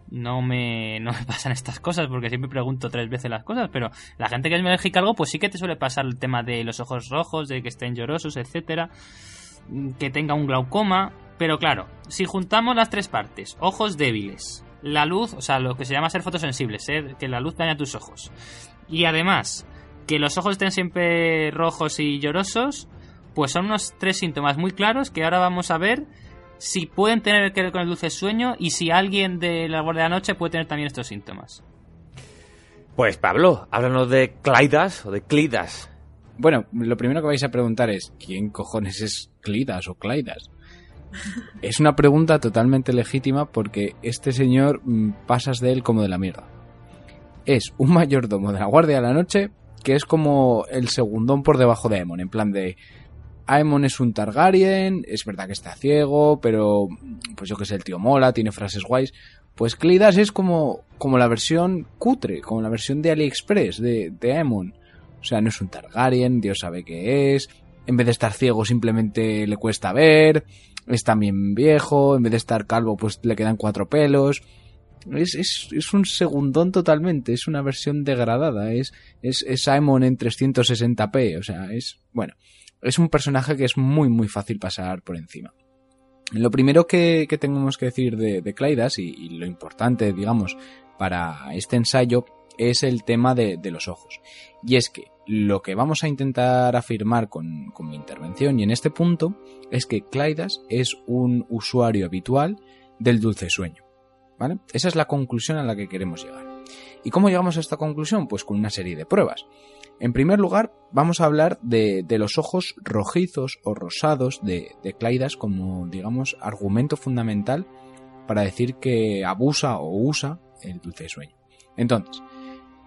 Speaker 4: no me, no me pasan estas cosas porque siempre pregunto tres veces las cosas, pero la gente que es alérgica a algo, pues sí que te suele pasar el tema de los ojos rojos, de que estén llorosos, etcétera, que tenga un glaucoma, pero claro, si juntamos las tres partes, ojos débiles, la luz, o sea, lo que se llama ser fotosensible, ser que la luz daña tus ojos, y además que los ojos estén siempre rojos y llorosos, pues son unos tres síntomas muy claros que ahora vamos a ver si pueden tener que ver con el dulce sueño y si alguien de la guardia de la noche puede tener también estos síntomas.
Speaker 1: Pues Pablo, háblanos de Claidas o de Clidas.
Speaker 5: Bueno, lo primero que vais a preguntar es ¿quién cojones es Clidas o Claidas? Es una pregunta totalmente legítima porque este señor mm, pasas de él como de la mierda. Es un mayordomo de la Guardia de la Noche que es como el segundón por debajo de Aemon, en plan de Aemon es un Targaryen, es verdad que está ciego, pero pues yo que sé, el tío mola, tiene frases guays. Pues Clidas es como, como la versión cutre, como la versión de AliExpress de, de Aemon. O sea, no es un Targaryen, Dios sabe qué es. En vez de estar ciego, simplemente le cuesta ver. Es también viejo. En vez de estar calvo, pues le quedan cuatro pelos. Es, es, es un segundón totalmente. Es una versión degradada. Es, es, Simon en 360p. O sea, es. Bueno. Es un personaje que es muy, muy fácil pasar por encima. Lo primero que, que tenemos que decir de, de y, lo importante, digamos, para este ensayo es el tema de, de, los ojos. Y es que lo que vamos a intentar afirmar con, con mi intervención y en este punto es que Claidas es un usuario habitual del dulce sueño. ¿Vale? Esa es la conclusión a la que queremos llegar. ¿Y cómo llegamos a esta conclusión? Pues con una serie de pruebas. En primer lugar, vamos a hablar de, de los ojos rojizos o rosados de, de, Claidas como, digamos, argumento fundamental para decir que abusa o usa el dulce sueño. Entonces,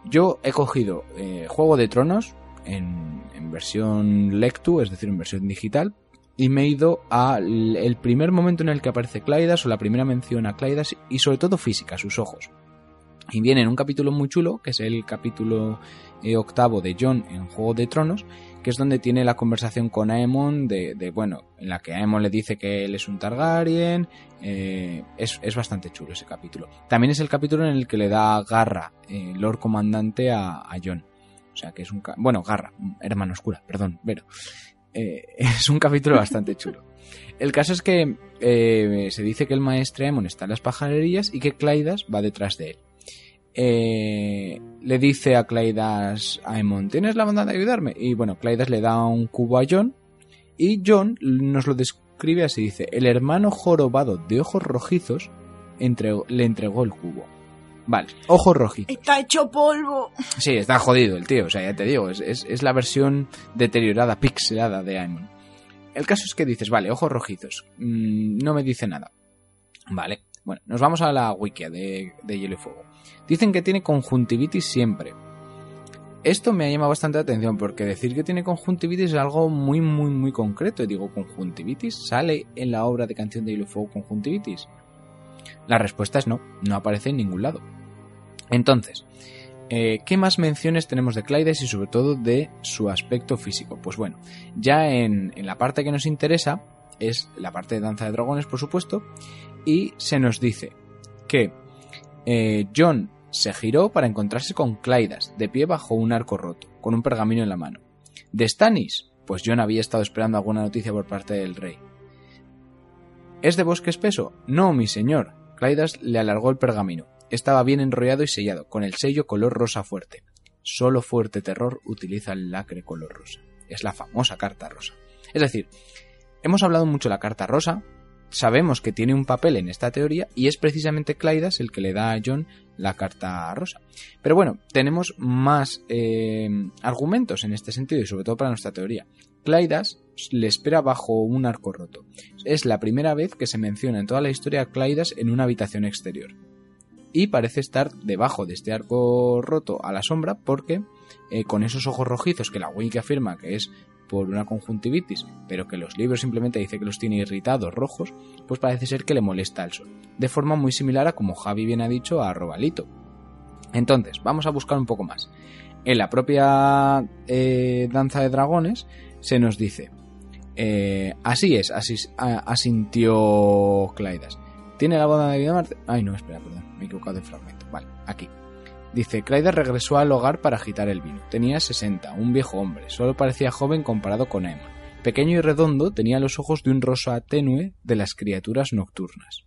Speaker 5: yo he cogido eh, Juego de Tronos en, en, versión Lectu, es decir, en versión digital, y me he ido al el primer momento en el que aparece Claidas o la primera mención a Claidas y sobre todo física, sus ojos. Y viene en un capítulo muy chulo, que es el capítulo eh, octavo de John en Juego de Tronos, que es donde tiene la conversación con Aemon de, de bueno, en la que Aemon le dice que él es un Targaryen, eh, es, es, bastante chulo ese capítulo. También es el capítulo en el que le da garra eh, Lord Comandante a, a, John. O sea que es un... Bueno, garra, hermano oscura, perdón, pero... Eh, es un capítulo bastante chulo. El caso es que se dice que el maestro Aemon está en las pajarerías y que Claidas va detrás de él. Eh, le dice a Claidas a Aemon, ¿tienes la bondad de ayudarme? Y bueno, Claidas le da un cubo a John y John nos lo describe así, dice, el hermano jorobado de ojos rojizos le entregó el cubo. Vale, ojos rojizos.
Speaker 2: Está hecho polvo.
Speaker 5: Sí, está jodido el tío, o sea, ya te digo, es, es, es la versión deteriorada, pixelada de Aemon. El caso es que dices, vale, ojos rojizos, mmm, no me dice nada. Vale, bueno, nos vamos a la wikia de, de Hielo y Fuego. Dicen que tiene conjuntivitis siempre. Esto me ha llamado bastante la atención porque decir que tiene conjuntivitis es algo muy, muy, muy concreto. Y digo, ¿conjuntivitis? ¿Sale en la obra de canción de Hielo y Fuego conjuntivitis? La respuesta es no, no aparece en ningún lado. Entonces, eh, ¿qué más menciones tenemos de Claides y sobre todo de su aspecto físico? Pues bueno, ya en la parte que nos interesa es la parte de Danza de Dragones, por supuesto, y se nos dice que eh, John se giró para encontrarse con Claidas, de pie bajo un arco roto, con un pergamino en la mano. De Stannis, pues John había estado esperando alguna noticia por parte del rey. ¿Es de bosque espeso? No, mi señor. Claidas le alargó el pergamino. Estaba bien enrollado y sellado, con el sello color rosa fuerte. Solo fuerte terror utiliza el lacre color rosa. Es la famosa carta rosa. Es decir, hemos hablado mucho de la carta rosa, sabemos que tiene un papel en esta teoría y es precisamente Claidas el que le da a John la carta rosa. Pero bueno, tenemos más eh, argumentos en este sentido y sobre todo para nuestra teoría. Claidas le espera bajo un arco roto. Es la primera vez que se menciona en toda la historia a en una habitación exterior. Y parece estar debajo de este arco roto a la sombra porque eh, con esos ojos rojizos que la Wiki afirma que es por una conjuntivitis, pero que los libros simplemente dice que los tiene irritados rojos, pues parece ser que le molesta el sol, de forma muy similar a como Javi bien ha dicho a Robalito. Entonces, vamos a buscar un poco más. En la propia eh, danza de dragones se nos dice, eh, así es, así asintió Claidas. Tiene la boda de Marte. Ay, no, espera, perdón, me he equivocado de fragmento. Vale, aquí. Dice, Claidas regresó al hogar para agitar el vino. Tenía 60, un viejo hombre, solo parecía joven comparado con Emma. Pequeño y redondo, tenía los ojos de un rosa tenue de las criaturas nocturnas.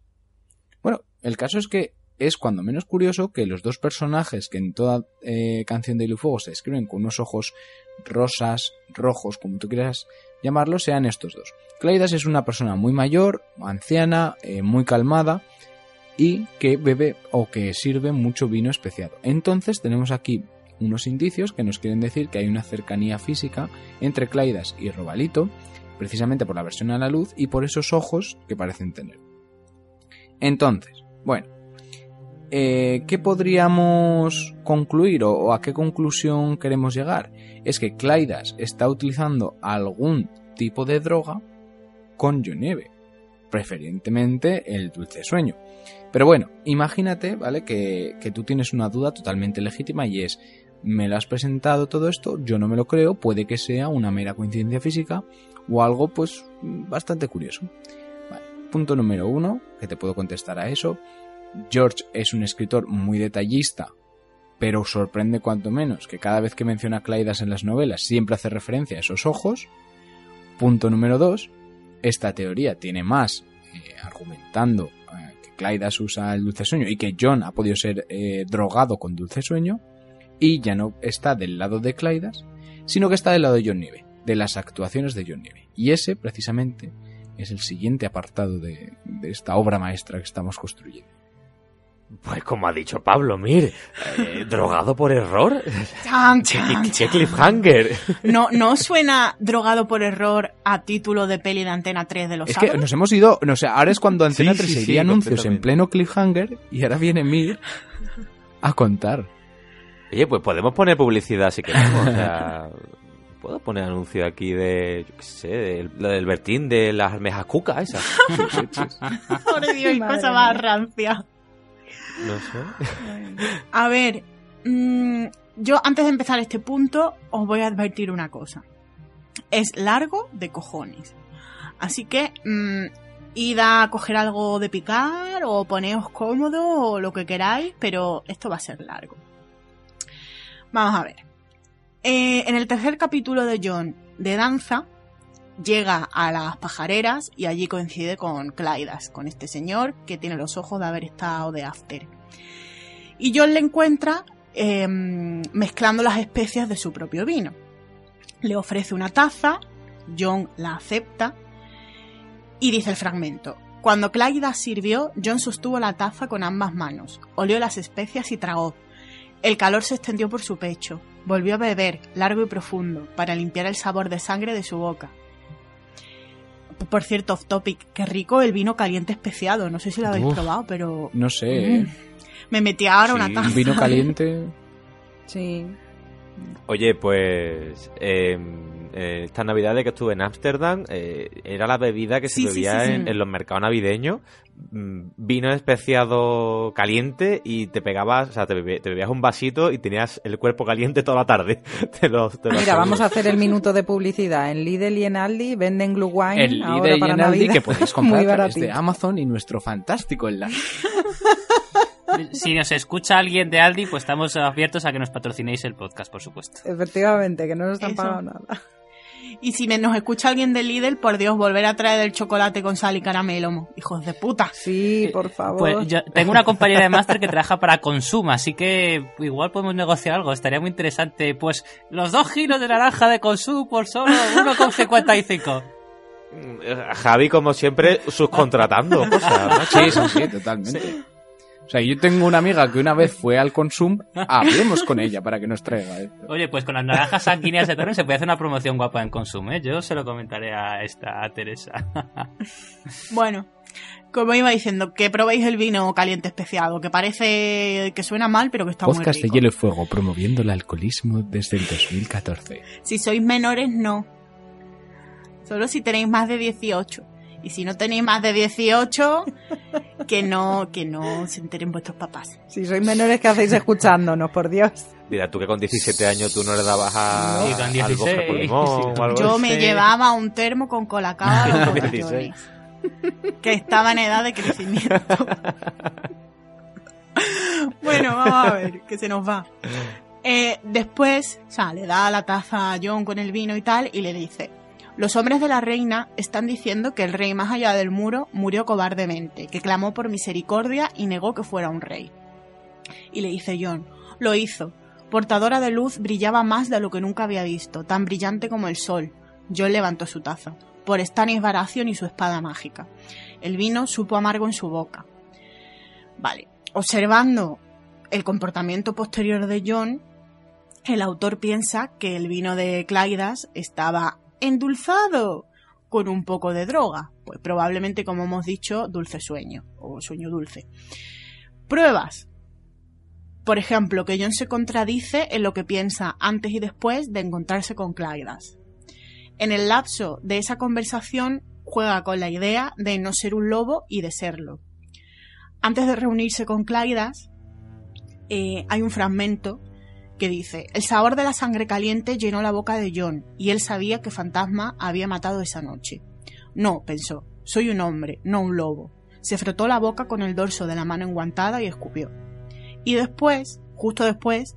Speaker 5: Bueno, el caso es que es cuando menos curioso que los dos personajes que en toda eh, canción de Fuego se describen con unos ojos rosas, rojos, como tú quieras llamarlos, sean estos dos. Claidas es una persona muy mayor, anciana, eh, muy calmada, y que bebe o que sirve mucho vino especiado. Entonces tenemos aquí unos indicios que nos quieren decir que hay una cercanía física entre Claidas y Robalito, precisamente por la versión a la luz y por esos ojos que parecen tener. Entonces, bueno, eh, ¿qué podríamos concluir o, a qué conclusión queremos llegar? Es que Claidas está utilizando algún tipo de droga con Nieve, preferentemente el dulce sueño. Pero bueno, imagínate, ¿vale? Que, que tú tienes una duda totalmente legítima y es, me lo has presentado todo esto, yo no me lo creo, puede que sea una mera coincidencia física o algo pues bastante curioso. Punto número uno, que te puedo contestar a eso. George es un escritor muy detallista, pero sorprende cuanto menos que cada vez que menciona Claidas en las novelas siempre hace referencia a esos ojos. Punto número dos, esta teoría tiene más eh, argumentando Claidas usa el dulce sueño y que John ha podido ser eh, drogado con dulce sueño y ya no está del lado de Claidas, sino que está del lado de John Nieve, de las actuaciones de John Nieve. Y ese precisamente es el siguiente apartado de, esta obra maestra que estamos construyendo.
Speaker 1: Pues como ha dicho Pablo, mire, eh, drogado por error. Che cliffhanger.
Speaker 2: No, no suena drogado por error a título de peli de Antena 3 de los
Speaker 5: Es que nos hemos ido, no sé, ahora es cuando Antena 3 se iría anuncios en pleno cliffhanger y ahora viene Mir a contar.
Speaker 1: Oye, pues podemos poner publicidad si queremos, o sea, puedo poner anuncio aquí de, yo qué sé, de, lo del Bertín de las almejas cuca esa.
Speaker 2: Por Dios, cosa más rancia.
Speaker 1: No sé.
Speaker 2: A ver, mm, yo antes de empezar este punto os voy a advertir una cosa. Es largo de cojones. Así que mm, id a coger algo de picar o poneos cómodo o lo que queráis, pero esto va a ser largo. Vamos a ver. Eh, en el tercer capítulo de John de danza, llega a las pajareras y allí coincide con Claidas, con este señor que tiene los ojos de haber estado de after. Y John le encuentra em, mezclando las especias de su propio vino. Le ofrece una taza, John la acepta y dice el fragmento. Cuando Claidas sirvió, John sostuvo la taza con ambas manos, olió las especias y tragó. El calor se extendió por su pecho. Volvió a beber, largo y profundo, para limpiar el sabor de sangre de su boca por cierto, off topic, qué rico el vino caliente especiado. No sé si lo habéis probado, pero.
Speaker 5: No sé.
Speaker 2: Mm. Me metí ahora una taza.
Speaker 5: Un vino caliente.
Speaker 3: sí.
Speaker 1: Oye, pues. Eh, esta Navidad de que estuve en Ámsterdam, eh, era la bebida que se bebía en, los mercados navideños. Mm, vino especiado caliente y te pegabas, o sea, te, bebías un vasito y tenías el cuerpo caliente toda la tarde.
Speaker 3: Mira, vamos a hacer el minuto de publicidad. En Lidl y en Aldi venden Glue Wine.
Speaker 5: En Lidl y en Aldi que podéis comprar de Amazon y nuestro fantástico enlace.
Speaker 4: si nos escucha alguien de Aldi, pues estamos abiertos a que nos patrocinéis el podcast, por supuesto.
Speaker 3: Efectivamente, que no nos están pagando nada.
Speaker 2: Y si me, nos escucha alguien de Lidl, por Dios, volver a traer el chocolate con sal y caramelo, hijos de puta.
Speaker 3: Sí, por favor.
Speaker 4: Pues yo tengo una compañera de máster que trabaja para Consum, así que igual podemos negociar algo, estaría muy interesante. Pues los dos giros de naranja de Consum por solo 1,55.
Speaker 1: eh, Javi, como siempre, subcontratando cosas. macho.
Speaker 5: Sí, sí, sí, totalmente. O sea, yo tengo una amiga que una vez fue al Consum, hablemos con ella para que nos traiga esto.
Speaker 4: Oye, pues con las naranjas sanguíneas de Torres se puede hacer una promoción guapa en Consum, ¿eh? Yo se lo comentaré a esta a Teresa.
Speaker 2: Bueno, como iba diciendo, que probéis el vino caliente especiado, que parece que suena mal, pero que está muy
Speaker 5: Podcast de
Speaker 2: rico.
Speaker 5: Hielo y Fuego, promoviendo el alcoholismo desde el 2014.
Speaker 2: Si sois menores, no. Solo si tenéis más de 18. Y si no tenéis más de 18, que no, que no se enteren vuestros papás.
Speaker 3: Si sois menores, ¿qué hacéis escuchándonos, por Dios?
Speaker 1: Mira, tú que con 17 años tú no le dabas a,
Speaker 4: No. Con
Speaker 1: al
Speaker 4: 16,
Speaker 1: bosque por limón
Speaker 4: sí.
Speaker 1: o algo
Speaker 2: Yo me
Speaker 4: Sí.
Speaker 2: llevaba un termo con colacao a los
Speaker 1: 16.
Speaker 2: botellones, que estaba en edad de crecimiento. bueno, vamos a ver, que se nos va. Eh, después, o sea, le da la taza a John con el vino y tal, y le dice: Los hombres de la reina están diciendo que el rey más allá del muro murió cobardemente, que clamó por misericordia y negó que fuera un rey. Y le dice John: Lo hizo. Portadora de luz brillaba más de lo que nunca había visto, tan brillante como el sol. John levantó su taza. Por Stannis Baratheon y su espada mágica. El vino supo amargo en su boca. Vale. Observando el comportamiento posterior de John, el autor piensa que el vino de Claidas estaba endulzado con un poco de droga. Pues probablemente, como hemos dicho, dulce sueño o sueño dulce. Pruebas. Por ejemplo, que John se contradice en lo que piensa antes y después de encontrarse con Claidas. En el lapso de esa conversación juega con la idea de no ser un lobo y de serlo. Antes de reunirse con Claidas, eh, hay un fragmento que dice, el sabor de la sangre caliente llenó la boca de John y él sabía que Fantasma había matado esa noche. No, pensó, soy un hombre, no un lobo. Se frotó la boca con el dorso de la mano enguantada y escupió. Y después, justo después,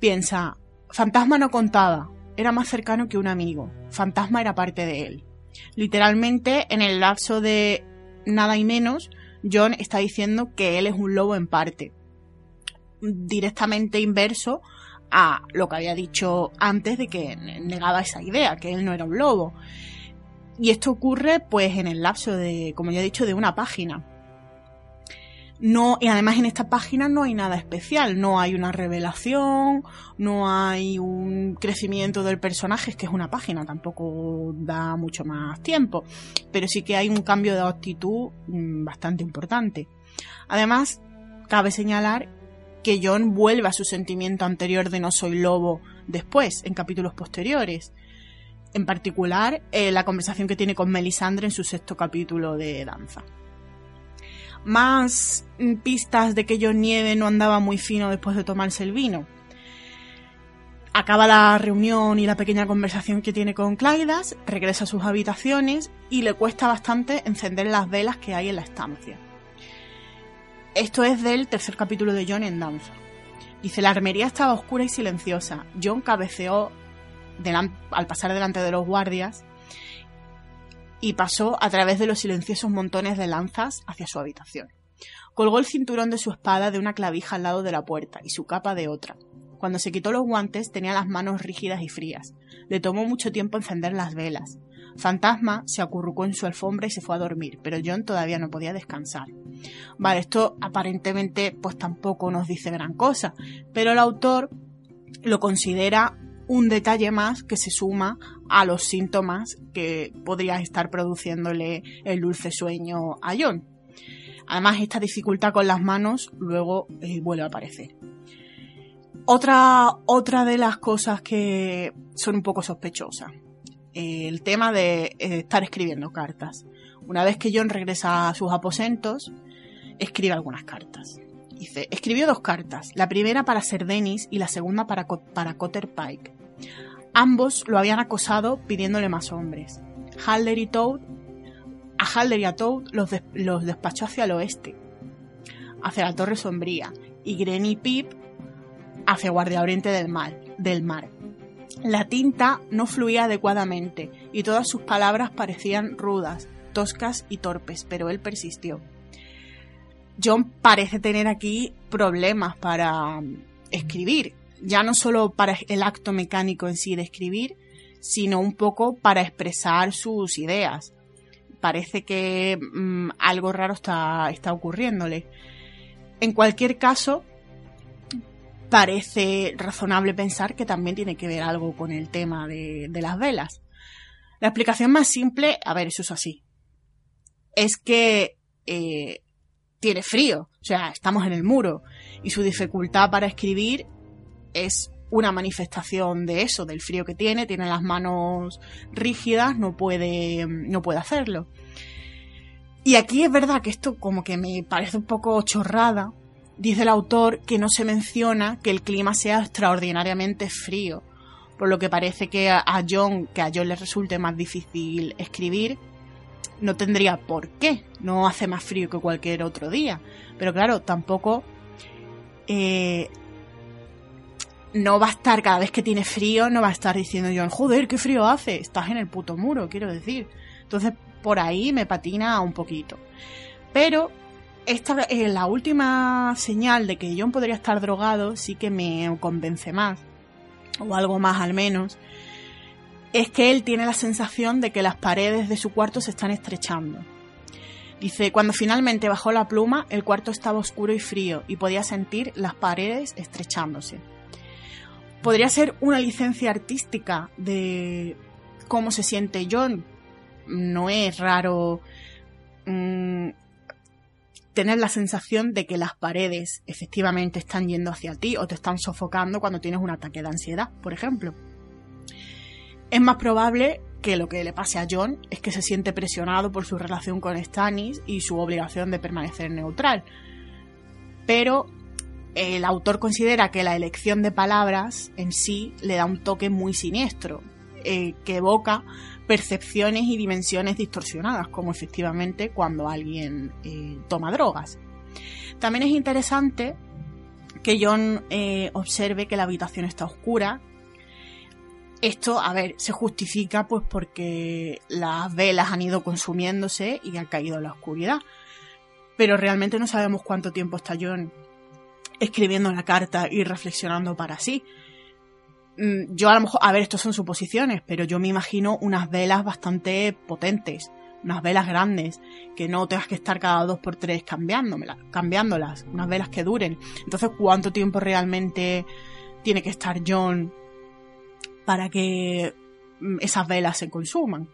Speaker 2: piensa, Fantasma no contaba, era más cercano que un amigo. Fantasma era parte de él. Literalmente, en el lapso de nada y menos, John está diciendo que él es un lobo en parte. Directamente inverso a lo que había dicho antes de que negaba esa idea, que él no era un lobo. Y esto ocurre pues en el lapso de, como ya he dicho, de una página. No, y además en esta página no hay nada especial, no hay una revelación, no hay un crecimiento del personaje, es que es una página, tampoco da mucho más tiempo, pero sí que hay un cambio de actitud mm, bastante importante. Además, cabe señalar que John vuelve a su sentimiento anterior de no soy lobo después, en capítulos posteriores. En particular, eh, la conversación que tiene con Melisandre en su sexto capítulo de Danza más mm, pistas de que John Nieve no andaba muy fino después de tomarse el vino. Acaba la reunión y la pequeña conversación que tiene con Claidas, regresa a sus habitaciones y le cuesta bastante encender las velas que hay en la estancia. Esto es del tercer capítulo de John en Danza. Dice, la armería estaba oscura y silenciosa. John cabeceó al pasar delante de los guardias y pasó a través de los silenciosos montones de lanzas hacia su habitación. Colgó el cinturón de su espada de una clavija al lado de la puerta y su capa de otra. Cuando se quitó los guantes tenía las manos rígidas y frías. Le tomó mucho tiempo encender las velas. Fantasma se acurrucó en su alfombra y se fue a dormir, pero John todavía no podía descansar. Vale, esto aparentemente pues tampoco nos dice gran cosa, pero el autor lo considera un detalle más que se suma a los síntomas que podría estar produciéndole el dulce sueño a John. Además, esta dificultad con las manos luego eh, vuelve a aparecer. Otra, otra de las cosas que son un poco sospechosas, el tema de eh, estar escribiendo cartas. Una vez que John regresa a sus aposentos, escribe algunas cartas. Dice, escribió dos cartas, la primera para Ser Dennis y la segunda para, para Cotter Pike. Ambos lo habían acosado pidiéndole más hombres. Halder y Toad, a Halder y a Toad los, los despachó hacia el oeste, hacia la Torre Sombría, y Gren y Pip hacia Guardia Oriente del mar, del mar. La tinta no fluía adecuadamente y todas sus palabras parecían rudas, toscas y torpes, pero él persistió. John parece tener aquí problemas para mm, escribir, ya no solo para el acto mecánico en sí de escribir, sino un poco para expresar sus ideas. Parece que mm, algo raro está, está ocurriéndole. En cualquier caso, parece razonable pensar que también tiene que ver algo con el tema de, las velas. La explicación más simple, a ver, eso es así, es que eh, tiene frío, o sea, estamos en el muro y su dificultad para escribir es una manifestación de eso, del frío que tiene, tiene las manos rígidas, no puede, no puede hacerlo. Y aquí es verdad que esto como que me parece un poco chorrada. Dice el autor que no se menciona que el clima sea extraordinariamente frío, por lo que parece que a John, que a John le resulte más difícil escribir, no tendría por qué, no hace más frío que cualquier otro día. Pero claro, tampoco eh, no va a estar cada vez que tiene frío, no va a estar diciendo John, joder, qué frío hace, estás en el puto muro, quiero decir. Entonces, por ahí me patina un poquito. Pero esta, eh, la última señal de que John podría estar drogado sí que me convence más, o algo más al menos, es que él tiene la sensación de que las paredes de su cuarto se están estrechando. Dice, cuando finalmente bajó la pluma, el cuarto estaba oscuro y frío y podía sentir las paredes estrechándose. Podría ser una licencia artística de cómo se siente John. No es raro mmm, tener la sensación de que las paredes efectivamente están yendo hacia ti o te están sofocando cuando tienes un ataque de ansiedad, por ejemplo. Es más probable que lo que le pase a John es que se siente presionado por su relación con Stannis y su obligación de permanecer neutral. Pero el autor considera que la elección de palabras en sí le da un toque muy siniestro, eh, que evoca percepciones y dimensiones distorsionadas, como efectivamente cuando alguien eh, toma drogas. También es interesante que John eh, observe que la habitación está oscura, esto, a ver, se justifica pues porque las velas han ido consumiéndose y ha caído la oscuridad. Pero realmente no sabemos cuánto tiempo está John escribiendo la carta y reflexionando para sí. Mm, yo a lo mejor, a ver, esto son suposiciones, pero yo me imagino unas velas bastante potentes, unas velas grandes, que no tengas que estar cada dos por tres cambiándolas, unas velas que duren. Entonces, ¿cuánto tiempo realmente tiene que estar John para que mm, esas velas se consuman.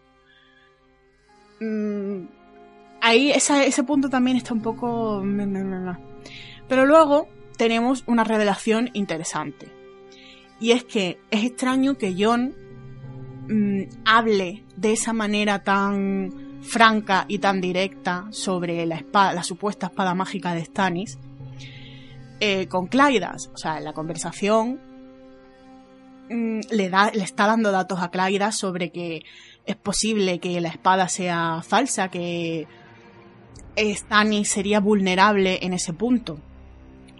Speaker 2: Mm, ahí ese punto también está un poco... Pero luego tenemos una revelación interesante. Y es que es extraño que John mm, hable de esa manera tan franca y tan directa sobre la espada, la supuesta espada mágica de Stannis eh, con Claidas. O sea, en la conversación Mm, le, da, le está dando datos a Claida sobre que es posible que la espada sea falsa, que Stannis sería vulnerable en ese punto.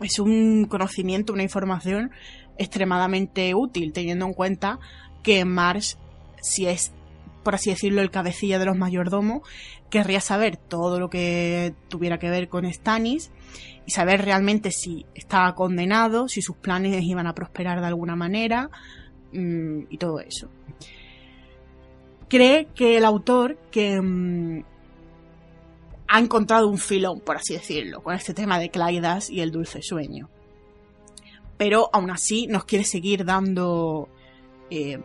Speaker 2: Es un conocimiento, una información extremadamente útil, teniendo en cuenta que Marsh, si es, por así decirlo, el cabecilla de los mayordomos, querría saber todo lo que tuviera que ver con Stannis y saber realmente si estaba condenado, si sus planes iban a prosperar de alguna manera, Mm, y todo eso. Cree que el autor que mm, ha encontrado un filón, por así decirlo, con este tema de Claidas y el dulce sueño. Pero aún así nos quiere seguir dando eh,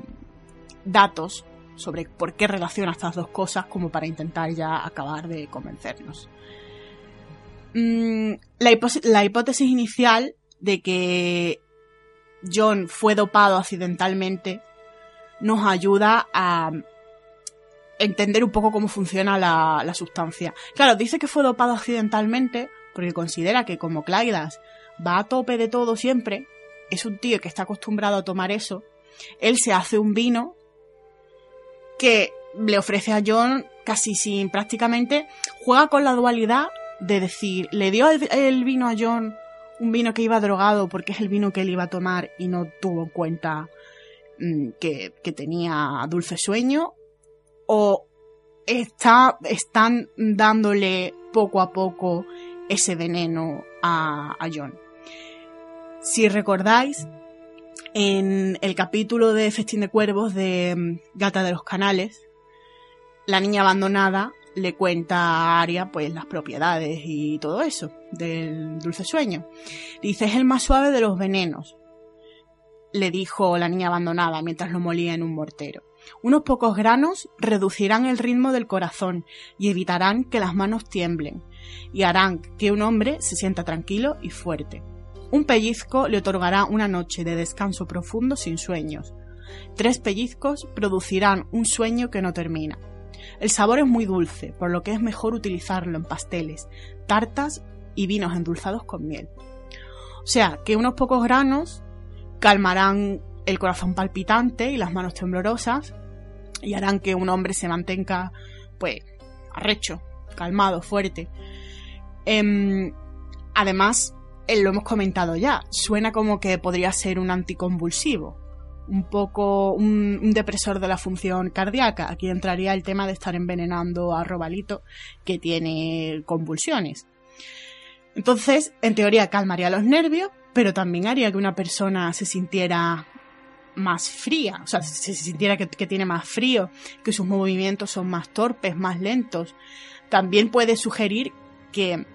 Speaker 2: datos sobre por qué relaciona estas dos cosas como para intentar ya acabar de convencernos. Mm, la hipótesis inicial de que John fue dopado accidentalmente, nos ayuda a entender un poco cómo funciona la, sustancia. Claro, dice que fue dopado accidentalmente porque considera que como Claidas va a tope de todo siempre, es un tío que está acostumbrado a tomar eso, él se hace un vino que le ofrece a John casi sin prácticamente, juega con la dualidad de decir, le dio el vino a John un vino que iba drogado porque es el vino que él iba a tomar y no tuvo en cuenta mm, que, tenía dulce sueño o está, están dándole poco a poco ese veneno a, a John. Si recordáis, En el capítulo de Festín de Cuervos de mm, Gata de los Canales, la niña abandonada le cuenta a Aria pues las propiedades y todo eso del dulce sueño. Dice, es el más suave de los venenos, le dijo la niña abandonada mientras lo molía en un mortero. Unos pocos granos reducirán el ritmo del corazón y evitarán que las manos tiemblen, y harán que un hombre se sienta tranquilo y fuerte. Un pellizco le otorgará una noche de descanso profundo sin sueños. Tres pellizcos producirán un sueño que no termina. El sabor es muy dulce, por lo que es mejor utilizarlo en pasteles, tartas y vinos endulzados con miel. O sea, que unos pocos granos calmarán el corazón palpitante y las manos temblorosas y harán que un hombre se mantenga, pues, arrecho, calmado, fuerte. Em, además, eh, lo hemos comentado ya, suena como que podría ser un anticonvulsivo, un poco un, depresor de la función cardíaca. Aquí entraría el tema de estar envenenando a Robalito, que tiene convulsiones. Entonces, en teoría, calmaría los nervios, pero también haría que una persona se sintiera más fría, o sea, se sintiera que, tiene más frío, que sus movimientos son más torpes, más lentos. También puede sugerir que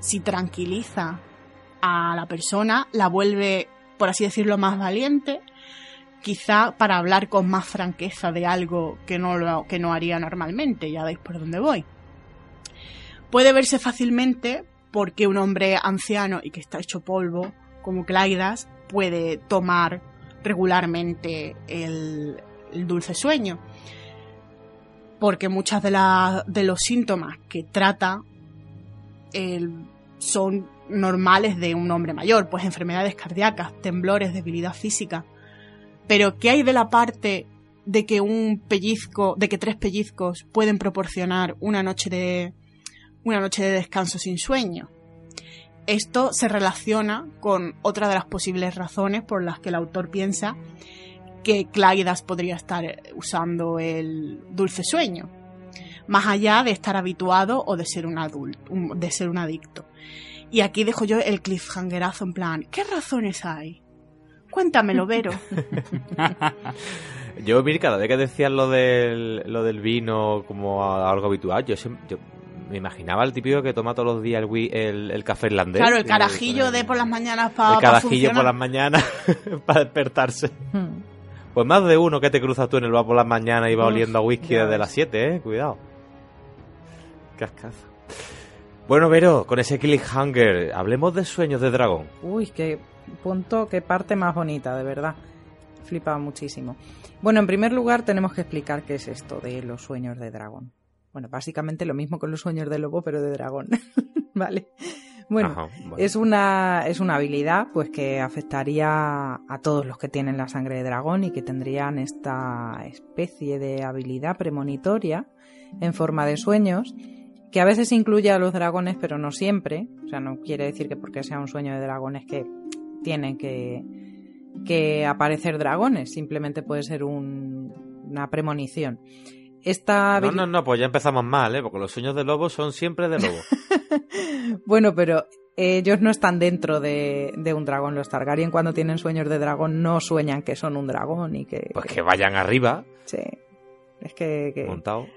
Speaker 2: si tranquiliza a la persona, la vuelve, por así decirlo, más valiente, quizá para hablar con más franqueza de algo que no, lo, que no haría normalmente, ya veis por dónde voy. Puede verse fácilmente porque un hombre anciano y que está hecho polvo, como Claidas, puede tomar regularmente el, dulce sueño. Porque muchas de, de los síntomas que trata el, son normales de un hombre mayor, pues enfermedades cardíacas, temblores, debilidad física. Pero ¿qué hay de la parte de que un pellizco, de que tres pellizcos pueden proporcionar una noche de una noche de descanso sin sueño? Esto se relaciona con otra de las posibles razones por las que el autor piensa que Claidas podría estar usando el dulce sueño, más allá de estar habituado o de ser un adulto, de ser un adicto. Y aquí dejo yo el cliffhangerazo en plan, ¿qué razones hay? Cuéntamelo, Vero.
Speaker 1: yo, mira, cada vez que decías lo del, lo del vino como algo habitual, yo, yo me imaginaba el típico que toma todos los días el, el, el café irlandés.
Speaker 2: Claro, el carajillo de por las mañanas para
Speaker 1: El carajillo por las mañanas para despertarse. Hmm. Pues más de uno que te cruzas tú en el bar por las mañanas y va oliendo a whisky desde las 7, eh. Cuidado. Cascazo. Bueno, Vero, con ese cliffhanger, hablemos de sueños de dragón.
Speaker 3: Uy, qué punto, qué parte más bonita, de verdad. Flipa muchísimo. Bueno, en primer lugar tenemos que explicar qué es esto de los sueños de dragón. Bueno, básicamente lo mismo con los sueños de lobo, pero de dragón. vale. Bueno, Ajá, vale. es una es una habilidad pues que afectaría a todos los que tienen la sangre de dragón y que tendrían esta especie de habilidad premonitoria en forma de sueños que a veces incluye a los dragones, pero no siempre. O sea, no quiere decir que porque sea un sueño de dragones que tienen que, que aparecer dragones, simplemente puede ser un, una premonición. Esta
Speaker 1: no, no, no, pues ya empezamos mal, ¿eh? Porque los sueños de lobo son siempre de lobo.
Speaker 3: bueno, pero ellos no están dentro de, de, un dragón. Los Targaryen cuando tienen sueños de dragón no sueñan que son un dragón y que...
Speaker 1: Pues que vayan arriba.
Speaker 3: Sí. Es que, que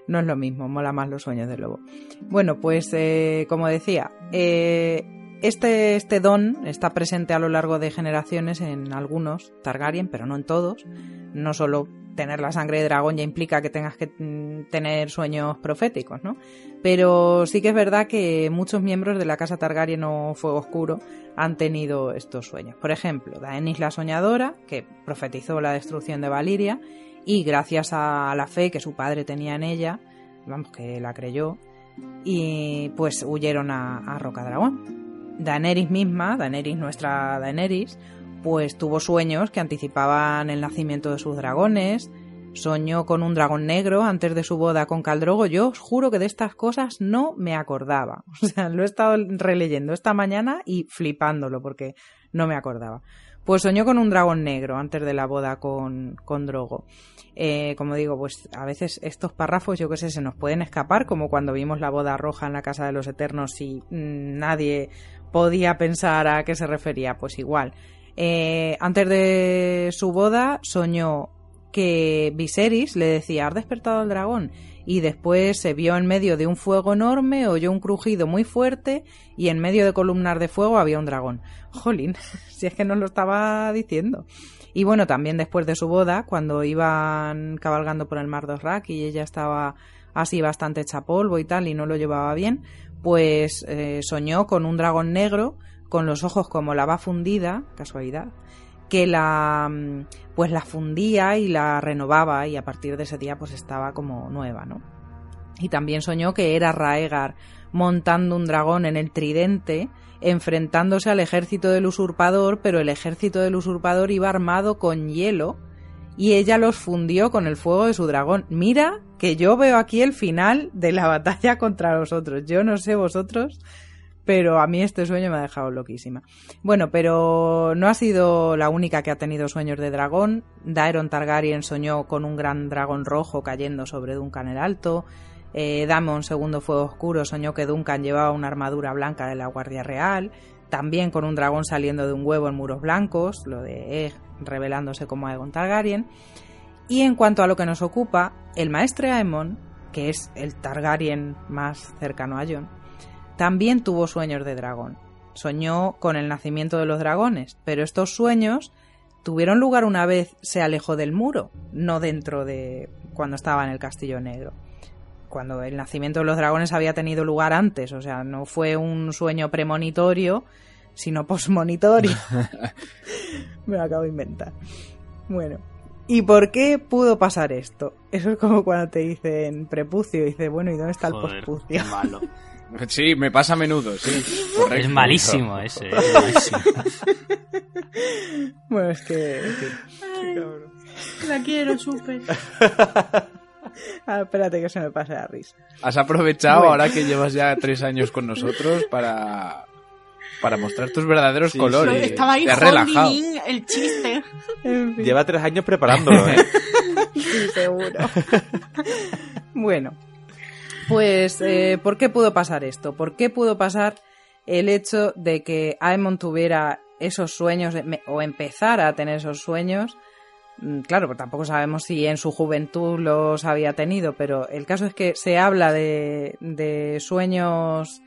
Speaker 3: no es lo mismo, mola más los sueños de lobo. Bueno, pues eh, como decía, eh, este, este don está presente a lo largo de generaciones en algunos Targaryen, pero no en todos. No solo tener la sangre de dragón ya implica que tengas que mm, tener sueños proféticos, ¿no? Pero sí que es verdad que muchos miembros de la casa Targaryen o Fuego Oscuro han tenido estos sueños. Por ejemplo, Daenerys la Soñadora, que profetizó la destrucción de Valiria, y gracias a la fe que su padre tenía en ella, vamos, que la creyó, y pues huyeron a, Rocadragón. Daenerys misma, Daenerys, nuestra Daenerys, pues tuvo sueños que anticipaban el nacimiento de sus dragones, soñó con un dragón negro antes de su boda con Caldrogo. Yo os juro que de estas cosas no me acordaba. O sea, lo he estado releyendo esta mañana y flipándolo porque no me acordaba. Pues soñó con un dragón negro antes de la boda con, con Drogo. Eh, como digo, pues a veces estos párrafos, yo qué sé, se nos pueden escapar, como cuando vimos la boda roja en la Casa de los Eternos y mmm, nadie podía pensar a qué se refería. Pues igual. Eh, antes de su boda soñó que Viserys le decía, has despertado al dragón. Y después se vio en medio de un fuego enorme, oyó un crujido muy fuerte y en medio de columnas de fuego había un dragón. Jolín, si es que no lo estaba diciendo. Y bueno, también después de su boda, cuando iban cabalgando por el mar de Osrak y ella estaba así bastante hecha polvo y tal y no lo llevaba bien, pues eh, soñó con un dragón negro con los ojos como lava fundida, casualidad, que la mm, pues la fundía y la renovaba y a partir de ese día pues estaba como nueva, ¿no? Y también soñó que era Raegar montando un dragón en el tridente, enfrentándose al ejército del usurpador, pero el ejército del usurpador iba armado con hielo y ella los fundió con el fuego de su dragón. Mira que yo veo aquí el final de la batalla contra los otros. Yo no sé vosotros, pero a mí este sueño me ha dejado loquísima. Bueno, pero no ha sido la única que ha tenido sueños de dragón. Daeron Targaryen soñó con un gran dragón rojo cayendo sobre Duncan el Alto. Eh, Damon, segundo fuego oscuro, soñó que Duncan llevaba una armadura blanca de la Guardia Real. También con un dragón saliendo de un huevo en muros blancos, lo de Egg revelándose como Aegon Targaryen. Y en cuanto a lo que nos ocupa, el maestre Aemon, que es el Targaryen más cercano a Jon, también tuvo sueños de dragón. Soñó con el nacimiento de los dragones, pero estos sueños tuvieron lugar una vez se alejó del muro, no dentro de cuando estaba en el Castillo Negro. Cuando el nacimiento de los dragones había tenido lugar antes, o sea, no fue un sueño premonitorio, sino posmonitorio. Me lo acabo de inventar. Bueno, ¿y por qué pudo pasar esto? Eso es como cuando te dicen prepucio y dices, bueno, ¿y dónde está el pospucio?
Speaker 4: qué malo.
Speaker 5: Sí, me pasa a menudo, sí.
Speaker 4: Es malísimo ese. es malísimo.
Speaker 3: Bueno, es que... fin.
Speaker 2: La quiero súper.
Speaker 3: Ah, espérate que se me pase la risa.
Speaker 5: Has aprovechado
Speaker 3: Bueno.
Speaker 5: ahora que llevas ya tres años con nosotros para, para mostrar tus verdaderos
Speaker 1: Sí,
Speaker 5: colores.
Speaker 1: sí.
Speaker 2: Estaba ahí
Speaker 5: Te has relajado.
Speaker 2: el chiste.
Speaker 3: En fin,
Speaker 1: Lleva tres años preparándolo, ¿eh?
Speaker 3: sí, seguro. bueno, pues eh, ¿por qué pudo pasar esto? ¿Por qué pudo pasar el hecho de que Aemon tuviera esos sueños o empezara a tener esos sueños? Mm, Claro, pero tampoco sabemos si en su juventud los había tenido, pero el caso es que se habla de, de sueños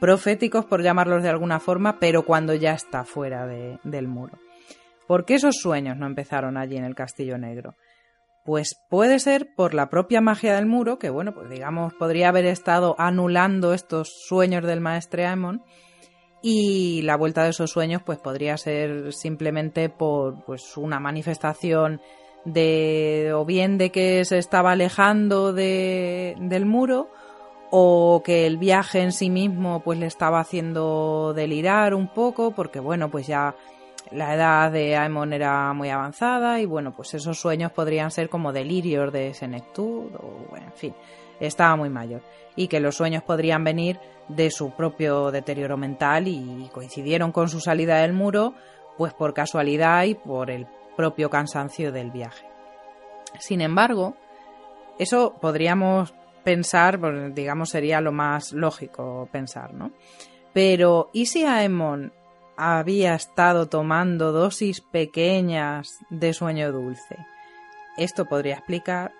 Speaker 3: proféticos, por llamarlos de alguna forma, pero cuando ya está fuera de- del muro. ¿Por qué esos sueños no empezaron allí en el Castillo Negro? Pues puede ser por la propia magia del muro, que bueno, pues digamos, podría haber estado anulando estos sueños del maestre Aemon, y la vuelta de esos sueños pues podría ser simplemente por pues una manifestación de o bien de que se estaba alejando de, del muro o que el viaje en sí mismo pues le estaba haciendo delirar un poco porque bueno pues ya la edad de Aemon era muy avanzada y bueno pues esos sueños podrían ser como delirios de senectud o en fin estaba muy mayor y que los sueños podrían venir de su propio deterioro mental y coincidieron con su salida del muro pues por casualidad y por el propio cansancio del viaje. Sin embargo, eso podríamos pensar, pues, digamos, sería lo más lógico pensar, ¿no? Pero, ¿y si Aemon había estado tomando dosis pequeñas de sueño dulce? Esto podría explicar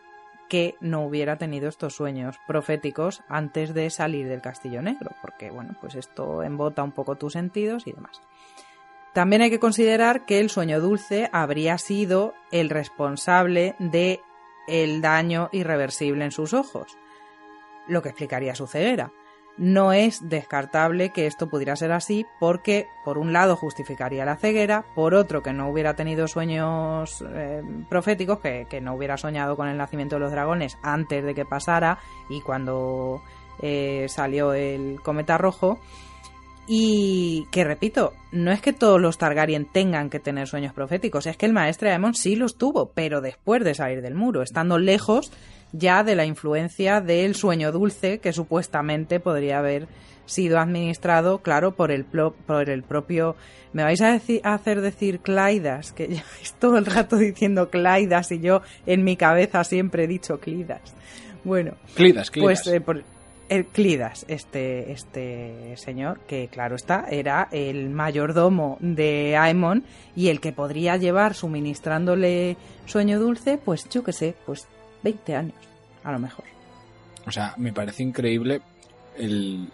Speaker 3: que no hubiera tenido estos sueños proféticos antes de salir del Castillo Negro, porque bueno, pues esto embota un poco tus sentidos y demás. También hay que considerar que el sueño dulce habría sido el responsable de el daño irreversible en sus ojos, lo que explicaría su ceguera. No es descartable que esto pudiera ser así porque, por un lado, justificaría la ceguera, por otro, que no hubiera tenido sueños eh, proféticos, que, que, no hubiera soñado con el nacimiento de los dragones antes de que pasara y cuando eh, salió el cometa rojo. Y que repito, no es que todos los Targaryen tengan que tener sueños proféticos, es que el maestre Aemon sí los tuvo, pero después de salir del muro, estando lejos ya de la influencia del sueño dulce que supuestamente podría haber sido administrado, claro, por el, por el propio... Me vais a, decir, a hacer decir Claidas, que lleváis todo el rato diciendo Claidas y yo en mi cabeza siempre he dicho Clidas. Bueno,
Speaker 5: Clidas, Clidas.
Speaker 3: pues eh, por, el Clidas, este, este señor, que claro está, era el mayordomo de Aemon y el que podría llevar suministrándole sueño dulce, pues yo qué sé, pues 20 años, a lo mejor.
Speaker 5: O sea, me parece increíble. El,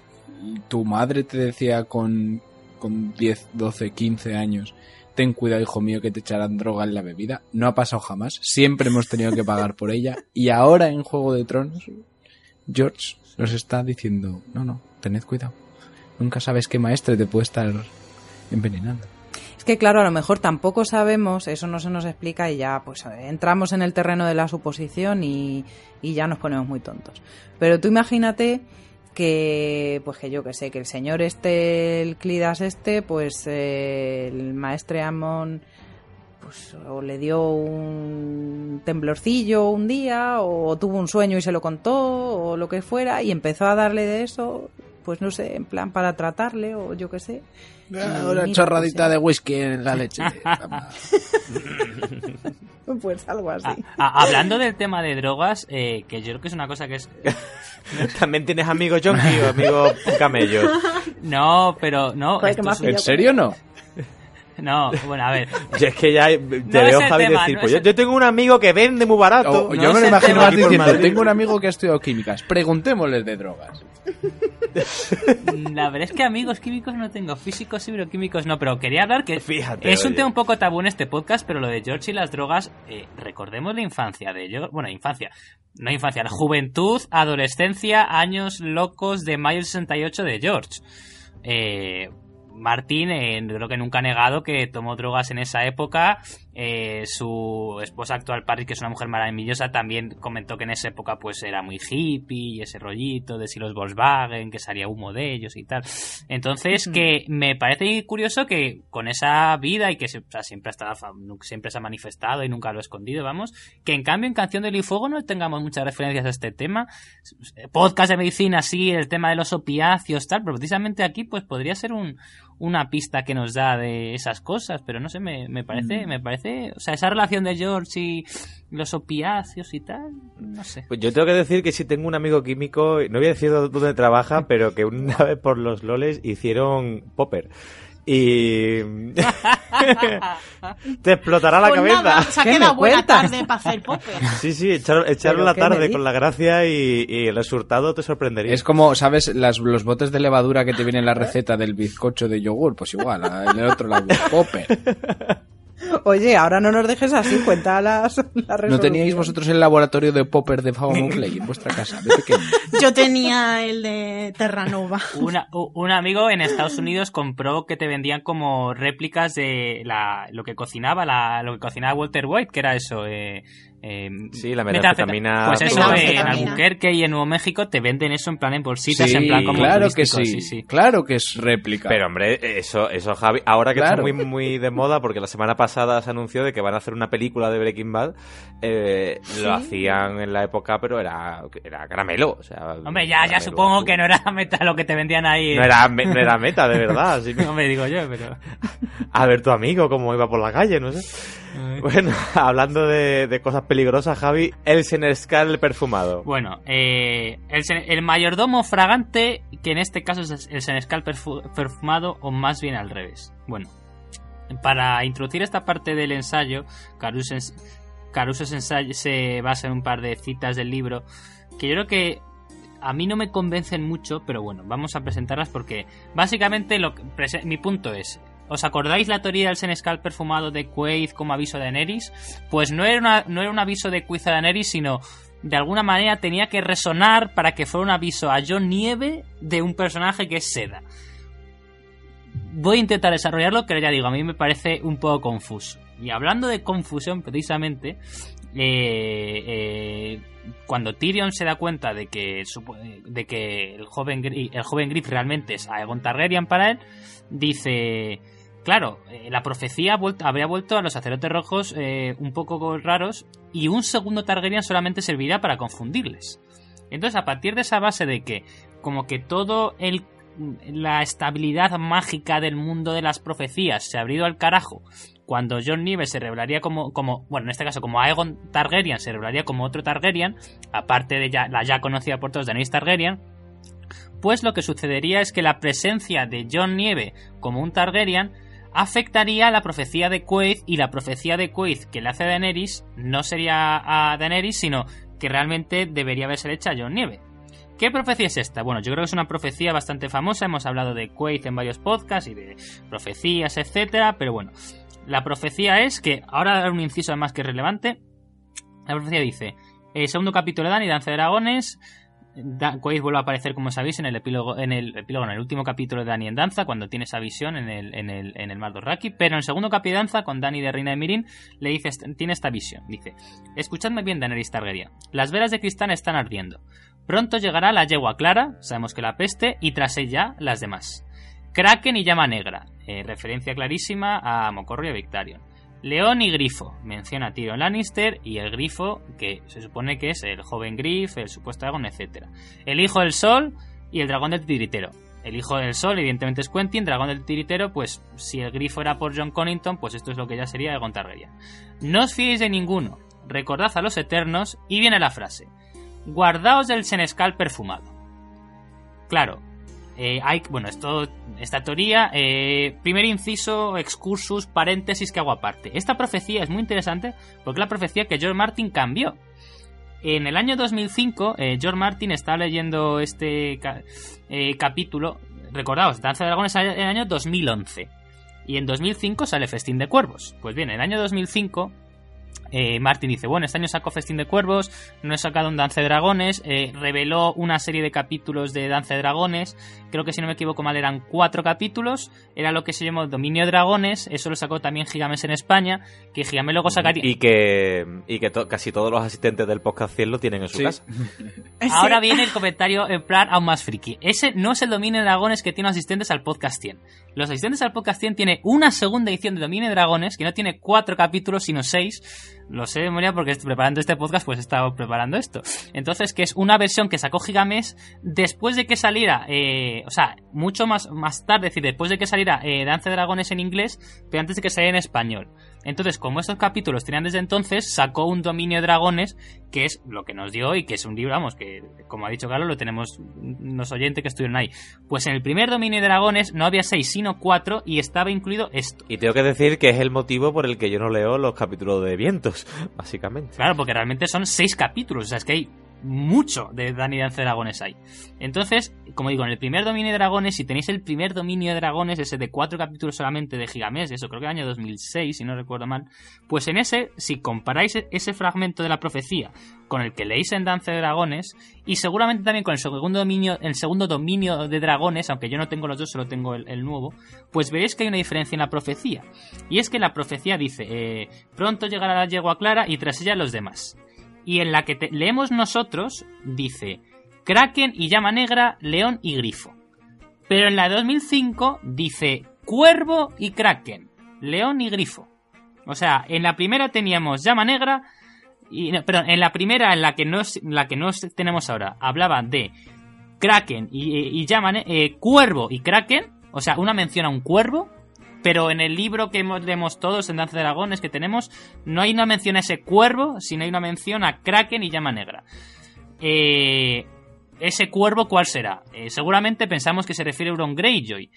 Speaker 5: tu madre te decía con, con 10, 12, 15 años, ten cuidado, hijo mío, que te echarán droga en la bebida. No ha pasado jamás. Siempre hemos tenido que pagar por ella. Y ahora en Juego de Tronos, George nos está diciendo, no, no, tened cuidado. Nunca sabes qué maestre te puede estar envenenando.
Speaker 3: Que claro, a lo mejor tampoco sabemos, eso no se nos explica y ya pues entramos en el terreno de la suposición y, y ya nos ponemos muy tontos. Pero tú imagínate que pues que yo que sé, que el señor este, el Clidas este, pues eh, el maestre Amon pues o le dio un temblorcillo un día o tuvo un sueño y se lo contó o lo que fuera y empezó a darle de eso pues no sé en plan para tratarle o yo qué sé
Speaker 5: Una
Speaker 3: mira,
Speaker 5: chorradita de whisky en la leche.
Speaker 3: pues algo así
Speaker 4: Ah, ah, hablando del tema de drogas, eh, que yo creo que es una cosa que es...
Speaker 1: ¿También tienes amigos junkie o amigos camellos?
Speaker 4: No, pero no.
Speaker 3: Joder,
Speaker 4: esto es-.
Speaker 5: ¿En serio no?
Speaker 4: No, bueno, a ver.
Speaker 1: Y es que ya te
Speaker 4: No
Speaker 1: veo,
Speaker 4: es el
Speaker 1: Javi,
Speaker 4: tema,
Speaker 1: decir,
Speaker 4: no
Speaker 1: pues
Speaker 4: es
Speaker 1: yo,
Speaker 4: el-
Speaker 1: yo tengo un amigo que vende muy barato.
Speaker 5: O-
Speaker 4: No
Speaker 5: yo me lo imagino diciendo, tengo un amigo que ha estudiado químicas, preguntémosle de drogas.
Speaker 4: La verdad es que amigos químicos no tengo, físicos y bioquímicos no, pero quería hablar que
Speaker 1: Fíjate,
Speaker 4: es un tema un poco tabú en este podcast, pero lo de George y las drogas, eh, recordemos la infancia de George, bueno, infancia, no infancia, la juventud, adolescencia, años locos de mayo del 68 de George. Eh, Martín eh, creo que nunca ha negado que tomó drogas en esa época. Eh, su esposa actual, Paris, que es una mujer maravillosa, también comentó que en esa época pues era muy hippie y ese rollito de si los Volkswagen, que salía humo de ellos y tal. Entonces, que me parece curioso que con esa vida y que se- o sea, siempre, ha estado, fa- nu- siempre se ha manifestado y nunca lo ha escondido, vamos, que en cambio en Canción del Fuego no tengamos muchas referencias a este tema. Podcast de medicina, sí, el tema de los opiáceos, tal, pero precisamente aquí pues podría ser un, una pista que nos da de esas cosas, pero no sé, me, me parece, me parece, o sea, esa relación de George y los opiáceos y tal, no sé.
Speaker 1: Pues yo tengo que decir que sí tengo un amigo químico, no voy a decir dónde trabaja, pero que una vez por los loles hicieron popper. Y... Te explotará la
Speaker 2: Pues
Speaker 1: cabeza.
Speaker 2: nada, se ha
Speaker 3: ¿Qué me
Speaker 2: quedado buena tarde para hacer popper.
Speaker 1: Sí, sí, echaron, echaron
Speaker 3: ¿Pero
Speaker 1: la tarde con la gracia y, y el resultado te sorprendería.
Speaker 5: Es como, ¿sabes? Las, los botes de levadura que te viene en la receta del bizcocho de yogur. Pues igual, en el otro lado, popper.
Speaker 3: oye ahora no nos dejes así cuenta las, la
Speaker 5: ¿No teníais vosotros el laboratorio de popper de Faumonplay en vuestra casa? De pequeño?
Speaker 2: Yo tenía el de Terranova.
Speaker 4: Una- un amigo en Estados Unidos compró que te vendían como réplicas de la, lo que cocinaba la, lo que cocinaba Walter White, que era eso. Eh, eh,
Speaker 1: Sí, la
Speaker 4: metanfetamina. Pues eso, eh, en. Albuquerque y en Nuevo México te venden eso en plan en bolsitas,
Speaker 5: Sí,
Speaker 4: en plan como
Speaker 5: claro que sí, Claro que es réplica.
Speaker 1: Pero hombre, eso, eso Javi, ahora que
Speaker 5: Claro.
Speaker 1: está muy, muy de moda, porque la semana pasada se anunció de que van a hacer una película de Breaking Bad, eh, lo hacían en la época, pero era, era caramelo. O sea,
Speaker 4: Hombre, ya, ya supongo que no era meta lo que te vendían ahí.
Speaker 1: No era, me- no era meta, de verdad.
Speaker 4: No me digo yo, pero.
Speaker 1: a ver tu amigo cómo iba por la calle, no sé. Bueno, hablando de, de cosas peligrosas, Javi, el Senescal perfumado.
Speaker 4: Bueno, eh, el, mayordomo fragante, que en este caso es el senescal perfu- perfumado, o más bien al revés. Bueno, para introducir esta parte del ensayo, Caruso, se, basa en un par de citas del libro, que yo creo que a mí no me convencen mucho, pero bueno, vamos a presentarlas porque básicamente lo que mi punto es, ¿os acordáis la teoría del senescal perfumado de Quaid como aviso de Daenerys? Pues no era, no era un aviso de Quaid a Daenerys, sino de alguna manera tenía que resonar para que fuera un aviso a John Nieve de un personaje que es Seda. Voy a intentar desarrollarlo, pero ya digo, a mí me parece un poco confuso. Y hablando de confusión, precisamente, eh, eh, cuando Tyrion se da cuenta de que, de que el joven el joven Griff realmente es Aegon Targaryen para él, dice, claro, eh, la profecía habría vuelto a los sacerdotes rojos eh, un poco raros y un segundo Targaryen solamente servirá para confundirles. Entonces, a partir de esa base de que, como que todo el la estabilidad mágica del mundo de las profecías se ha abrido al carajo cuando John Nieve se revelaría como, como, bueno, en este caso como Aegon Targaryen se revelaría como otro Targaryen, aparte de ya, la ya conocida por todos Daenerys Targaryen, pues lo que sucedería es que la presencia de Jon Nieve como un Targaryen afectaría a la profecía de Quaid y la profecía de Quaid que le hace a Daenerys no sería a Daenerys, sino que realmente debería haberse hecha a Jon Nieve. ¿Qué profecía es esta? Bueno, yo creo que es una profecía bastante famosa, hemos hablado de Quaid en varios podcasts y de profecías, etcétera, pero bueno, la profecía es que, ahora un inciso más que relevante, la profecía dice, el segundo capítulo de Dani, Danza de Dragones, Quaid vuelve a aparecer, como sabéis, en el epílogo, en el epílogo, en el último capítulo de Dani en Danza, cuando tiene esa visión en el, en el, en el Mar Dothraki, pero en el segundo capítulo de Danza, con Dani de Reina de Mirin, le dice, tiene esta visión, dice, escuchadme bien, Daenerys Targaryen, las velas de cristal están ardiendo, pronto llegará la yegua clara, sabemos que la peste, y tras ella las demás. Kraken y llama negra, eh, referencia clarísima a Mocorro y a Victarion. León y Grifo. Menciona a Tyrion Lannister y el Grifo, que se supone que es el joven Grif, el supuesto dragón, etc. El Hijo del Sol y el Dragón del Tiritero. El Hijo del Sol, evidentemente, es Quentin. Dragón del Tiritero, pues si el Grifo era por John Connington, pues esto es lo que ya sería de Targaryen. No os fiéis de ninguno. Recordad a los Eternos y viene la frase. Guardaos del Senescal perfumado. Claro, eh, hay, bueno, esto, esta teoría, eh, primer inciso, excursus, paréntesis que hago aparte. Esta profecía es muy interesante porque es la profecía que George Martin cambió. En el año 2005, eh, George Martin estaba leyendo este capítulo. Recordaos, Danza de Dragones en el año 2011. Y en 2005 sale Festín de Cuervos. Pues bien, en el año 2005 eh, Martin dice, bueno, este año saco Festín de Cuervos, no he sacado un Dance de Dragones, eh, reveló una serie de capítulos de Dance de Dragones, creo que si no me equivoco mal eran cuatro capítulos, era lo que se llamó Dominio de Dragones, eso lo sacó también Gigames en España, que Gigames luego sacaría...
Speaker 1: Y que, y que casi todos los asistentes del podcast 100 lo tienen en su casa.
Speaker 4: Ahora viene el comentario en plan aún más friki. Ese no es el Dominio de Dragones que tiene asistentes al podcast 100. Los asistentes al podcast 100 tiene una segunda edición de Dominio de Dragones, que no tiene cuatro capítulos, sino seis, lo sé de memoria porque preparando este podcast pues he estado preparando esto. Entonces, que es una versión que sacó Gigamesh después de que saliera, eh, o sea, mucho más, más tarde, es decir, después de que saliera eh, Dance de Dragones en inglés, pero antes de que saliera en español. Entonces, como estos capítulos tenían desde entonces, sacó un dominio de dragones, que es lo que nos dio y que es un libro, vamos, que como ha dicho Carlos, lo tenemos unos oyentes que estuvieron ahí. Pues en el primer dominio de dragones no había seis, sino cuatro, y estaba incluido esto.
Speaker 1: Y tengo que decir que es el motivo por el que yo no leo los capítulos de vientos, básicamente.
Speaker 4: Claro, porque realmente son seis capítulos, o sea, es que hay mucho de Dani de Dragones hay. Entonces, como digo, en el primer dominio de dragones, si tenéis el primer dominio de dragones, ese de cuatro capítulos solamente de Gigamés, eso creo que el año 2006, si no recuerdo mal, pues en ese, si comparáis ese fragmento de la profecía con el que leéis en Dance de Dragones, y seguramente también con el segundo dominio, el segundo dominio de dragones, aunque yo no tengo los dos, solo tengo el, nuevo, pues veréis que hay una diferencia en la profecía. Y es que la profecía dice, eh, pronto llegará la yegua clara y tras ella los demás y en la que leemos nosotros dice Kraken y llama negra, león y grifo. Pero en la de 2005 dice cuervo y kraken, león y grifo. O sea, en la primera teníamos llama negra, y, perdón, en la primera, en la que no, la que no tenemos ahora, hablaba de kraken y, llama eh, cuervo y kraken, o sea, una mención a un cuervo, pero en el libro que leemos todos en Danza de Dragones que tenemos, no hay una mención a ese cuervo, sino hay una mención a Kraken y Llama Negra. Eh, ¿Ese cuervo cuál será? Eh, seguramente pensamos que se refiere a Euron Greyjoy.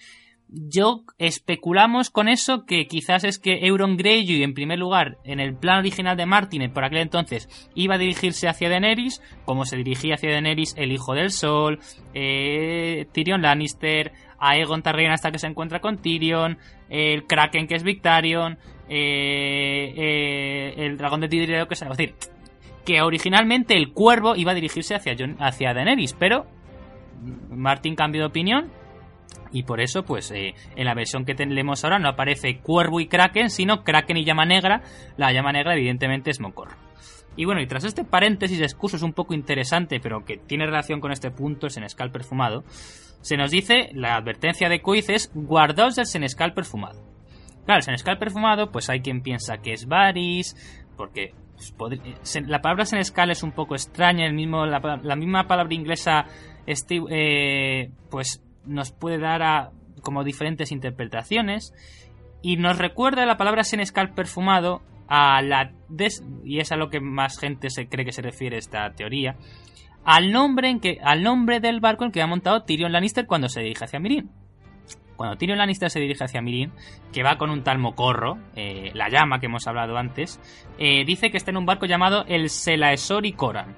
Speaker 4: Yo especulamos con eso que quizás es que Euron Greyjoy, en primer lugar, en el plan original de Martin, por aquel entonces, iba a dirigirse hacia Daenerys, como se dirigía hacia Daenerys el Hijo del Sol, eh, Tyrion Lannister, Aegon Targaryen hasta que se encuentra con Tyrion, el Kraken que es Victarion, eh, eh, el dragón de Tidreo que es decir, que originalmente el cuervo iba a dirigirse hacia, hacia Daenerys, pero Martin cambió de opinión y por eso, pues, eh, en la versión que tenemos ahora no aparece Cuervo y Kraken, sino Kraken y Llama Negra. La Llama Negra, evidentemente, es Mocorro. Y bueno, y tras este paréntesis de es un poco interesante, pero que tiene relación con este punto, el Senescal perfumado, se nos dice, la advertencia de Coiz es guardaos del Senescal perfumado. Claro, el Senescal perfumado, pues hay quien piensa que es Varys, porque pues, eh, la palabra Senescal es un poco extraña, el mismo, la, misma palabra inglesa eh, pues nos puede dar a, como diferentes interpretaciones y nos recuerda la palabra Senescal perfumado a la y es a lo que más gente se cree que se refiere esta teoría al nombre, en que, al nombre del barco en que ha montado Tyrion Lannister cuando se dirige hacia Mirin. Cuando Tyrion Lannister se dirige hacia Mirin, que va con un tal mocorro, eh, la llama que hemos hablado antes, eh, dice que está en un barco llamado el Selaesori Coran.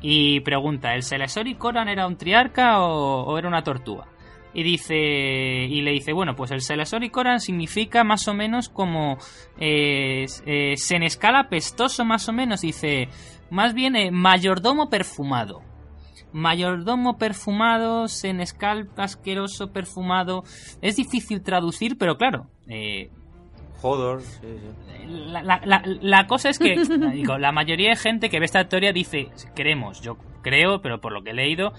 Speaker 4: Y pregunta, ¿el Selaesori Coran era un triarca o, era una tortuga? Y dice. Y le dice, bueno, pues el Selesori Coran significa más o menos como. Eh, eh, senescal pestoso, más o menos. Dice. Más bien eh, mayordomo perfumado. Mayordomo perfumado, senescal asqueroso perfumado. Es difícil traducir, pero claro. Eh,
Speaker 1: Hodor, sí, sí.
Speaker 4: la, la- la- la cosa es que digo, la mayoría de gente que ve esta teoría dice, creemos, yo creo, pero por lo que he leído,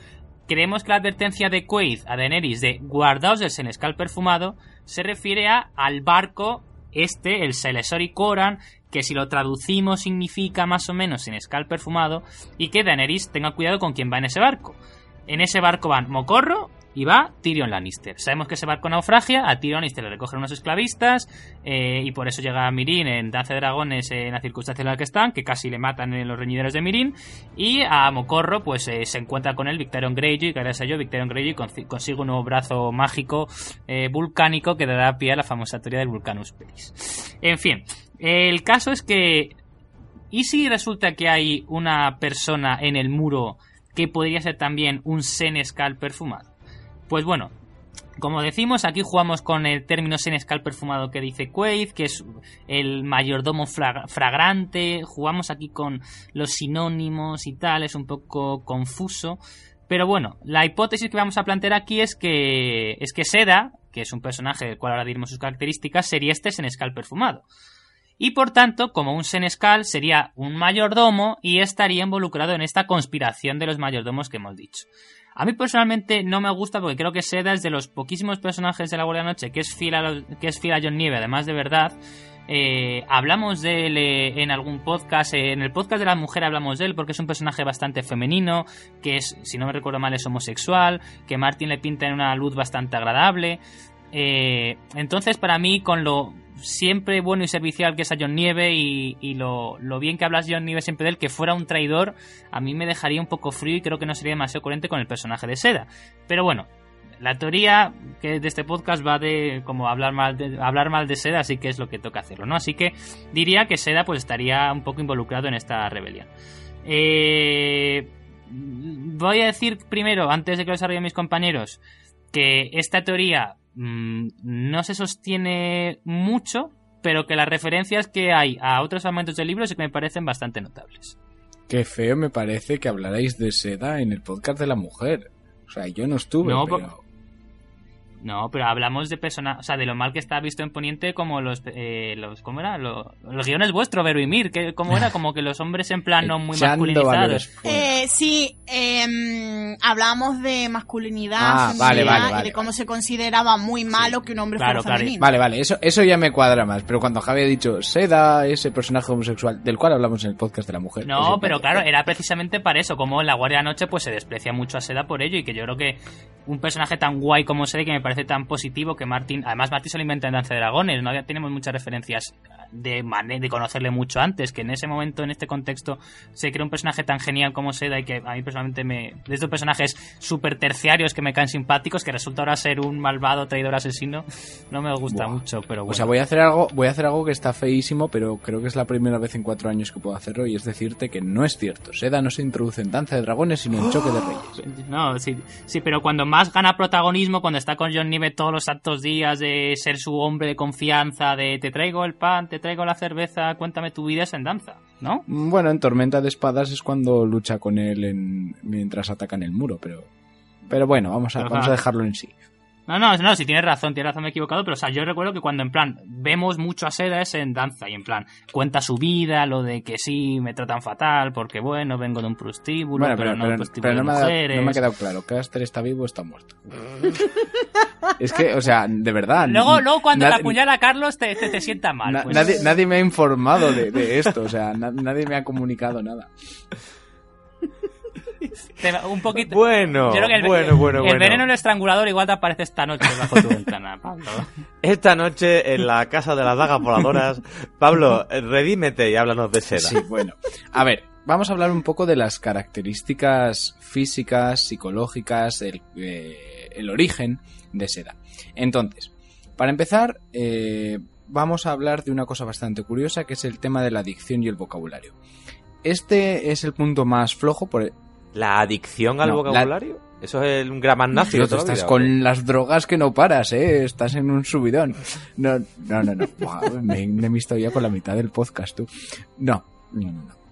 Speaker 4: creemos que la advertencia de Quaid a Daenerys de guardaos del senescal perfumado se refiere a, al barco este, el Selesori Coran, que si lo traducimos significa más o menos senescal perfumado, y que Daenerys tenga cuidado con quién va en ese barco. En ese barco van Mocorro y va Tyrion Lannister. Sabemos que ese barco naufragia, a Tyrion Lannister le recogen unos esclavistas eh, y por eso llega a Mirin en Danza de Dragones eh, en la circunstancia en la que están, que casi le matan en los reñideros de Mirin. Y a Mocorro pues eh, se encuentra con él Victorion Greyjoy, y gracias a ello Victorion Greyjoy consi- consigue un nuevo brazo mágico vulcánico que dará pie a la famosa teoría del Vulcanus Peris. En fin, el caso es que... ¿Y si resulta que hay una persona en el muro que podría ser también un senescal perfumado? Pues bueno, como decimos, aquí jugamos con el término senescal perfumado que dice Quaid, que es el mayordomo fra- fragrante. Jugamos aquí con los sinónimos y tal, es un poco confuso. Pero bueno, la hipótesis que vamos a plantear aquí es que, es que Seda, que es un personaje del cual ahora diremos sus características, sería este senescal perfumado. Y por tanto, como un senescal, sería un mayordomo y estaría involucrado en esta conspiración de los mayordomos que hemos dicho. A mí personalmente no me gusta porque creo que Seda es de los poquísimos personajes de la Guardia Noche que es fiel a, que es fiel a John Nieve, además de verdad. Eh, hablamos de él eh, en algún podcast, eh, en el podcast de la mujer hablamos de él porque es un personaje bastante femenino, que es, si no me recuerdo mal, es homosexual, que Martin le pinta en una luz bastante agradable. Entonces, para mí, con lo siempre bueno y servicial que es a John Nieve y, lo bien que hablas John Nieve siempre de él, que fuera un traidor, a mí me dejaría un poco frío y creo que no sería demasiado coherente con el personaje de Seda. Pero bueno, la teoría que de este podcast va de como hablar mal de, hablar mal de Seda, así que es lo que toca hacerlo, ¿no? Así que diría que Seda pues estaría un poco involucrado en esta rebelión. Eh, voy a decir primero, antes de que lo desarrollen mis compañeros, que esta teoría mm, no se sostiene mucho, pero que las referencias que hay a otros fragmentos del libro sí que me parecen bastante notables.
Speaker 5: Qué feo me parece que hablarais de seda en el podcast de la mujer. O sea, yo no estuve,
Speaker 4: No,
Speaker 5: pero...
Speaker 4: No, pero hablamos de personas, o sea, de lo mal que está visto en Poniente como los, eh, los ¿cómo era? Lo- los guiones vuestro, Vero y Mir, que, ¿cómo era? Como que los hombres en plan no muy masculinizados.
Speaker 2: Eh, sí, em, hablamos de masculinidad,
Speaker 5: Ah, vale, vale, vale,
Speaker 2: y de cómo
Speaker 5: vale.
Speaker 2: se consideraba muy malo que un hombre
Speaker 4: Claro,
Speaker 2: fuera
Speaker 4: claro.
Speaker 2: femenino.
Speaker 5: Vale, vale, eso, eso ya me cuadra más. Pero cuando Javi ha dicho Seda, ese personaje homosexual, del cual hablamos en el podcast de la mujer.
Speaker 4: No, pero claro, era precisamente para eso, como en la Guardia de la Noche pues se desprecia mucho a Seda por ello y que yo creo que un personaje tan guay como Seda que me parece tan positivo que Martin, además Martin se lo inventa en Danza de Dragones, no tenemos muchas referencias de de conocerle mucho antes, que en ese momento, en este contexto, se crea un personaje tan genial como Seda y que a mí personalmente me... De estos personajes súper terciarios que me caen simpáticos, que resulta ahora ser un malvado traidor asesino, no me gusta
Speaker 5: Buah.
Speaker 4: mucho, pero bueno.
Speaker 5: O sea, voy a hacer algo, voy a hacer algo que está feísimo, pero creo que es la primera vez en cuatro años que puedo hacerlo y es decirte que no es cierto. Seda no se introduce en Danza de Dragones, sino en Choque de Reyes.
Speaker 4: No, sí, sí, pero cuando más gana protagonismo, cuando está con John Nieve todos los santos días de ser su hombre de confianza, de te traigo el pan, te traigo la cerveza, cuéntame tu vida es en danza, ¿no?
Speaker 5: Bueno, en Tormenta de Espadas es cuando lucha con él en- mientras atacan el muro, pero... Pero bueno, vamos a,
Speaker 4: Ajá.
Speaker 5: vamos a dejarlo en sí.
Speaker 4: No, no, no, si tienes razón, tienes razón, me he equivocado, pero o sea, yo recuerdo que cuando en plan vemos mucho a Seda es en danza y en plan cuenta su vida, lo de que sí, me tratan fatal porque bueno, vengo de un prostíbulo,
Speaker 5: Bueno,
Speaker 4: pero,
Speaker 5: pero,
Speaker 4: no un
Speaker 5: pero-
Speaker 4: prostíbulo
Speaker 5: no,
Speaker 4: de
Speaker 5: me ha, dado-
Speaker 4: mujeres.
Speaker 5: no me ha quedado claro. ¿Caster está vivo o está muerto? es que, o sea, de verdad...
Speaker 4: Luego, luego cuando te apuñala a Carlos te, te, te sienta mal.
Speaker 5: na-
Speaker 4: pues.
Speaker 5: nadie, nadie me ha informado de, de esto, o sea, na- nadie me ha comunicado nada.
Speaker 4: Un poquito.
Speaker 1: Bueno,
Speaker 4: Yo creo que el,
Speaker 1: bueno, bueno,
Speaker 4: el
Speaker 1: bueno.
Speaker 4: veneno en el estrangulador igual te aparece esta noche bajo tu ventana, Pablo.
Speaker 1: Esta noche en la casa de las dagas voladoras, Pablo, redímete y háblanos de seda.
Speaker 5: Sí, bueno. A ver, vamos a hablar un poco de las características físicas, psicológicas, el, eh, el origen de Seda. Entonces, para empezar, eh, vamos a hablar de una cosa bastante curiosa, que es el tema de la adicción y el vocabulario. Este es el punto más flojo por
Speaker 1: ¿La adicción al
Speaker 5: No,
Speaker 1: vocabulario? Eso es un gramaznazo.
Speaker 5: Tío, tú estás con las drogas que no paras, ¿eh? Estás en un subidón. No, no, no. no. Buah, me, me he visto ya con la mitad del podcast, tú. No, no, no. no.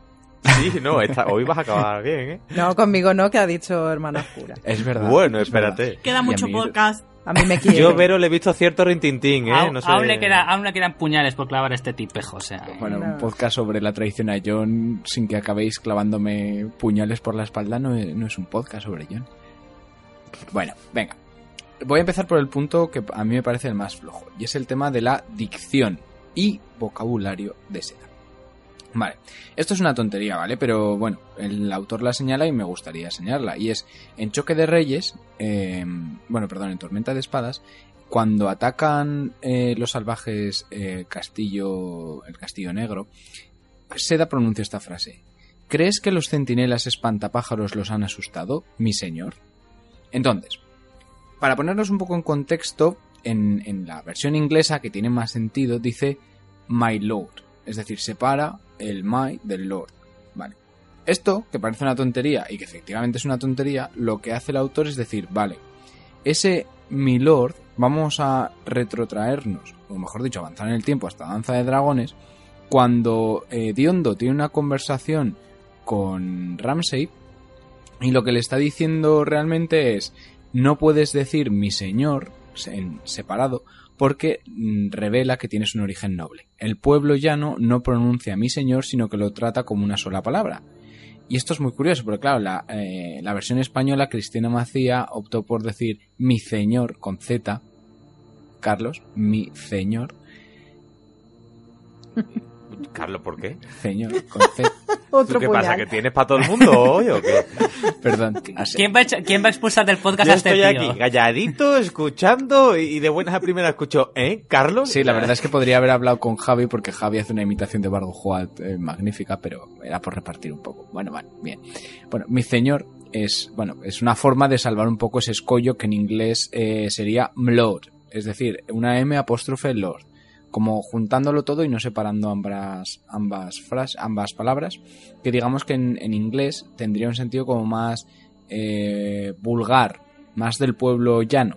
Speaker 1: Sí, no, esta- hoy vas a acabar bien, ¿eh?
Speaker 3: No, conmigo no, que ha dicho hermana pura.
Speaker 5: Es verdad.
Speaker 1: Bueno, espérate.
Speaker 2: Queda mucho podcast.
Speaker 3: A mí me quiere.
Speaker 1: Yo, Vero, le he visto cierto rintintín, ¿eh?
Speaker 4: Aún,
Speaker 1: No sé.
Speaker 4: aún le queda, aún le quedan puñales por clavar a este tipejo, o sea.
Speaker 5: Bueno,
Speaker 3: No.
Speaker 5: un podcast sobre la traición a John sin que acabéis clavándome puñales por la espalda no es, no es un podcast sobre John. Bueno, venga. Voy a empezar por el punto que a mí me parece el más flojo, y es el tema de la dicción y vocabulario de Seda. Vale, esto es una tontería, ¿vale? Pero bueno, el autor la señala y me gustaría señalarla. Y es, en Choque de Reyes, eh, bueno, perdón, en Tormenta de Espadas, cuando atacan eh, los salvajes eh, Castillo, el Castillo Negro, Seda pronuncia esta frase. ¿Crees que los centinelas espantapájaros los han asustado, mi señor? Entonces, para ponernos un poco en contexto, en, en la versión inglesa, que tiene más sentido, dice my lord. Es decir, separa el my del lord. Vale. Esto, que parece una tontería y que efectivamente es una tontería, lo que hace el autor es decir, vale, ese mi lord, vamos a retrotraernos, o mejor dicho, avanzar en el tiempo hasta Danza de Dragones, cuando eh, Diondo tiene una conversación con Ramsey y lo que le está diciendo realmente es no puedes decir mi señor en separado porque mm, revela que tienes un origen noble. El pueblo llano no pronuncia mi señor sino que lo trata como una sola palabra. Y esto es muy curioso, porque claro, la, eh, la versión española, Cristina Macía optó por decir mi señor con Z, Carlos, mi señor,
Speaker 1: Carlos, ¿por qué?
Speaker 5: señor con Z,
Speaker 1: ¿Tú
Speaker 3: Otro
Speaker 1: ¿Qué pasa? ¿Que tienes para todo el mundo hoy o qué?
Speaker 5: perdón.
Speaker 4: ¿Quién va, a echa- quién va a expulsar del podcast
Speaker 1: Yo
Speaker 4: a este
Speaker 1: estoy
Speaker 4: tío?
Speaker 1: aquí, calladito, escuchando y de buenas a primeras escucho, ¿eh, Carlos?
Speaker 5: Sí, la verdad es que podría haber hablado con Javi porque Javi hace una imitación de Bargo Juat eh, magnífica, pero era por repartir un poco. Bueno, vale, bien. Bueno, mi señor es, bueno, es una forma de salvar un poco ese escollo que en inglés eh, sería mlord, es decir, una M apóstrofe lord, como juntándolo todo y no separando ambas, ambas, ambas palabras, que digamos que en, en inglés tendría un sentido como más eh, vulgar, más del pueblo llano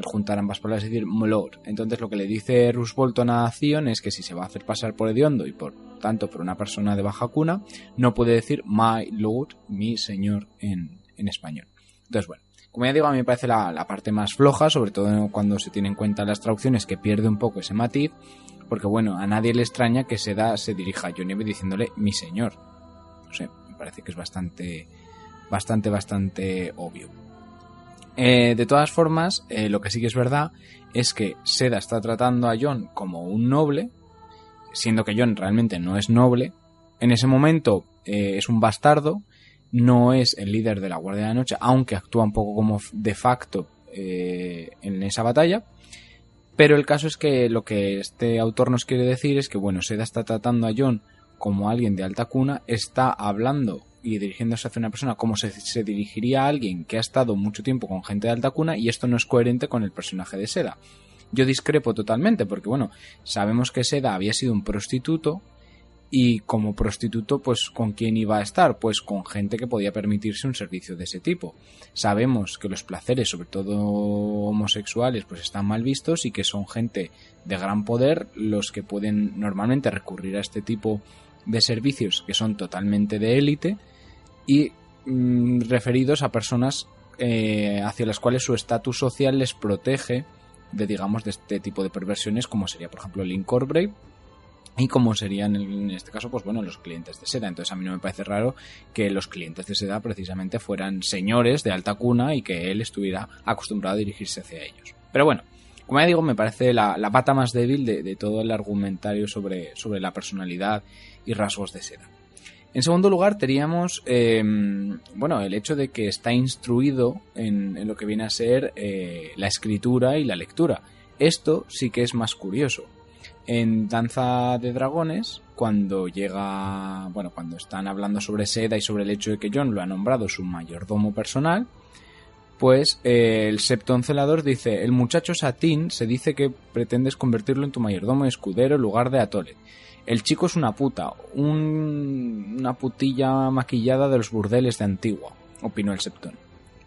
Speaker 5: el juntar ambas palabras es decir Mlord. Entonces lo que le dice Roose Bolton a Zion es que si se va a hacer pasar por hediondo y por tanto por una persona de baja cuna, no puede decir my lord, mi señor en, en español. Entonces bueno, como ya digo, a mí me parece la, la parte más floja, sobre todo cuando se tiene en cuenta las traducciones que pierde un poco ese matiz, porque bueno, a nadie le extraña que se da, se dirija a Johnny diciéndole mi señor. No sé, me parece que es bastante, bastante, bastante obvio. Eh, de todas formas, eh, lo que sí que es verdad es que Seda está tratando a John como un noble, siendo que John realmente no es noble. En ese momento eh, es un bastardo, no es el líder de la Guardia de la Noche, aunque actúa un poco como de facto eh, en esa batalla. Pero el caso es que lo que este autor nos quiere decir es que, bueno, Seda está tratando a John como alguien de alta cuna, está hablando y dirigiéndose hacia una persona como se, se dirigiría a alguien que ha estado mucho tiempo con gente de alta cuna y esto no es coherente con el personaje de Seda. Yo discrepo totalmente porque, bueno, sabemos que Seda había sido un prostituto y como prostituto, pues ¿con quién iba a estar? Pues con gente que podía permitirse un servicio de ese tipo. Sabemos que los placeres, sobre todo homosexuales, pues están mal vistos y que son gente de gran poder los que pueden normalmente recurrir a este tipo de servicios que son totalmente de élite y mm, referidos a personas eh, hacia las cuales su estatus social les protege de digamos de este tipo de perversiones como sería por ejemplo Link Brave y como serían en este caso pues bueno los clientes de seda entonces a mí no me parece raro que los clientes de seda precisamente fueran señores de alta cuna y que él estuviera acostumbrado a dirigirse hacia ellos pero bueno como ya digo, me parece la, pata más débil de, todo el argumentario sobre, sobre la personalidad y rasgos de seda. En segundo lugar, teníamos eh, bueno, el hecho de que está instruido en, en lo que viene a ser eh, la escritura y la lectura. Esto sí que es más curioso. En Danza de Dragones, cuando llega, bueno, cuando están hablando sobre Seda y sobre el hecho de que John lo ha nombrado su mayordomo personal, pues eh, el septoncelador dice, el muchacho Satín se dice que pretendes convertirlo en tu mayordomo escudero en lugar de Atole. El chico es una puta, un- una putilla maquillada de los burdeles de Antigua, opinó el septón.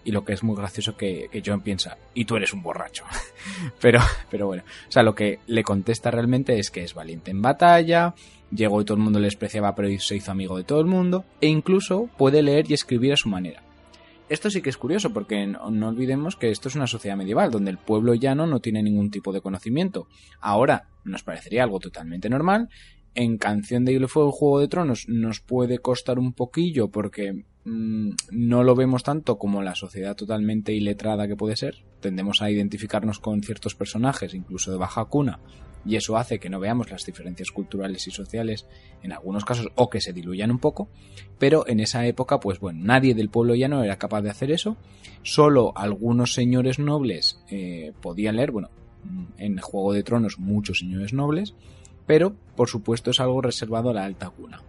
Speaker 5: Y lo que es muy gracioso que, que John piensa, y tú eres un borracho. pero, pero bueno, o sea, lo que le contesta realmente es que es valiente en batalla, llegó y todo el mundo le despreciaba, pero se hizo amigo de todo el mundo, e incluso puede leer y escribir a su manera. Esto sí que es curioso, porque no, olvidemos que esto es una sociedad medieval, donde el pueblo llano no tiene ningún tipo de conocimiento. Ahora nos parecería algo totalmente normal. En Canción de Hielo y Fuego, Juego de Tronos, nos puede costar un poquillo porque mm, no lo vemos tanto como la sociedad totalmente iletrada que puede ser. Tendemos a identificarnos con ciertos personajes, incluso de baja cuna, y eso hace que no veamos las diferencias culturales y sociales en algunos casos o que se diluyan un poco pero en esa época pues bueno nadie del pueblo llano era capaz de hacer eso solo algunos señores nobles eh, podían leer bueno en Juego de Tronos muchos señores nobles pero por supuesto es algo reservado a la alta cuna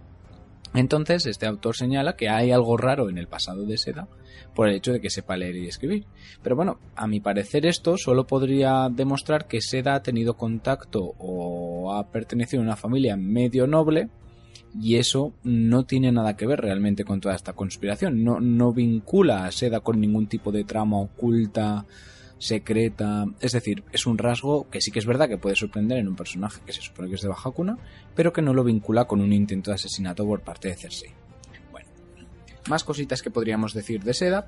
Speaker 5: entonces este autor señala que hay algo raro en el pasado de Seda por el hecho de que sepa leer y escribir. Pero bueno, a mi parecer esto solo podría demostrar que Seda ha tenido contacto o ha pertenecido a una familia medio noble y eso no tiene nada que ver realmente con toda esta conspiración. No, no vincula a Seda con ningún tipo de trama oculta, secreta. Es decir, es un rasgo que sí que es verdad que puede sorprender en un personaje que se supone que es de baja cuna, pero que no lo vincula con un intento de asesinato por parte de Cersei. Bueno, más cositas que podríamos decir de Seda.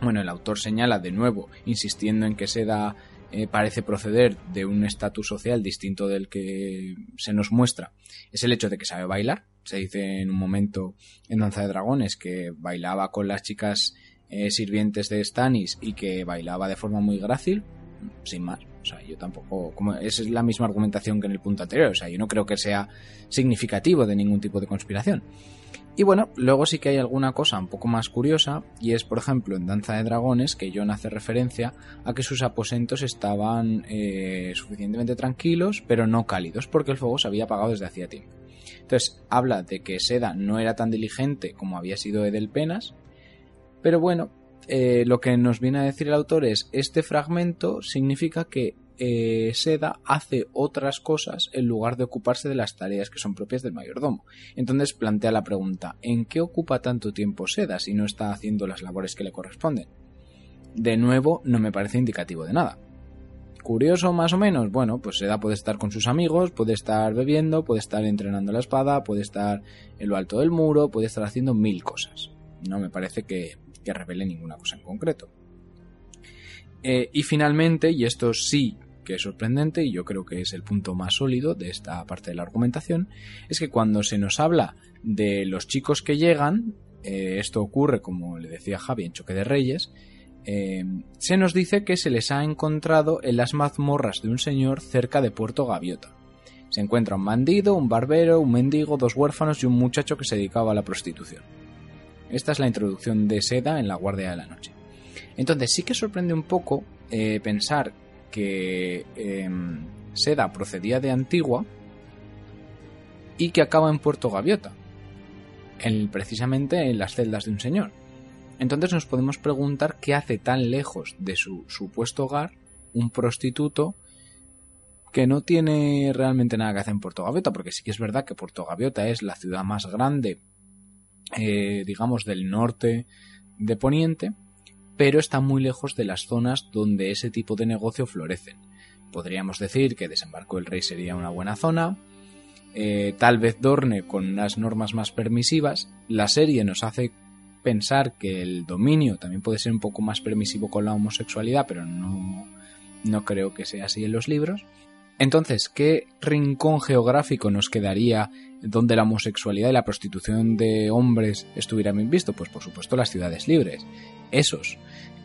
Speaker 5: Bueno, el autor señala de nuevo, insistiendo en que Seda eh, parece proceder de un estatus social distinto del que se nos muestra, es el hecho de que sabe bailar. Se dice en un momento en Danza de Dragones que bailaba con las chicas eh, sirvientes de Stannis y que bailaba de forma muy grácil, sin más. O sea, yo tampoco. Como, esa es la misma argumentación que en el punto anterior. O sea, yo no creo que sea significativo de ningún tipo de conspiración. Y bueno, luego sí que hay alguna cosa un poco más curiosa, y es, por ejemplo, en Danza de Dragones, que Jon hace referencia a que sus aposentos estaban eh, suficientemente tranquilos, pero no cálidos, porque el fuego se había apagado desde hacía tiempo. Entonces, habla de que Seda no era tan diligente como había sido Edelpenas, pero bueno, eh, lo que nos viene a decir el autor es, este fragmento significa que eh, Seda hace otras cosas en lugar de ocuparse de las tareas que son propias del mayordomo. Entonces plantea la pregunta, ¿en qué ocupa tanto tiempo Seda si no está haciendo las labores que le corresponden? De nuevo, no me parece indicativo de nada. Curioso más o menos, bueno, pues Seda puede estar con sus amigos, puede estar bebiendo, puede estar entrenando la espada, puede estar en lo alto del muro, puede estar haciendo mil cosas. No me parece que, que revele ninguna cosa en concreto. Eh, y finalmente, y esto sí que es sorprendente, y yo creo que es el punto más sólido de esta parte de la argumentación, es que cuando se nos habla de los chicos que llegan, eh, esto ocurre, como le decía Javi, en Choque de Reyes, eh, se nos dice que se les ha encontrado en las mazmorras de un señor cerca de Puerto Gaviota. Se encuentra un bandido, un barbero, un mendigo, dos huérfanos y un muchacho que se dedicaba a la prostitución. Esta es la introducción de Seda en La Guardia de la Noche. Entonces sí que sorprende un poco eh, pensar que eh, Seda procedía de Antigua y que acaba en Puerto Gaviota, en, precisamente en las celdas de un señor. Entonces nos podemos preguntar qué hace tan lejos de su supuesto hogar un prostituto que no tiene realmente nada que hacer en Puerto Gaviota, porque sí que es verdad que Puerto Gaviota es la ciudad más grande, eh, digamos, del norte de Poniente, pero está muy lejos de las zonas donde ese tipo de negocio florecen. Podríamos decir que Desembarco del Rey sería una buena zona, eh, tal vez Dorne con unas normas más permisivas, la serie nos hace pensar que el dominio también puede ser un poco más permisivo con la homosexualidad, pero no, no creo que sea así en los libros. Entonces, ¿qué rincón geográfico nos quedaría donde la homosexualidad y la prostitución de hombres estuvieran bien visto? Pues por supuesto las ciudades libres, esos.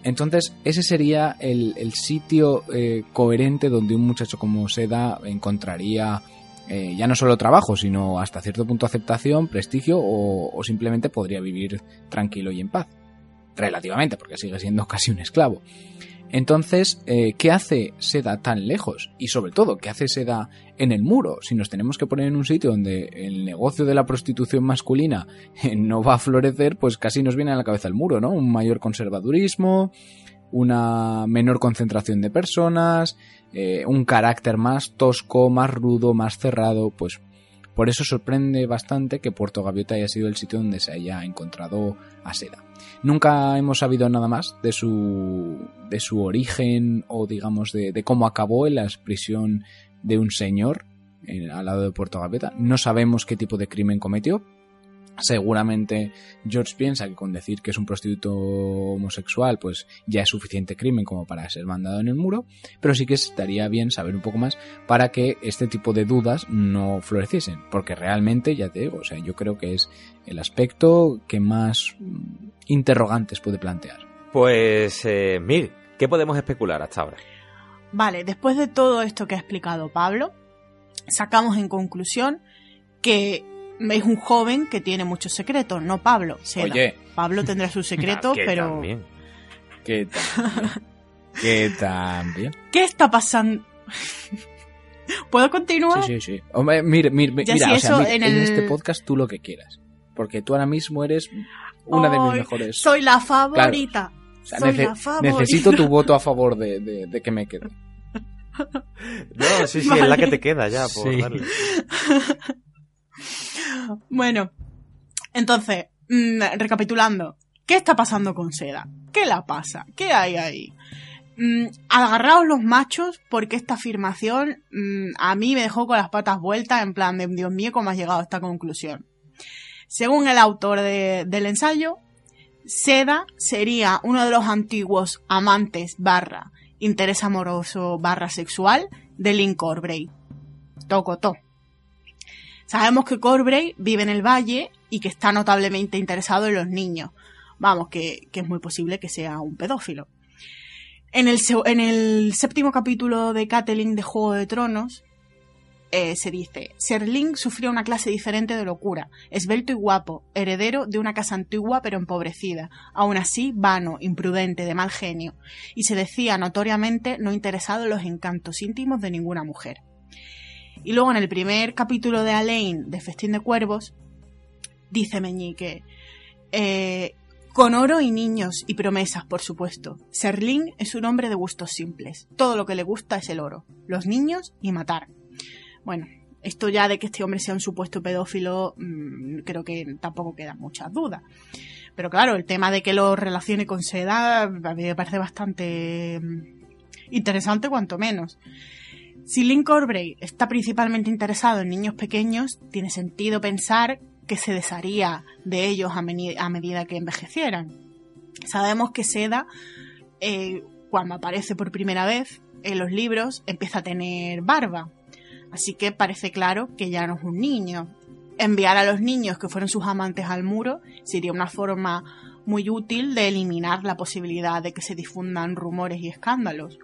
Speaker 5: Entonces, ese sería el, sitio eh, coherente donde un muchacho como Seda encontraría eh, ya no solo trabajo, sino hasta cierto punto aceptación, prestigio o simplemente podría vivir tranquilo y en paz. Relativamente, porque sigue siendo casi un esclavo. Entonces, eh, ¿qué hace Seda tan lejos? Y sobre todo, ¿qué hace Seda en el muro? Si nos tenemos que poner en un sitio donde el negocio de la prostitución masculina no va a florecer, pues casi nos viene a la cabeza el muro, ¿no? Un mayor conservadurismo, una menor concentración de personas, eh, un carácter más tosco, más rudo, más cerrado, pues por eso sorprende bastante que Puerto Gaviota haya sido el sitio donde se haya encontrado a Seda. Nunca hemos sabido nada más de su, de su origen o digamos de, de cómo acabó en la prisión de un señor en, al lado de Puerto Gaviota. No sabemos qué tipo de crimen cometió, Seguramente George piensa que con decir que es un prostituto homosexual pues ya es suficiente crimen como para ser mandado en el muro, pero sí que estaría bien saber un poco más para que este tipo de dudas no floreciesen, porque realmente, ya te digo, o sea, yo creo que es el aspecto que más mm, interrogantes puede plantear.
Speaker 1: Pues, eh, Mir, ¿qué podemos especular hasta ahora?
Speaker 2: Vale, después de todo esto que ha explicado Pablo, sacamos en conclusión que es un joven que tiene muchos secretos, no Pablo. Seda.
Speaker 5: Oye.
Speaker 2: Pablo tendrá sus secretos,
Speaker 1: Que
Speaker 2: pero
Speaker 1: también.
Speaker 5: ¿Qué tal? ¿Qué también?
Speaker 2: ¿qué está pasando? ¿Puedo continuar?
Speaker 5: Sí, sí, sí. Hombre, mira, mira,
Speaker 2: Ya
Speaker 5: mira,
Speaker 2: si
Speaker 5: o sea,
Speaker 2: eso
Speaker 5: mi-
Speaker 2: en
Speaker 5: en,
Speaker 2: el-
Speaker 5: este podcast tú lo que quieras. Porque tú ahora mismo eres una de mis mejores.
Speaker 2: Soy la favorita.
Speaker 5: O sea,
Speaker 2: soy
Speaker 5: nece-
Speaker 2: la favorita.
Speaker 5: necesito tu voto a favor de, de- de que me quede.
Speaker 1: No, sí, sí, es la que te queda ya, por
Speaker 4: Sí.
Speaker 1: darle.
Speaker 2: Bueno, entonces, mm, recapitulando, ¿qué está pasando con Seda? ¿Qué la pasa? ¿Qué hay ahí? Mm, agarraos los machos porque esta afirmación mm, a mí me dejó con las patas vueltas en plan de Dios mío, ¿cómo has llegado a esta conclusión? Según el autor de- del ensayo, Seda sería uno de los antiguos amantes barra interés amoroso barra sexual de Lynn Corbray. Tocotó. Sabemos que Corbray vive en el valle y que está notablemente interesado en los niños. Vamos, que, es muy posible que sea un pedófilo. En el, séptimo capítulo de Catelyn de Juego de Tronos, eh, se dice, Ser Link sufrió una clase diferente de locura, esbelto y guapo, heredero de una casa antigua pero empobrecida, aún así vano, imprudente, de mal genio, y se decía notoriamente no interesado en los encantos íntimos de ninguna mujer. Y luego en el primer capítulo de Alain de Festín de Cuervos, dice Meñique, eh, con oro y niños y promesas, por supuesto. Serling es un hombre de gustos simples. Todo lo que le gusta es el oro, los niños y matar. Bueno, esto ya de que este hombre sea un supuesto pedófilo, mmm, creo que tampoco quedan muchas dudas. Pero claro, el tema de que lo relacione con Seda a mí me parece bastante mm, interesante, cuanto menos. Si Lynn Corbray está principalmente interesado en niños pequeños, tiene sentido pensar que se desharía de ellos a medida que envejecieran. Sabemos que Seda, eh, cuando aparece por primera vez en los libros, empieza a tener barba. Así que parece claro que ya no es un niño. Enviar a los niños que fueron sus amantes al muro sería una forma muy útil de eliminar la posibilidad de que se difundan rumores y escándalos.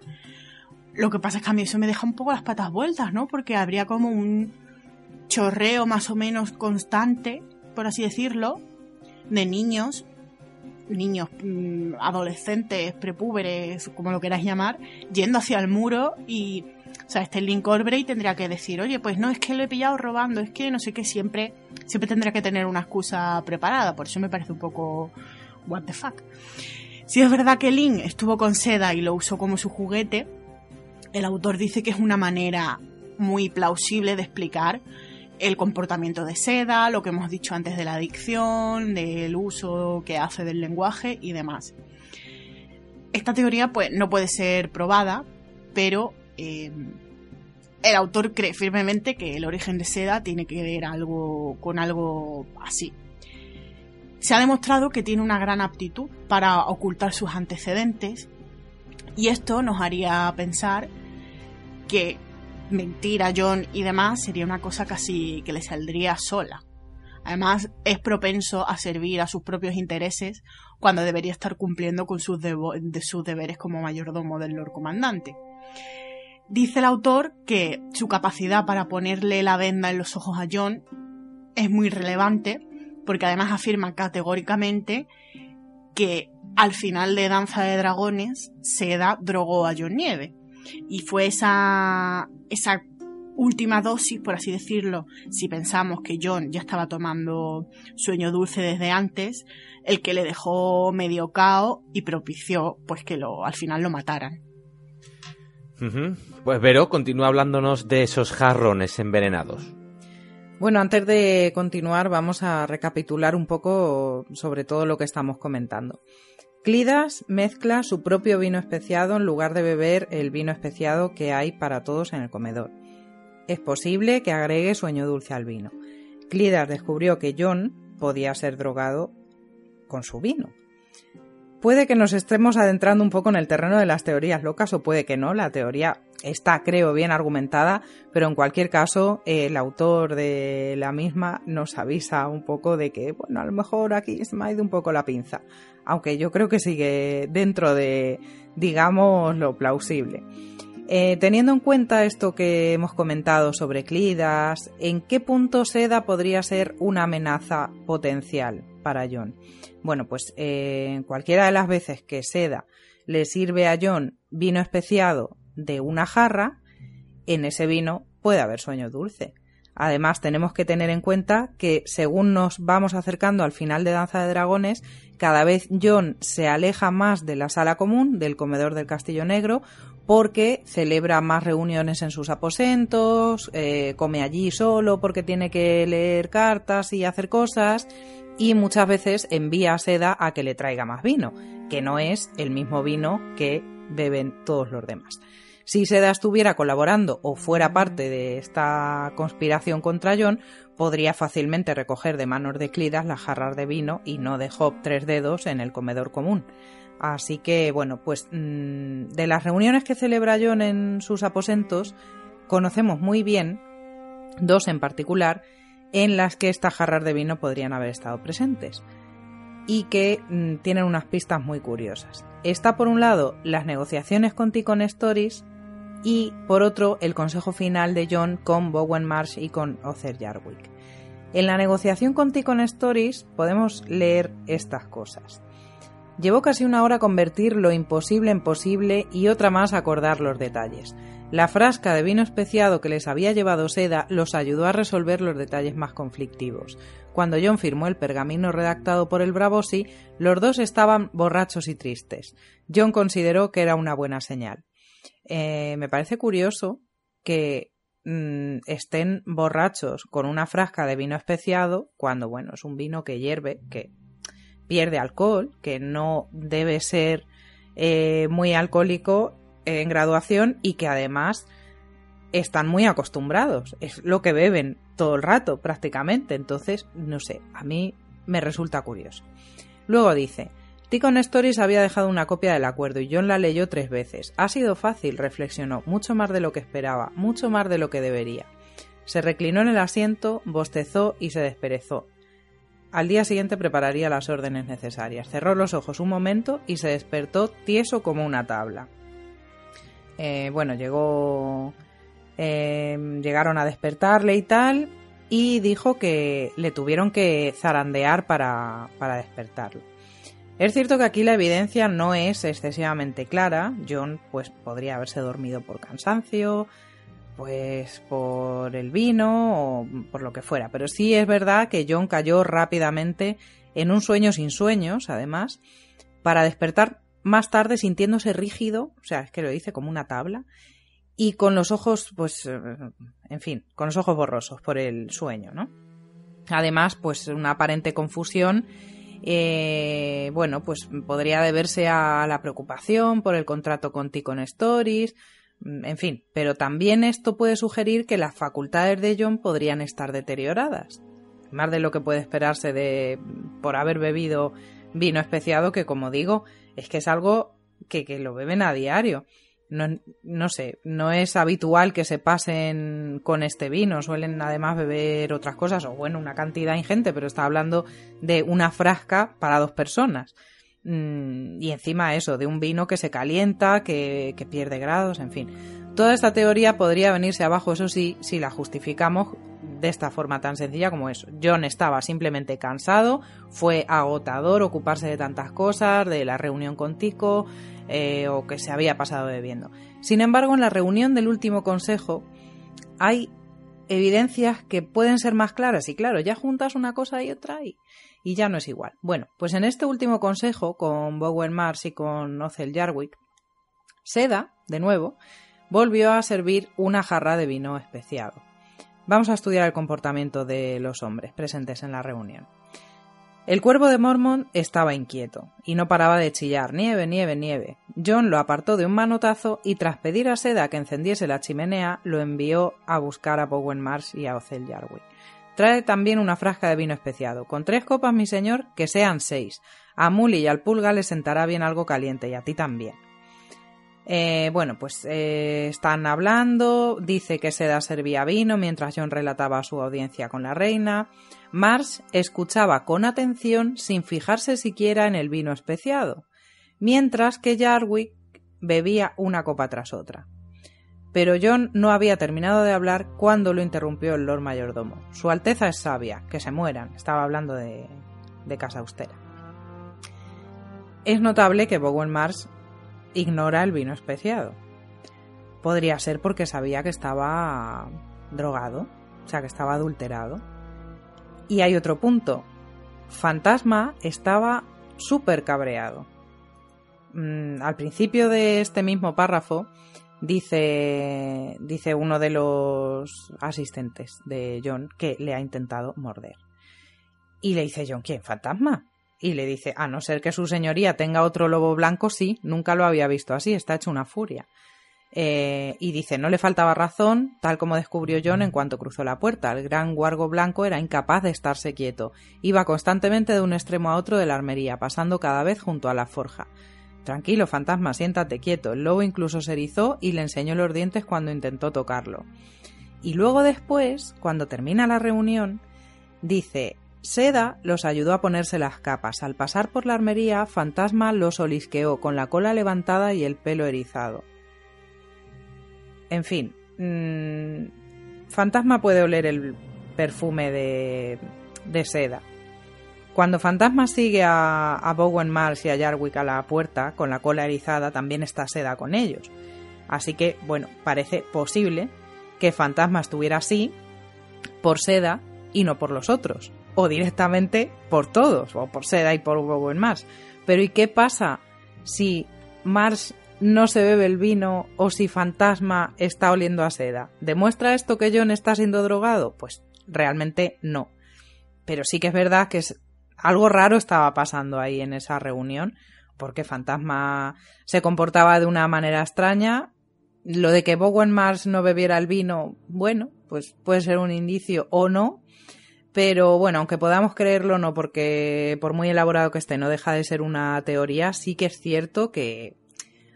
Speaker 2: Lo que pasa es que a mí eso me deja un poco las patas vueltas, ¿no? Porque habría como un chorreo más o menos constante, por así decirlo, de niños, niños, mm, adolescentes, prepúberes, como lo queráis llamar, yendo hacia el muro y, o sea, este Link Corbray tendría que decir, oye, pues no es que lo he pillado robando, es que no sé qué, siempre, siempre tendrá que tener una excusa preparada, por eso me parece un poco what the fuck. Si es verdad que Link estuvo con Seda y lo usó como su juguete, el autor dice que es una manera muy plausible de explicar el comportamiento de Seda, lo que hemos dicho antes de la adicción, del uso que hace del lenguaje y demás. Esta teoría pues no puede ser probada, pero eh, el autor cree firmemente que el origen de Seda tiene que ver algo con algo así. Se ha demostrado que tiene una gran aptitud para ocultar sus antecedentes y esto nos haría pensar que mentir a John y demás sería una cosa casi que le saldría sola. Además, es propenso a servir a sus propios intereses cuando debería estar cumpliendo con sus, de sus deberes como mayordomo del Lord Comandante. Dice el autor que su capacidad para ponerle la venda en los ojos a John es muy relevante porque además afirma categóricamente que al final de Danza de Dragones, Seda drogó a John Nieve. Y fue esa, esa última dosis, por así decirlo, si pensamos que John ya estaba tomando sueño dulce desde antes, el que le dejó medio cao y propició pues que lo, al final lo mataran.
Speaker 1: Pues Vero continúa hablándonos de esos jarrones envenenados.
Speaker 3: Bueno, antes de continuar, vamos a recapitular un poco sobre todo lo que estamos comentando. Clidas mezcla su propio vino especiado en lugar de beber el vino especiado que hay para todos en el comedor. Es posible que agregue sueño dulce al vino. Clidas descubrió que John podía ser drogado con su vino. Puede que nos estemos adentrando un poco en el terreno de las teorías locas o puede que no. La teoría está, creo, bien argumentada, pero en cualquier caso, el autor de la misma nos avisa un poco de que, bueno, a lo mejor aquí se me ha ido un poco la pinza. Aunque yo creo que sigue dentro de, digamos, lo plausible. Eh, teniendo en cuenta esto que hemos comentado sobre Clidas, ¿en qué punto Seda podría ser una amenaza potencial para John? Bueno, pues eh, cualquiera de las veces que Seda le sirve a John vino especiado de una jarra, en ese vino puede haber sueño dulce. Además, tenemos que tener en cuenta que según nos vamos acercando al final de Danza de Dragones, cada vez John se aleja más de la sala común, del comedor del Castillo Negro, porque celebra más reuniones en sus aposentos, eh, come allí solo porque tiene que leer cartas y hacer cosas, y muchas veces envía a Seda a que le traiga más vino, que no es el mismo vino que beben todos los demás. Si Seda estuviera colaborando o fuera parte de esta conspiración contra John, podría fácilmente recoger de manos de Clidas las jarras de vino y no de tres dedos en el comedor común. Así que, bueno, pues mm, de las reuniones que celebra John en sus aposentos, conocemos muy bien, dos en particular, en las que estas jarras de vino podrían haber estado presentes y que mm, tienen unas pistas muy curiosas. Está por un lado las negociaciones con Ticon Stories y por otro el consejo final de John con Bowen Marsh y con Other Jarwick. En la negociación con Ticon Stories podemos leer estas cosas. Llevó casi una hora convertir lo imposible en posible y otra más acordar los detalles. La frasca de vino especiado que les había llevado Seda los ayudó a resolver los detalles más conflictivos. Cuando John firmó el pergamino redactado por el Bravosi, los dos estaban borrachos y tristes. John consideró que era una buena señal. Eh, me parece curioso que mm, estén borrachos con una frasca de vino especiado cuando, bueno, es un vino que hierve, que pierde alcohol, que no debe ser eh, muy alcohólico en graduación y que además están muy acostumbrados. Es lo que beben todo el rato prácticamente. Entonces, no sé, a mí me resulta curioso. Luego dice, Ticon Stories había dejado una copia del acuerdo y John la leyó tres veces. Ha sido fácil, reflexionó, mucho más de lo que esperaba, mucho más de lo que debería. Se reclinó en el asiento, bostezó y se desperezó. Al día siguiente prepararía las órdenes necesarias. Cerró los ojos un momento y se despertó tieso como una tabla. Eh, bueno, llegó. Eh, llegaron a despertarle y tal. Y dijo que le tuvieron que zarandear para, para despertarlo. Es cierto que aquí la evidencia no es excesivamente clara. John, pues, podría haberse dormido por cansancio, pues por el vino o por lo que fuera. Pero sí es verdad que John cayó rápidamente en un sueño sin sueños, además, para despertar más tarde sintiéndose rígido, o sea, es que lo dice como una tabla, y con los ojos, pues, eh, en fin, con los ojos borrosos por el sueño, ¿no? Además, pues una aparente confusión, eh, bueno, pues podría deberse a la preocupación por el contrato con Ticon Stories, mm, en fin, pero también esto puede sugerir que las facultades de John podrían estar deterioradas, más de lo que puede esperarse de por haber bebido vino especiado, que como digo, es que es algo que, que lo beben a diario. No, no, sé, no es habitual que se pasen con este vino, suelen además beber otras cosas, o bueno, una cantidad ingente, pero está hablando de una frasca para dos personas. Mm, y encima eso, de un vino que se calienta, que, que pierde grados, en fin. Toda esta teoría podría venirse abajo, eso sí, si la justificamos de esta forma tan sencilla como eso. John estaba simplemente cansado, fue agotador ocuparse de tantas cosas, de la reunión con Tico eh, o que se había pasado bebiendo. Sin embargo, en la reunión del último consejo hay evidencias que pueden ser más claras y claro, ya juntas una cosa y otra y, ya no es igual. Bueno, pues en este último consejo con Bowen Mars y con Othel Jarwick, Seda, de nuevo, volvió a servir una jarra de vino especiado. Vamos a estudiar el comportamiento de los hombres presentes en la reunión. El cuervo de Mormon estaba inquieto y no paraba de chillar nieve, nieve, nieve. John lo apartó de un manotazo y tras pedir a Seda que encendiese la chimenea, lo envió a buscar a Bowen Mars y a Othel Jarwick. Trae también una frasca de vino especiado. Con tres copas, mi señor, que sean seis. A Muli y al Pulga le sentará bien algo caliente y a ti también. Eh, bueno, pues eh, están hablando, dice que Seda servía vino mientras John relataba su audiencia con la reina. Mars escuchaba con atención sin fijarse siquiera en el vino especiado, mientras que Jarwick bebía una copa tras otra. Pero John no había terminado de hablar cuando lo interrumpió el Lord Mayordomo. Su Alteza es sabia, que se mueran. Estaba hablando de, de casa austera. Es notable que Bowen Mars ignora el vino especiado. Podría ser porque sabía que estaba drogado, o sea, que estaba adulterado. Y hay otro punto. Fantasma estaba súper cabreado. Mm, al principio de este mismo párrafo dice, dice uno de los asistentes de John que le ha intentado morder. Y le dice John, ¿quién? ¿Fantasma? Y le dice, a no ser que su señoría tenga otro lobo blanco, sí, nunca lo había visto así, está hecho una furia. Eh, y dice, no le faltaba razón, tal como descubrió John en cuanto cruzó la puerta. El gran guargo blanco era incapaz de estarse quieto. Iba constantemente de un extremo a otro de la armería, pasando cada vez junto a la forja. Tranquilo, fantasma, siéntate quieto. El lobo incluso se erizó y le enseñó los dientes cuando intentó tocarlo. Y luego después, cuando termina la reunión, dice, Seda los ayudó a ponerse las capas. Al pasar por la armería, Fantasma los olisqueó con la cola levantada y el pelo erizado. En fin, mmm, Fantasma puede oler el perfume de, de Seda. Cuando Fantasma sigue a, a, Bowen Mars y a Jarwick a la puerta con la cola erizada, también está Seda con ellos. Así que, bueno, parece posible que Fantasma estuviera así por Seda y no por los otros o directamente por todos, o por Seda y por Bowen Mars. Pero ¿y qué pasa si Mars no se bebe el vino o si Fantasma está oliendo a seda? ¿Demuestra esto que John está siendo drogado? Pues realmente no. Pero sí que es verdad que es, algo raro estaba pasando ahí en esa reunión, porque Fantasma se comportaba de una manera extraña. Lo de que Bowen Mars no bebiera el vino, bueno, pues puede ser un indicio o no, pero bueno, aunque podamos creerlo, no, porque por muy elaborado que esté, no deja de ser una teoría, sí que es cierto que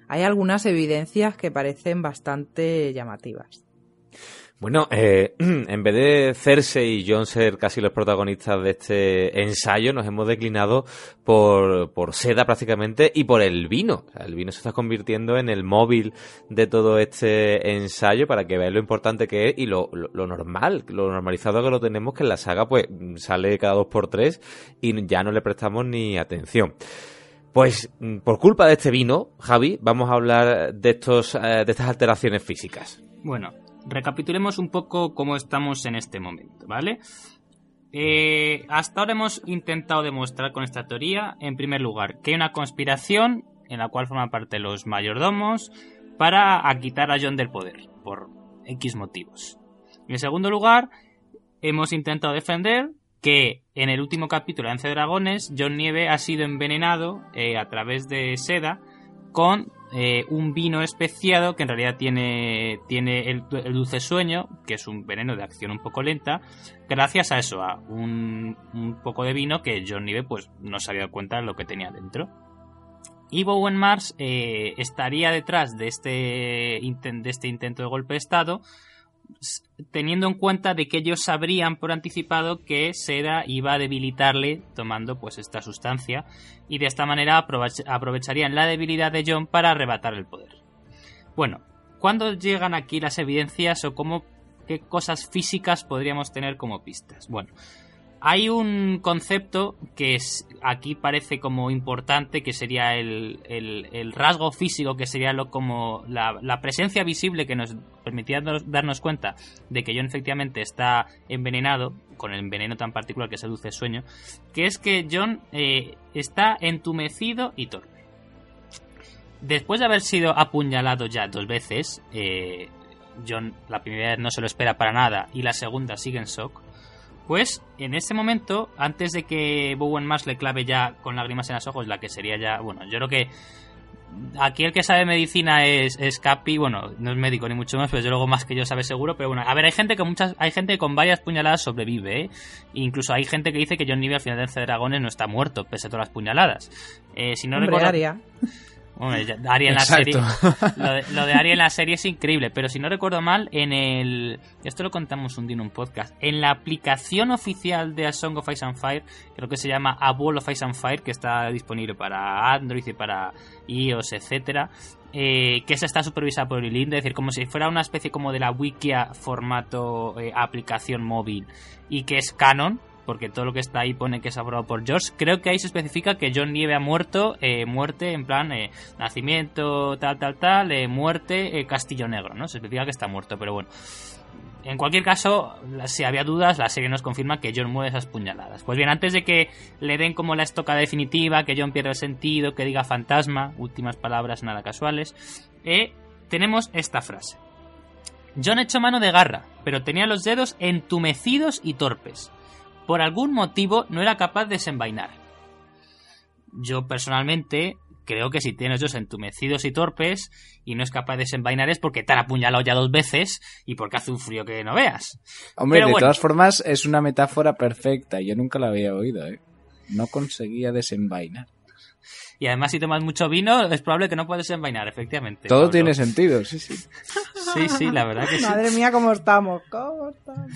Speaker 3: hay algunas evidencias que parecen bastante llamativas.
Speaker 1: Bueno, eh, en vez de Cersei y Jon ser casi los protagonistas de este ensayo, nos hemos declinado por, por Seda prácticamente y por el vino. el vino se está convirtiendo en el móvil de todo este ensayo para que veáis lo importante que es y lo, lo, normal, lo normalizado que lo tenemos, que en la saga pues sale cada dos por tres y ya no le prestamos ni atención. Pues por culpa de este vino, Javi, vamos a hablar de estos eh, de estas alteraciones físicas.
Speaker 4: Bueno, recapitulemos un poco cómo estamos en este momento, ¿vale? Eh, hasta ahora hemos intentado demostrar con esta teoría, en primer lugar, que hay una conspiración en la cual forman parte los mayordomos para quitar a John del poder, por X motivos. En segundo lugar, hemos intentado defender que en el último capítulo de Ance Dragones, John Nieve ha sido envenenado eh, a través de seda con eh, un vino especiado que en realidad tiene, tiene el, el, dulce sueño, que es un veneno de acción un poco lenta, gracias a eso, a un, un poco de vino que John Nieve pues, no se había dado cuenta de lo que tenía dentro. Y Bowen Mars eh, estaría detrás de este, de este intento de golpe de Estado, teniendo en cuenta de que ellos sabrían por anticipado que Seda iba a debilitarle tomando pues esta sustancia y de esta manera aprovech aprovecharían la debilidad de John para arrebatar el poder. Bueno, ¿cuándo llegan aquí las evidencias o cómo qué cosas físicas podríamos tener como pistas. Bueno, hay un concepto que aquí parece como importante, que sería el, rasgo físico, que sería lo como la, la, presencia visible que nos permitía darnos cuenta de que John efectivamente está envenenado, con el veneno tan particular que seduce el sueño, que es que John eh, está entumecido y torpe. Después de haber sido apuñalado ya dos veces, eh, John la primera vez no se lo espera para nada y la segunda sigue en shock. Pues en ese momento, antes de que Bowen Mars le clave ya con lágrimas en los ojos, la que sería ya, bueno, yo creo que aquí el que sabe medicina es, es Capi, bueno, no es médico ni mucho más, pero yo luego más que yo sabe seguro, pero bueno, a ver, hay gente que muchas, hay gente con varias puñaladas sobrevive, ¿eh? incluso hay gente que dice que John Nieve al final de Dragones no está muerto, pese a todas las puñaladas. Eh, si no recuerdo... Ari en la serie. Lo de, Ari en la serie es increíble, pero si no recuerdo mal, en el. Esto lo contamos un día en un podcast. En la aplicación oficial de A Song of Ice and Fire, creo que se llama A Wall of Ice and Fire, que está disponible para Android y para iOS, etcétera. Eh, que esa está supervisada por el es decir, como si fuera una especie como de la Wikia formato eh, aplicación móvil y que es canon, porque todo lo que está ahí pone que es aprobado por George. Creo que ahí se especifica que John Nieve ha muerto, eh, muerte en plan eh, nacimiento, tal, tal, tal, eh, muerte, Castillo Negro, ¿no? Se especifica que está muerto, pero bueno. En cualquier caso, si había dudas, la serie nos confirma que John muere esas puñaladas. Pues bien, antes de que le den como la estoca definitiva, que John pierda el sentido, que diga fantasma, últimas palabras nada casuales, tenemos esta frase. John echó mano de garra, pero tenía los dedos entumecidos y torpes por algún motivo no era capaz de desenvainar. Yo personalmente creo que si tienes dos entumecidos y torpes y no es capaz de desenvainar es porque te han apuñalado ya dos veces y porque hace un frío que no veas.
Speaker 5: Hombre, de todas formas es una metáfora perfecta. Yo nunca la había oído, ¿eh? No conseguía desenvainar.
Speaker 4: Y además si tomas mucho vino es probable que no puedas desenvainar, efectivamente.
Speaker 5: Todo tiene sentido, sí, sí.
Speaker 4: Sí, sí, la verdad que sí.
Speaker 3: Madre mía, ¿cómo estamos? ¿Cómo estamos?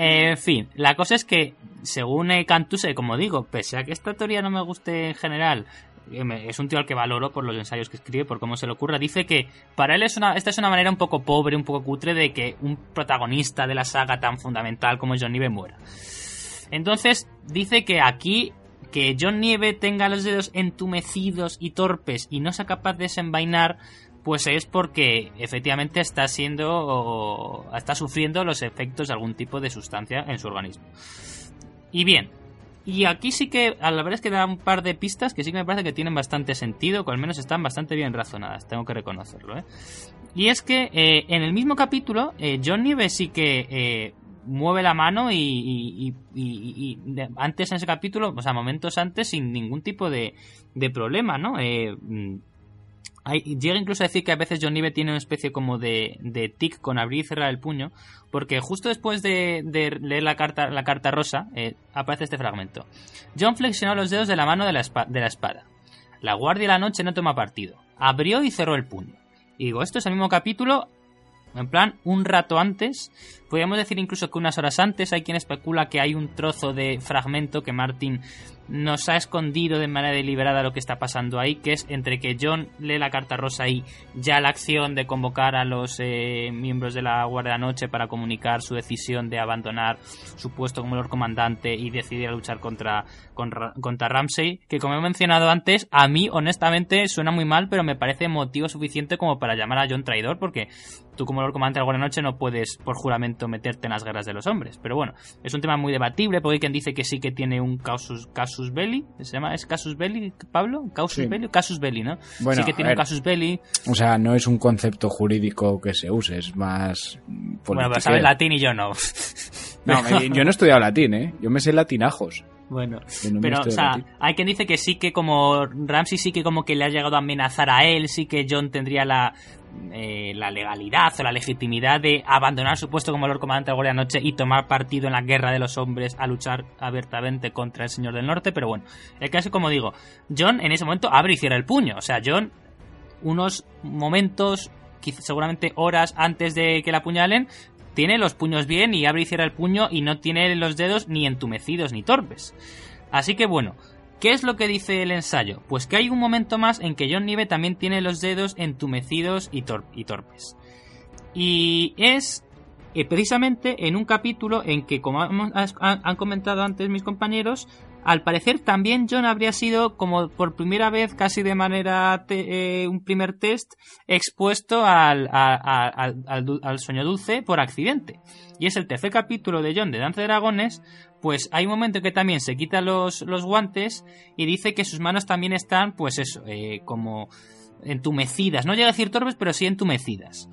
Speaker 4: En fin, la cosa es que, según Cantuse, como digo, pese a que esta teoría no me guste en general, eh, es un tío al que valoro por los ensayos que escribe, por cómo se le ocurra. Dice que para él es una, esta es una manera un poco pobre, un poco cutre de que un protagonista de la saga tan fundamental como John Nieve muera. Entonces dice que aquí que John Nieve tenga los dedos entumecidos y torpes y no sea capaz de desenvainar pues es porque efectivamente está siendo o está sufriendo los efectos de algún tipo de sustancia en su organismo. Y bien, y aquí sí que, a la verdad es que da un par de pistas que sí que me parece que tienen bastante sentido, que al menos están bastante bien razonadas, tengo que reconocerlo. ¿eh? Y es que eh, en el mismo capítulo, eh, John Nieve sí que eh, mueve la mano y, antes en ese capítulo, o sea, momentos antes, sin ningún tipo de, de problema, ¿no? Llega incluso a decir que a veces John Nieve tiene una especie como de, de tic con abrir y cerrar el puño, porque justo después de, leer la carta, la carta rosa eh, aparece este fragmento. John flexionó los dedos de la mano de la, de la espada. La guardia de la noche no toma partido. Abrió y cerró el puño. Y digo, esto es el mismo capítulo en plan, un rato antes, podríamos decir incluso que unas horas antes, hay quien especula que hay un trozo de fragmento que Martin nos ha escondido de manera deliberada lo que está pasando ahí, que es entre que John lee la carta rosa y ya la acción de convocar a los eh, miembros de la Guardia de la Noche para comunicar su decisión de abandonar su puesto como Lord Comandante y decidir luchar contra, contra, contra Ramsey, que como he mencionado antes, a mí honestamente suena muy mal, pero me parece motivo suficiente como para llamar a John traidor, porque tú como Lord Comandante de la Guardia de la Noche no puedes por juramento meterte en las guerras de los hombres. Pero bueno, es un tema muy debatible, porque hay quien dice que sí que tiene un casus, casus belli, ¿se llama? ¿Es casus belli, Pablo? ¿Casus belli? Casus belli, ¿no?
Speaker 5: Bueno,
Speaker 4: sí que tiene un casus belli.
Speaker 5: O sea, no es un concepto jurídico que se use, es más...
Speaker 4: Bueno, pero sabes latín y yo no.
Speaker 5: no, yo no he estudiado latín, ¿eh? Yo me sé latinajos.
Speaker 4: Bueno, pero, o sea, hay quien dice que sí que como Ramsey sí que como que le ha llegado a amenazar a él, sí que John tendría la, eh, la legalidad o la legitimidad de abandonar su puesto como Lord Comandante de la Noche y tomar partido en la guerra de los hombres a luchar abiertamente contra el Señor del Norte, pero bueno, el caso como digo, John en ese momento abre y cierra el puño, o sea, John unos momentos, seguramente horas antes de que la apuñalen, tiene los puños bien y abre y cierra el puño y no tiene los dedos ni entumecidos ni torpes. Así que bueno, ¿qué es lo que dice el ensayo? Pues que hay un momento más en que John Nieve también tiene los dedos entumecidos y, y torpes. Y es eh, precisamente en un capítulo en que, como han comentado antes mis compañeros, al parecer también John habría sido como por primera vez casi de manera eh, un primer test expuesto al, al, sueño dulce por accidente. Y es el tercer capítulo de John de Danza de Dragones, pues hay un momento en que también se quita los, los guantes y dice que sus manos también están pues eso, eh, como entumecidas. No llega a decir torpes, pero sí entumecidas.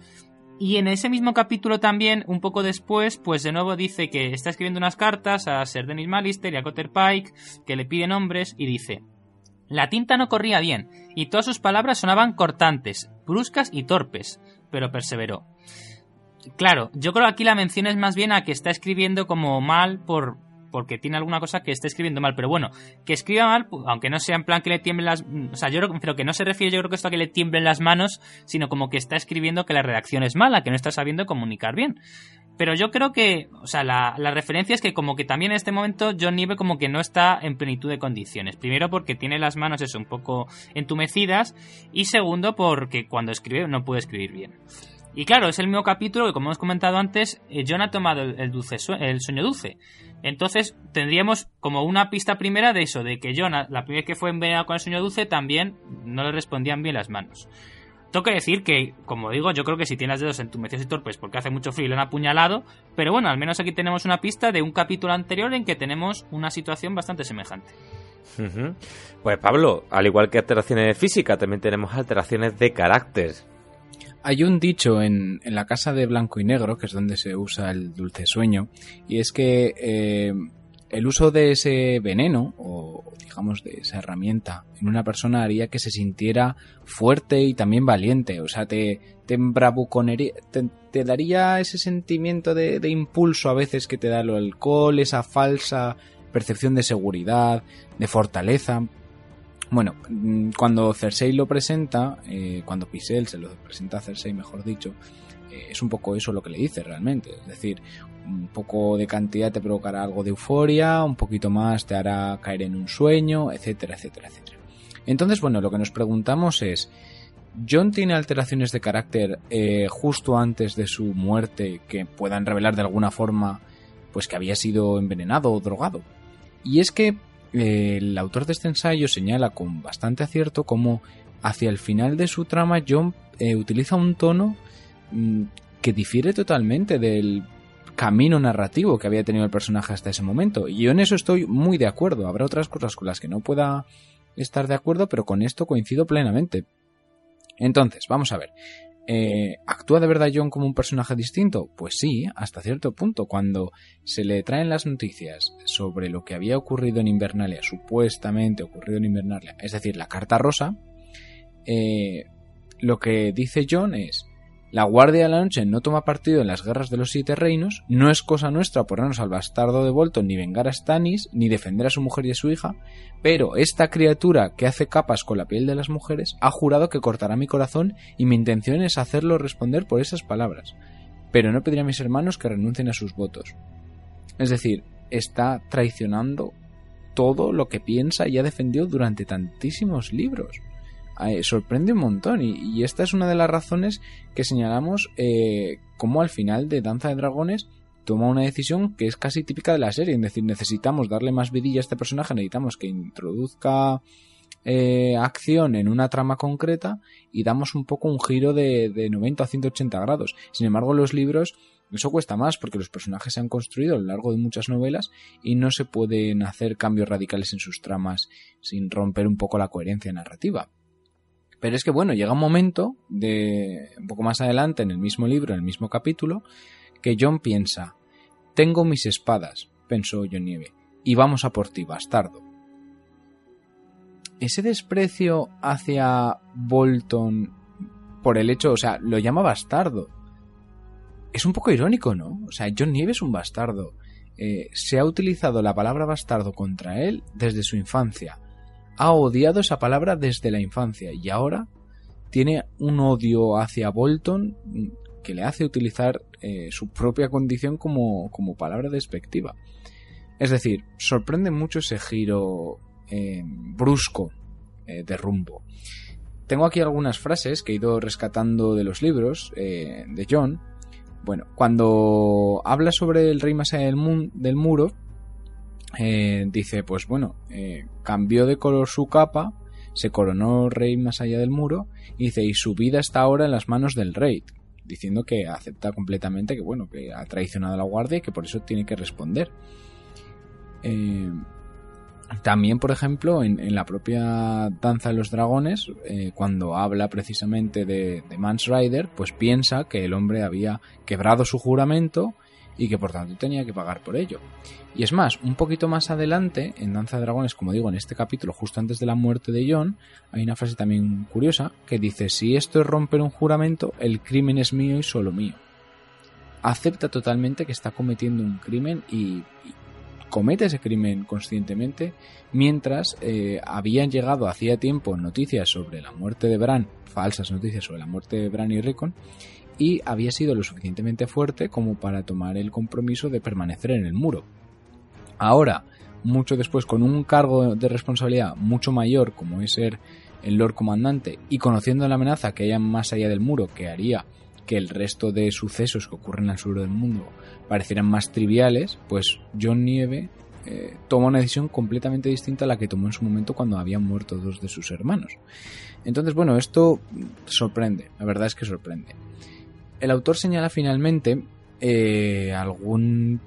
Speaker 4: Y en ese mismo capítulo también, un poco después, pues de nuevo dice que está escribiendo unas cartas a Sir Dennis Malister y a Cotter Pike, que le piden nombres, y dice La tinta no corría bien, y todas sus palabras sonaban cortantes, bruscas y torpes, pero perseveró. Claro, yo creo que aquí la mención es más bien a que está escribiendo como mal por, porque tiene alguna cosa que esté escribiendo mal. Pero bueno, que escriba mal, aunque no sea en plan que le tiemblen las... O sea, yo creo que no se refiere yo creo que esto a que le tiemblen las manos, sino como que está escribiendo que la redacción es mala, que no está sabiendo comunicar bien. Pero yo creo que, o sea, la, referencia es que como que también en este momento John Nieve como que no está en plenitud de condiciones. Primero porque tiene las manos eso un poco entumecidas y segundo porque cuando escribe no puede escribir bien. Y claro, es el mismo capítulo que como hemos comentado antes, eh, John ha tomado el, dulce, el sueño dulce. Entonces tendríamos como una pista primera de eso, de que Jonah, la primera vez que fue envenenado con el sueño dulce, también no le respondían bien las manos. Tengo que decir que, como digo, yo creo que si tienes dedos entumecidos y torpes porque hace mucho frío y lo han apuñalado, pero bueno, al menos aquí tenemos una pista de un capítulo anterior en que tenemos una situación bastante semejante.
Speaker 1: Pues Pablo, al igual que alteraciones de física, también tenemos alteraciones de carácter.
Speaker 5: Hay un dicho en, en, la casa de blanco y negro, que es donde se usa el dulce sueño, y es que eh, el uso de ese veneno, o digamos de esa herramienta, en una persona haría que se sintiera fuerte y también valiente. O sea, te, te te, te, daría ese sentimiento de, de impulso a veces que te da el alcohol, esa falsa percepción de seguridad, de fortaleza. Bueno, mm, cuando Cersei lo presenta, eh, cuando Pisel se lo presenta a Cersei, mejor dicho, eh, es un poco eso lo que le dice realmente. Es decir, un poco de cantidad te provocará algo de euforia, un poquito más te hará caer en un sueño, etcétera, etcétera, etcétera. Entonces, bueno, lo que nos preguntamos es, ¿John tiene alteraciones de carácter eh, justo antes de su muerte que puedan revelar de alguna forma pues que había sido envenenado o drogado? Y es que el autor de este ensayo señala con bastante acierto cómo hacia el final de su trama John eh, utiliza un tono mm, que difiere totalmente del camino narrativo que había tenido el personaje hasta ese momento. Y yo en eso estoy muy de acuerdo. Habrá otras cosas con las que no pueda estar de acuerdo, pero con esto coincido plenamente. Entonces, vamos a ver. Eh, ¿Actúa de verdad John como un personaje distinto? Pues sí, hasta cierto punto. Cuando se le traen las noticias sobre lo que había ocurrido en Invernalia, supuestamente ocurrido en Invernalia, es decir, la carta rosa, eh, lo que dice John es la Guardia de la Noche no toma partido en las guerras de los siete reinos, no es cosa nuestra ponernos al bastardo de Bolton ni vengar a Stannis, ni defender a su mujer y a su hija, pero esta criatura que hace capas con la piel de las mujeres ha jurado que cortará mi corazón y mi intención es hacerlo responder por esas palabras. Pero no pediré a mis hermanos que renuncien a sus votos. Es decir, está traicionando todo lo que piensa y ha defendido durante tantísimos libros sorprende un montón y, esta es una de las razones que señalamos eh, como al final de Danza de Dragones toma una decisión que es casi típica de la serie, es decir, necesitamos darle más vidilla a este personaje, necesitamos que introduzca eh, acción en una trama concreta y damos un poco un giro de, de 90 a 180 grados. Sin embargo, los libros eso cuesta más porque los personajes se han construido a lo largo de muchas novelas y no se pueden hacer cambios radicales en sus tramas sin romper un poco la coherencia narrativa. Pero es que bueno, llega un momento de un poco más adelante en el mismo libro, en el mismo capítulo, que John piensa, tengo mis espadas, pensó John Nieve, y vamos a por ti, bastardo. Ese desprecio hacia Bolton por el hecho, o sea, lo llama bastardo. Es un poco irónico, ¿no? O sea, John Nieve es un bastardo. Eh, se ha utilizado la palabra bastardo contra él desde su infancia ha odiado esa palabra desde la infancia y ahora tiene un odio hacia Bolton que le hace utilizar eh, su propia condición como, como, palabra despectiva. Es decir, sorprende mucho ese giro eh, brusco eh, de rumbo. Tengo aquí algunas frases que he ido rescatando de los libros de John. Bueno, cuando habla sobre el rey más allá del, muro, eh, dice, pues bueno, eh, cambió de color su capa, se coronó rey más allá del muro, y dice, y su vida está ahora en las manos del rey, diciendo que acepta completamente que bueno, que ha traicionado a la guardia y que por eso tiene que responder. Eh, también, por ejemplo, en, la propia Danza de los Dragones, cuando habla precisamente de, de Mans Rider, pues piensa que el hombre había quebrado su juramento y que por tanto tenía que pagar por ello. Y es más, un poquito más adelante, en Danza de Dragones, como digo, en este capítulo, justo antes de la muerte de John, hay una frase también curiosa que dice, si esto es romper un juramento, el crimen es mío y solo mío. Acepta totalmente que está cometiendo un crimen y, comete ese crimen conscientemente, mientras eh, habían llegado hacía tiempo noticias sobre la muerte de Bran, falsas noticias sobre la muerte de Bran y Rickon, y había sido lo suficientemente fuerte como para tomar el compromiso de permanecer en el muro. Ahora, mucho después, con un cargo de responsabilidad mucho mayor, como es ser el Lord Comandante, y conociendo la amenaza que haya más allá del muro, que haría que el resto de sucesos que ocurren al sur del mundo parecieran más triviales, pues John Nieve eh, toma una decisión completamente distinta a la que tomó en su momento cuando habían muerto dos de sus hermanos. Entonces, bueno, esto sorprende, la verdad es que sorprende. El autor señala finalmente eh, algún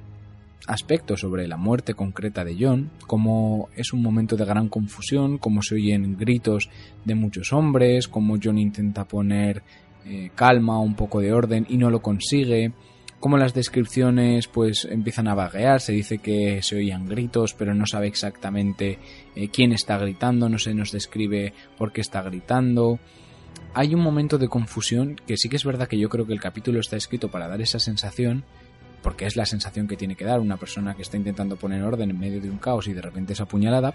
Speaker 5: aspecto sobre la muerte concreta de John, como es un momento de gran confusión, como se oyen gritos de muchos hombres, como John intenta poner eh, calma, un poco de orden y no lo consigue, como las descripciones pues empiezan a vaguear, se dice que se oían gritos, pero no sabe exactamente eh, quién está gritando, no se nos describe por qué está gritando. Hay un momento de confusión que sí que es verdad que yo creo que el capítulo está escrito para dar esa sensación, porque es la sensación que tiene que dar una persona que está intentando poner orden en medio de un caos y de repente es apuñalada.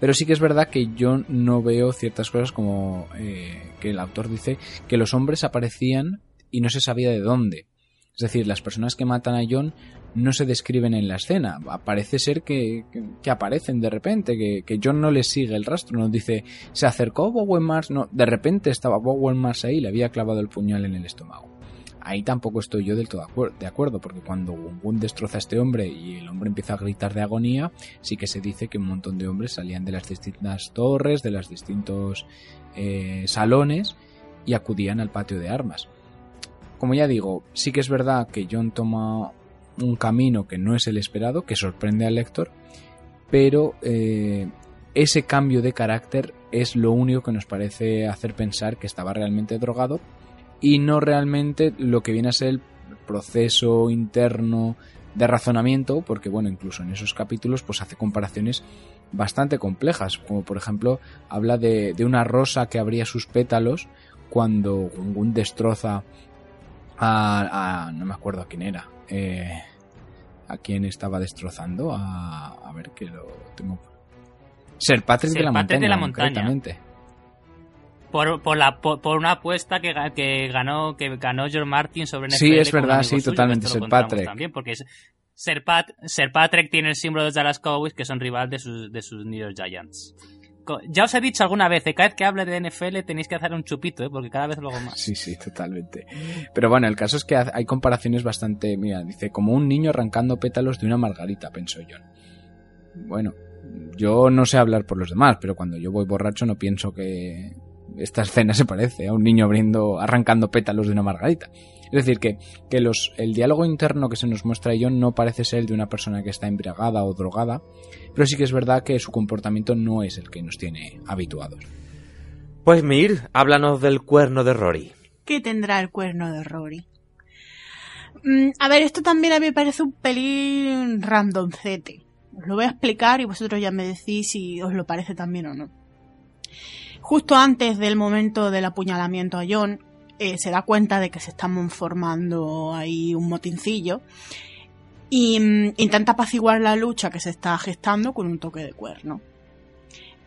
Speaker 5: Pero sí que es verdad que yo no veo ciertas cosas como eh, que el autor dice que los hombres aparecían y no se sabía de dónde. Es decir, las personas que matan a John no se describen en la escena. Parece ser que, que, aparecen de repente, que, que, John no les sigue el rastro. No dice, se acercó Bowen Mars, no, de repente estaba Bowen Mars ahí y le había clavado el puñal en el estómago. Ahí tampoco estoy yo del todo de acuerdo, porque cuando Gungun destroza a este hombre y el hombre empieza a gritar de agonía, sí que se dice que un montón de hombres salían de las distintas torres, de los distintos eh, salones y acudían al patio de armas. Como ya digo, sí que es verdad que John toma un camino que no es el esperado, que sorprende al lector, pero eh, ese cambio de carácter es lo único que nos parece hacer pensar que estaba realmente drogado y no realmente lo que viene a ser el proceso interno de razonamiento, porque bueno, incluso en esos capítulos pues hace comparaciones bastante complejas, como por ejemplo habla de, una rosa que abría sus pétalos cuando Gungun destroza a, a, no me acuerdo a quién era, eh, a quién estaba destrozando, a, a ver que lo tengo. Ser Patrick,
Speaker 4: Ser
Speaker 5: de, la
Speaker 4: Patrick
Speaker 5: montaña,
Speaker 4: de la montaña. Por, por, la, por, por, una apuesta que, que ganó que ganó George Martin sobre NFL
Speaker 5: Sí, es verdad, sí, suyo, totalmente. Ser Patrick.
Speaker 4: También, porque es, Ser, Pat, Ser Patrick tiene el símbolo de Dallas Cowboys, que son rival de sus, de sus New York Giants. Ya os he dicho alguna vez, cada vez que hable de NFL tenéis que hacer un chupito, ¿eh? porque cada vez lo hago más.
Speaker 5: Sí, sí, totalmente. Pero bueno, el caso es que hay comparaciones bastante. Mira, dice, como un niño arrancando pétalos de una margarita, pensó John. Bueno, yo no sé hablar por los demás, pero cuando yo voy borracho no pienso que esta escena se parece a un niño abriendo, arrancando pétalos de una margarita. Es decir, que, que los, el diálogo interno que se nos muestra a John no parece ser el de una persona que está embriagada o drogada, pero sí que es verdad que su comportamiento no es el que nos tiene habituados.
Speaker 1: Pues Mir, háblanos del cuerno de Rory.
Speaker 2: ¿Qué tendrá el cuerno de Rory? Mm, a ver, esto también a mí me parece un pelín randomcete. Os lo voy a explicar y vosotros ya me decís si os lo parece también o no. Justo antes del momento del apuñalamiento a John, eh, se da cuenta de que se está formando ahí un motincillo y mm, intenta apaciguar la lucha que se está gestando con un toque de cuerno.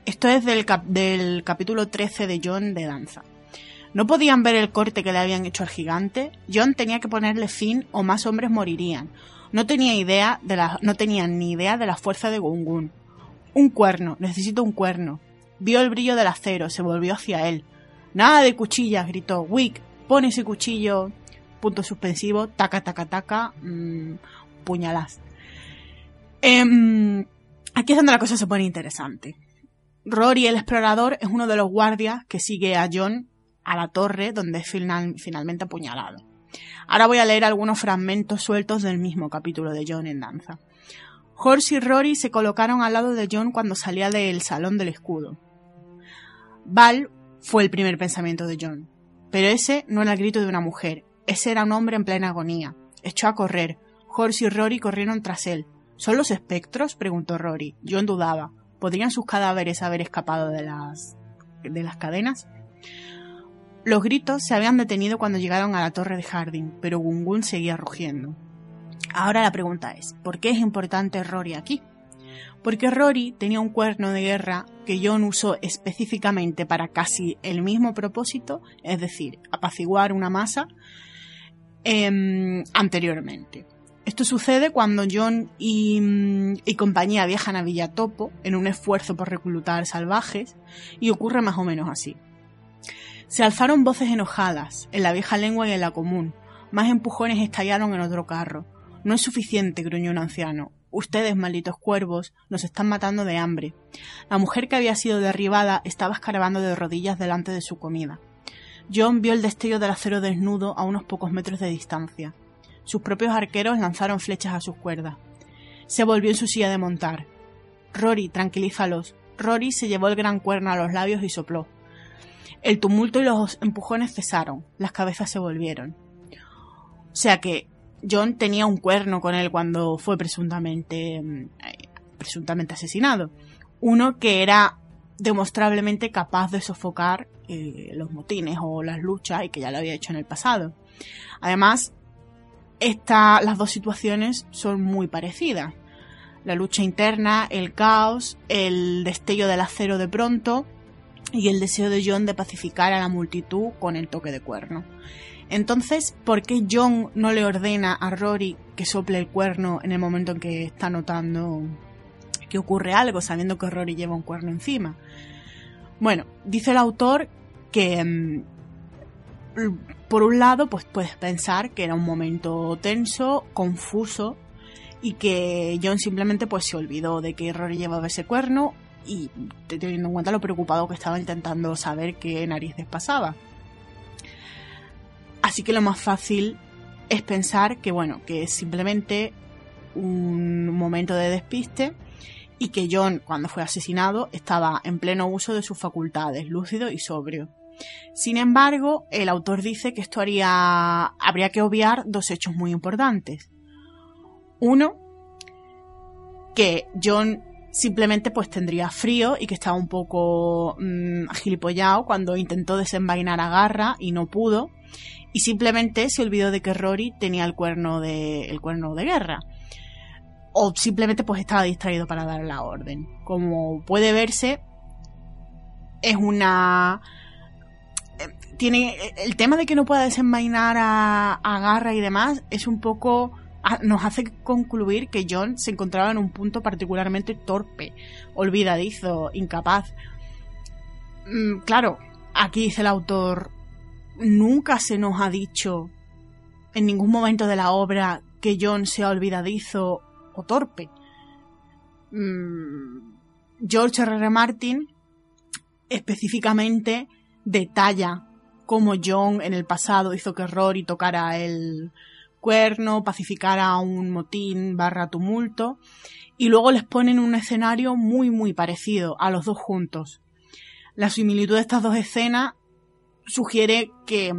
Speaker 2: Esto es del, cap del capítulo 13 de John de Danza. No podían ver el corte que le habían hecho al gigante. John tenía que ponerle fin o más hombres morirían. No tenía idea de la, no tenían ni idea de la fuerza de Gungun. Un cuerno, necesito un cuerno. Vio el brillo del acero, se volvió hacia él. Nada de cuchillas, gritó. Wick, pon ese cuchillo. punto suspensivo, taca, taca, taca, mmm, puñalás. Em, aquí es donde la cosa se pone interesante. Rory, el explorador, es uno de los guardias que sigue a John a la torre donde es final, finalmente apuñalado. Ahora voy a leer algunos fragmentos sueltos del mismo capítulo de John en danza. Horse y Rory se colocaron al lado de John cuando salía del salón del escudo. Val fue el primer pensamiento de John. Pero ese no era el grito de una mujer, ese era un hombre en plena agonía. Echó a correr. Horse y Rory corrieron tras él. ¿Son los espectros? preguntó Rory. John dudaba. ¿Podrían sus cadáveres haber escapado de las. de las cadenas? Los gritos se habían detenido cuando llegaron a la torre de Harding, pero Gungun seguía rugiendo. Ahora la pregunta es, ¿por qué es importante Rory aquí? Porque Rory tenía un cuerno de guerra que John usó específicamente para casi el mismo propósito, es decir, apaciguar una masa, eh, anteriormente. Esto sucede cuando John y, y, compañía viajan a Villatopo en un esfuerzo por reclutar salvajes y ocurre más o menos así. Se alzaron voces enojadas, en la vieja lengua y en la común. Más empujones estallaron en otro carro. No es suficiente, gruñó un anciano. Ustedes, malditos cuervos, nos están matando de hambre. La mujer que había sido derribada estaba escarbando de rodillas delante de su comida. John vio el destello del acero desnudo a unos pocos metros de distancia. Sus propios arqueros lanzaron flechas a sus cuerdas. Se volvió en su silla de montar. Rory, tranquilízalos. Rory se llevó el gran cuerno a los labios y sopló. El tumulto y los empujones cesaron, las cabezas se volvieron. O sea que John tenía un cuerno con él cuando fue presuntamente, mm, presuntamente asesinado. Uno que era demostrablemente capaz de sofocar eh, los motines o las luchas y que ya lo había hecho en el pasado. Además, esta, las dos situaciones son muy parecidas. La lucha interna, el caos, el destello del acero de pronto y el deseo de John de pacificar a la multitud con el toque de cuerno. Entonces, ¿por qué John no le ordena a Rory que sople el cuerno en el momento en que está notando que ocurre algo, sabiendo que Rory lleva un cuerno encima? Bueno, dice el autor que mm, por un lado, pues puedes pensar que era un momento tenso, confuso y que John simplemente pues se olvidó de que Rory llevaba ese cuerno y teniendo en cuenta lo preocupado que estaba intentando saber qué narices pasaba. Así que lo más fácil es pensar que bueno, que es simplemente un momento de despiste y que John, cuando fue asesinado, estaba en pleno uso de sus facultades, lúcido y sobrio. Sin embargo, el autor dice que esto haría, habría que obviar dos hechos muy importantes. Uno, que John simplemente pues tendría frío y que estaba un poco mmm, agilipollado cuando intentó desenvainar a Garra y no pudo y simplemente se olvidó de que Rory tenía el cuerno de el cuerno de guerra o simplemente pues estaba distraído para dar la orden como puede verse es una eh, tiene el tema de que no pueda desenvainar a, a Garra y demás es un poco nos hace concluir que John se encontraba en un punto particularmente torpe, olvidadizo, incapaz. Mm, claro, aquí dice el autor, nunca se nos ha dicho en ningún momento de la obra que John sea olvidadizo o torpe. Mm, George R. R. Martin específicamente detalla cómo John en el pasado hizo que Rory tocara el, cuerno, pacificar a un motín barra tumulto, y luego les ponen un escenario muy muy parecido a los dos juntos. La similitud de estas dos escenas sugiere que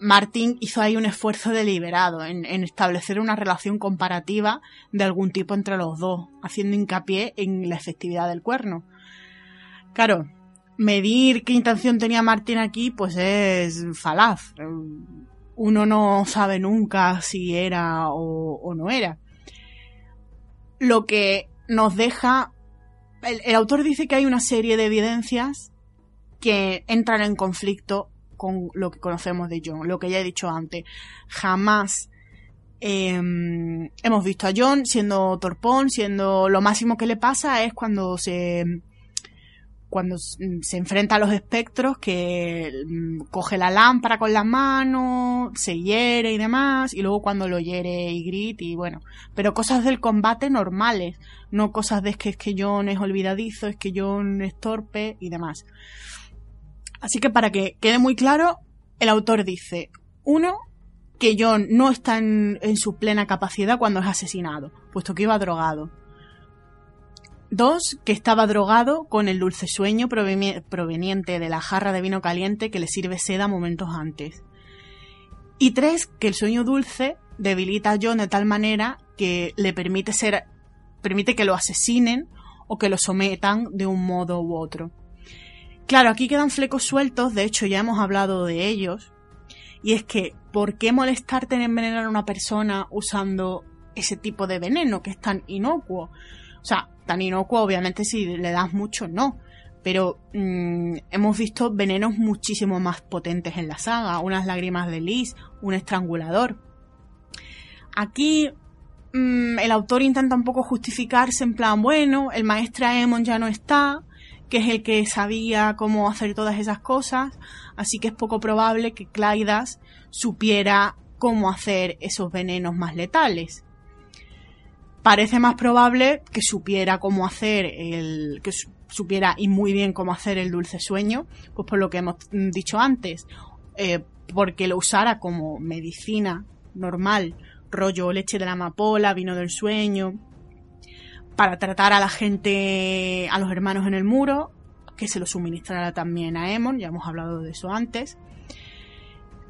Speaker 2: Martin hizo ahí un esfuerzo deliberado en, establecer una relación comparativa de algún tipo entre los dos, haciendo hincapié en la efectividad del cuerno. Claro, medir qué intención tenía Martin aquí, pues es falaz uno no sabe nunca si era o, no era. Lo que nos deja... El, autor dice que hay una serie de evidencias que entran en conflicto con lo que conocemos de John, lo que ya he dicho antes. Jamás eh, hemos visto a John siendo torpón, siendo lo máximo que le pasa es cuando se cuando se enfrenta a los espectros, que mm, coge la lámpara con las manos, se hiere y demás, y luego cuando lo hiere y grita y bueno, pero cosas del combate normales, no cosas de que es que John es olvidadizo, es que John es torpe y demás. Así que para que quede muy claro, el autor dice, uno, que John no está en, su plena capacidad cuando es asesinado, puesto que iba drogado. Dos, que estaba drogado con el dulce sueño proveniente de la jarra de vino caliente que le sirve seda momentos antes. Y tres, que el sueño dulce debilita a John de tal manera que le permite ser, permite que lo asesinen o que lo sometan de un modo u otro. Claro, aquí quedan flecos sueltos, de hecho ya hemos hablado de ellos, y es que, ¿por qué molestarte en envenenar a una persona usando ese tipo de veneno que es tan inocuo? O sea, tan inocuo, obviamente si le das mucho, no. Pero mm, hemos visto venenos muchísimo más potentes en la saga. Unas lágrimas de Liz, un estrangulador. Aquí mm, el autor intenta un poco justificarse en plan, bueno, el maestro Aemon ya no está, que es el que sabía cómo hacer todas esas cosas, así que es poco probable que Claidas supiera cómo hacer esos venenos más letales. Parece más probable que supiera cómo hacer el que supiera y muy bien cómo hacer el dulce sueño, pues por lo que hemos dicho antes, eh, porque lo usara como medicina normal, rollo leche de la amapola, vino del sueño, para tratar a la gente, a los hermanos en el muro, que se lo suministrara también a Emon, ya hemos hablado de eso antes.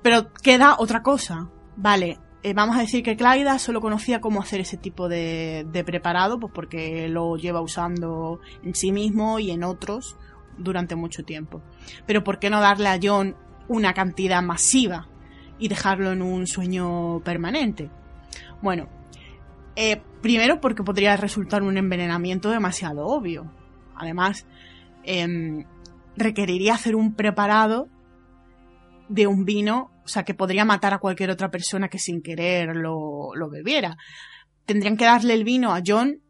Speaker 2: Pero queda otra cosa, vale, eh, vamos a decir que Claida solo conocía cómo hacer ese tipo de, preparado, pues porque lo lleva usando en sí mismo y en otros durante mucho tiempo. Pero ¿por qué no darle a John una cantidad masiva y dejarlo en un sueño permanente? Bueno, eh, primero porque podría resultar un envenenamiento demasiado obvio. Además, em, requeriría hacer un preparado de un vino o sea, que podría matar a cualquier otra persona que sin querer lo, bebiera. Tendrían que darle el vino a John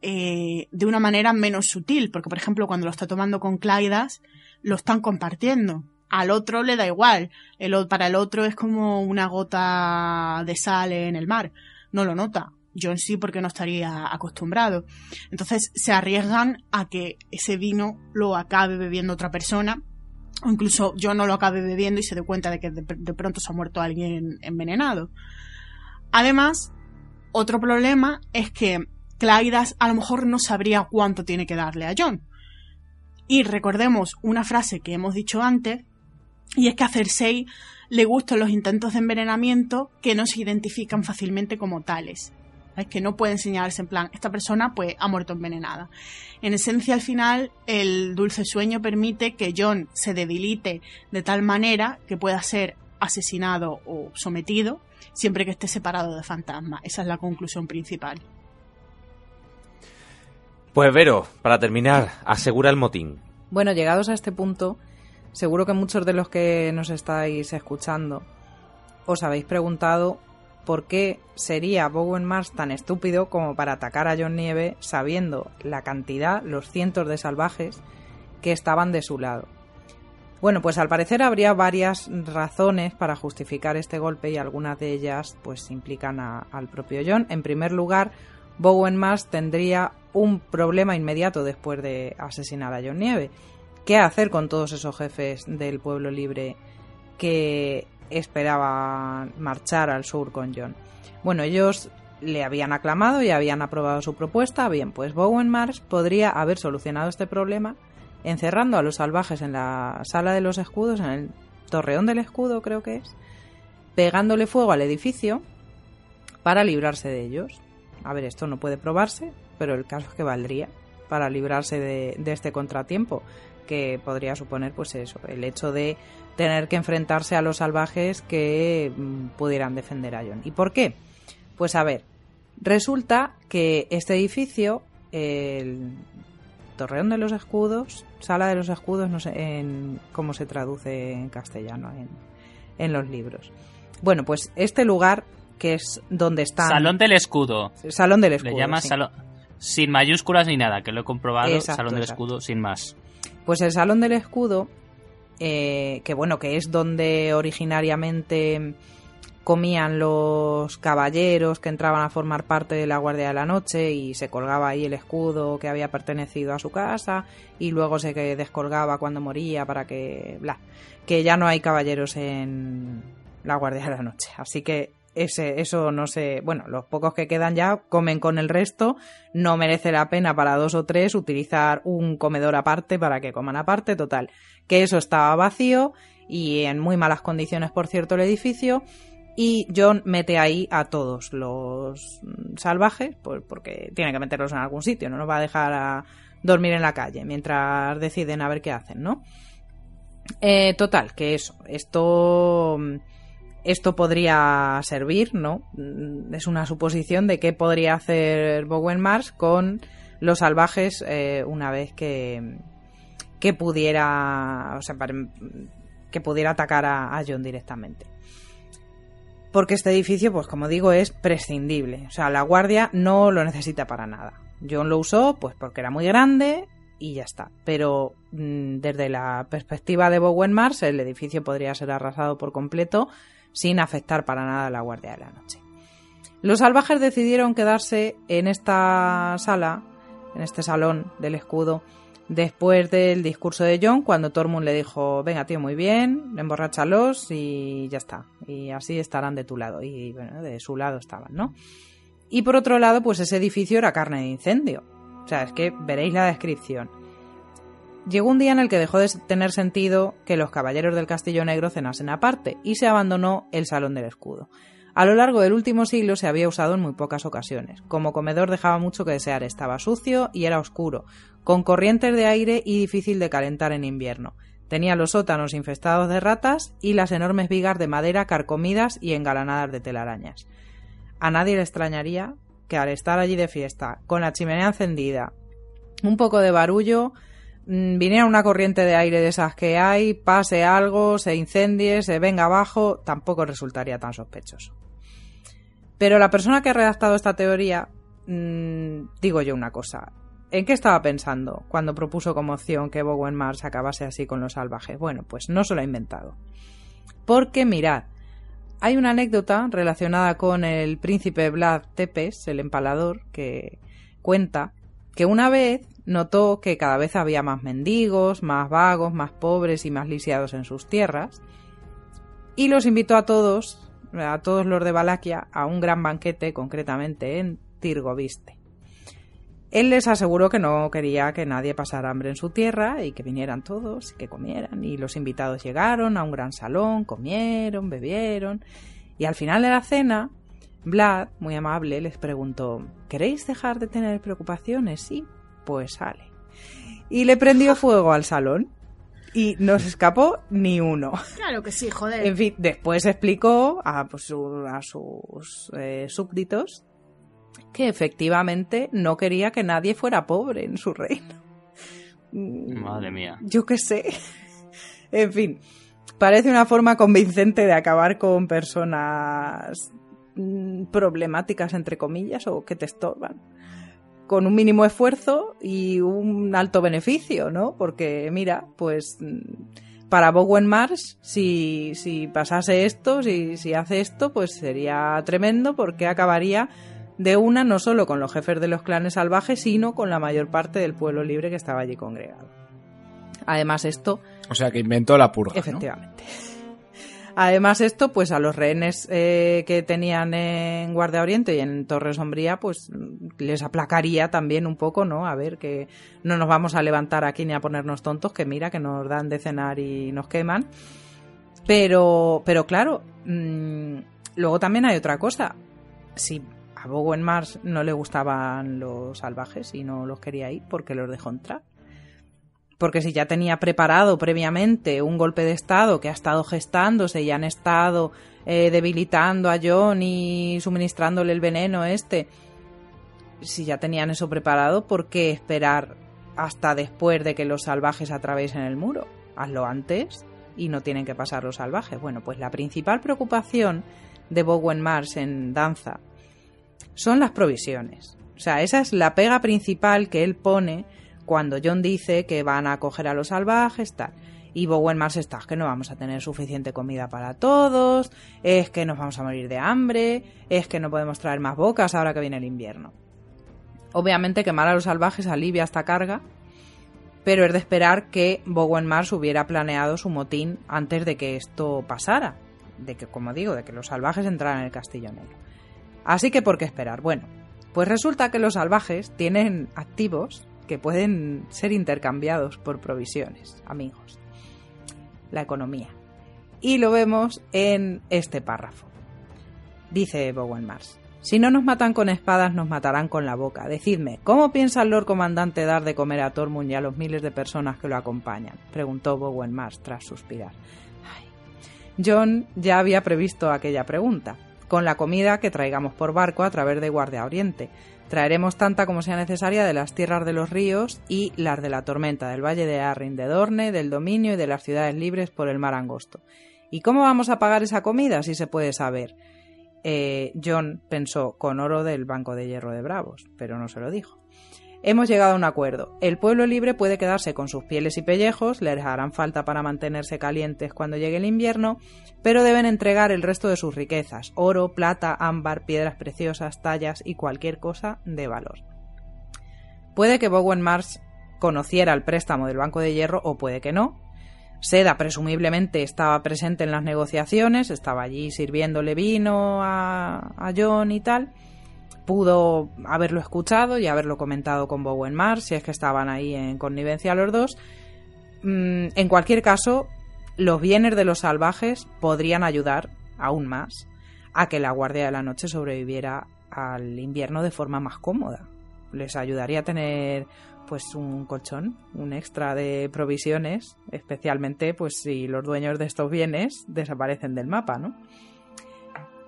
Speaker 2: eh, de una manera menos sutil, porque por ejemplo cuando lo está tomando con Claidas, lo están compartiendo. Al otro le da igual. El, para el otro es como una gota de sal en el mar. No lo nota. John sí porque no estaría acostumbrado. Entonces se arriesgan a que ese vino lo acabe bebiendo otra persona o incluso yo no lo acabe bebiendo y se dé cuenta de que de, pronto se ha muerto alguien envenenado. Además, otro problema es que Claidas a lo mejor no sabría cuánto tiene que darle a John. Y recordemos una frase que hemos dicho antes, y es que a Cersei le gustan los intentos de envenenamiento que no se identifican fácilmente como tales. Es que no puede enseñarse en plan, esta persona pues ha muerto envenenada. En esencia, al final, el dulce sueño permite que John se debilite de tal manera que pueda ser asesinado o sometido siempre que esté separado de fantasma. Esa es la conclusión principal.
Speaker 1: Pues Vero, para terminar, asegura el motín.
Speaker 3: Bueno, llegados a este punto, seguro que muchos de los que nos estáis escuchando os habéis preguntado por qué sería Bowen Mars tan estúpido como para atacar a John Nieve sabiendo la cantidad, los cientos de salvajes que estaban de su lado. Bueno, pues al parecer habría varias razones para justificar este golpe y algunas de ellas pues implican al propio John. En primer lugar, Bowen Mars tendría un problema inmediato después de asesinar a John Nieve. ¿Qué hacer con todos esos jefes del pueblo libre que esperaba marchar al sur con John. Bueno, ellos le habían aclamado y habían aprobado su propuesta. Bien, pues Bowen Mars podría haber solucionado este problema encerrando a los salvajes en la sala de los escudos, en el torreón del escudo creo que es, pegándole fuego al edificio para librarse de ellos. A ver, esto no puede probarse, pero el caso es que valdría para librarse de, de este contratiempo que podría suponer pues eso, el hecho de tener que enfrentarse a los salvajes que mm, pudieran defender a John. ¿Y por qué? Pues a ver, resulta que este edificio, el Torreón de los Escudos, Sala de los Escudos, no sé en cómo se traduce en castellano en, en los libros. Bueno, pues este lugar que es donde está...
Speaker 4: Salón del Escudo.
Speaker 3: Salón del Escudo.
Speaker 4: Le llama Salón sin mayúsculas ni nada, que lo he comprobado,
Speaker 3: Exacto,
Speaker 4: Salón del
Speaker 3: exacto.
Speaker 4: Escudo, sin más.
Speaker 3: Pues el Salón del Escudo, eh, que bueno, que es donde originariamente comían los caballeros que entraban a formar parte de la Guardia de la Noche y se colgaba ahí el escudo que había pertenecido a su casa y luego se descolgaba cuando moría para que bla, que ya no hay caballeros en la Guardia de la Noche. Así que ese, eso no sé, bueno, los pocos que quedan ya comen con el resto, no merece la pena para dos o tres utilizar un comedor aparte para que coman aparte, total, que eso estaba vacío y en muy malas condiciones, por cierto, el edificio. Y John mete ahí a todos los mm, salvajes, pues porque tiene que meterlos en algún sitio, no nos va a dejar a dormir en la calle mientras deciden a ver qué hacen, ¿no? Eh, total, que eso, esto, esto podría servir, ¿no? Mm, Es una suposición de qué podría hacer Bowen Mars con los salvajes eh, una vez que, que pudiera, o sea, que pudiera atacar a, a John directamente. Porque este edificio, pues como digo, es prescindible. O sea, la guardia no lo necesita para nada. John lo usó, pues porque era muy grande y ya está. Pero mm, desde la perspectiva de Bowen Mars, el edificio podría ser arrasado por completo sin afectar para nada a la Guardia de la Noche. Los salvajes decidieron quedarse en esta sala, en este salón del escudo, después del discurso de John, cuando Tormund le dijo, venga tío, muy bien, emborráchalos y ya está. Y así estarán de tu lado. Y bueno, de su lado estaban, ¿no? Y por otro lado, pues ese edificio era carne de incendio. O sea, es que veréis la descripción. Llegó un día en el que dejó de tener sentido que los caballeros del Castillo Negro cenasen aparte y se abandonó el Salón del Escudo. A lo largo del último siglo se había usado en muy pocas ocasiones. Como comedor dejaba mucho que desear, estaba sucio y era oscuro, con corrientes de aire y difícil de calentar en invierno. Tenía los sótanos infestados de ratas y las enormes vigas de madera carcomidas y engalanadas de telarañas. A nadie le extrañaría que al estar allí de fiesta, con la chimenea encendida, un poco de barullo, viniera una corriente de aire de esas que hay, pase algo, se incendie, se venga abajo, tampoco resultaría tan sospechoso. Pero la persona que ha redactado esta teoría, mm, digo yo una cosa. ¿En qué estaba pensando cuando propuso como opción que Bowen Mars acabase así con los salvajes? Bueno, pues no se lo ha inventado. Porque mirad, hay una anécdota relacionada con el príncipe Vlad Tepes, el empalador, que cuenta que una vez notó que cada vez había más mendigos, más vagos, más pobres y más lisiados en sus tierras, y los invitó a todos, a todos los de Valaquia, a un gran banquete, concretamente en Tirgoviste. Él les aseguró que no quería que nadie pasara hambre en su tierra y que vinieran todos y que comieran. Y los invitados llegaron a un gran salón, comieron, bebieron. Y al final de la cena, Vlad, muy amable, les preguntó ¿Queréis dejar de tener preocupaciones? Sí, pues sale. Y le prendió fuego al salón. Y no se escapó ni uno.
Speaker 2: Claro que sí, joder.
Speaker 3: En fin, después explicó a, pues, a sus eh, súbditos que efectivamente no quería que nadie fuera pobre en su reino. Mm,
Speaker 4: Madre mía.
Speaker 3: Yo qué sé. En fin, parece una forma convincente de acabar con personas mm, problemáticas, entre comillas, o que te estorban. Con un mínimo esfuerzo y un alto beneficio, ¿no? Porque, mira, pues mm, para Bowen Mars, si, si pasase esto, si, si hace esto, pues sería tremendo porque acabaría de una no solo con los jefes de los clanes salvajes, sino con la mayor parte del pueblo libre que estaba allí congregado. Además esto,
Speaker 5: O sea, que inventó la purga, ¿no?
Speaker 3: Además esto, pues a los rehenes eh, que tenían en Guardia Oriente y en Torre Sombría, pues les aplacaría también un poco, ¿no? A ver, que no nos vamos a levantar aquí ni a ponernos tontos, que mira, que nos dan de cenar y nos queman. Pero, pero claro, mm, luego también hay otra cosa. Si a Bowen Mars no le gustaban los salvajes y no los quería ir, ¿por qué los dejó entrar? Porque si ya tenía preparado previamente un golpe de Estado que ha estado gestándose y han estado eh, debilitando a John y suministrándole el veneno este, si ya tenían eso preparado, ¿por qué esperar hasta después de que los salvajes atraviesen el muro? Hazlo antes y no tienen que pasar los salvajes. Bueno, pues la principal preocupación de Bowen Mars en danza son las provisiones. O sea, esa es la pega principal que él pone cuando John dice que van a coger a los salvajes, tal. Y Bowen Mars está, que no vamos a tener suficiente comida para todos, es que nos vamos a morir de hambre, es que no podemos traer más bocas ahora que viene el invierno. Obviamente quemar a los salvajes alivia esta carga, pero es de esperar que Bowen Mars hubiera planeado su motín antes de que esto pasara, de que, como digo, de que los salvajes entraran en el Castillo Negro. Así que, ¿por qué esperar? Bueno, pues resulta que los salvajes tienen activos que pueden ser intercambiados por provisiones, amigos la economía. Y lo vemos en este párrafo. Dice Bowen Mars. Si no nos matan con espadas, nos matarán con la boca. Decidme, ¿cómo piensa el Lord Comandante dar de comer a Tormund y a los miles de personas que lo acompañan? preguntó Bowen Mars tras suspirar. John ya había previsto aquella pregunta, con la comida que traigamos por barco a través de Guardia Oriente, Traeremos tanta como sea necesaria de las tierras de los ríos y las de la tormenta, del valle de Arrin, de Dorne, del dominio y de las ciudades libres por el mar angosto. ¿Y cómo vamos a pagar esa comida, si se puede saber? Eh, John pensó con oro del Banco de Hierro de Bravos, pero no se lo dijo. Hemos llegado a un acuerdo. El pueblo libre puede quedarse con sus pieles y pellejos, les harán falta para mantenerse calientes cuando llegue el invierno, pero deben entregar el resto de sus riquezas, oro, plata, ámbar, piedras preciosas, tallas y cualquier cosa de valor. Puede que Bowen Mars conociera el préstamo del Banco de Hierro o puede que no. Seda presumiblemente estaba presente en las negociaciones, estaba allí sirviéndole vino a, a John y tal pudo haberlo escuchado y haberlo comentado con Bowen Mars, si es que estaban ahí en connivencia los dos. Mm, en cualquier caso, los bienes de los salvajes podrían ayudar aún más a que la Guardia de la Noche sobreviviera al invierno de forma más cómoda. Les ayudaría a tener pues un colchón, un extra de provisiones, especialmente pues si los dueños de estos bienes desaparecen del mapa, ¿no?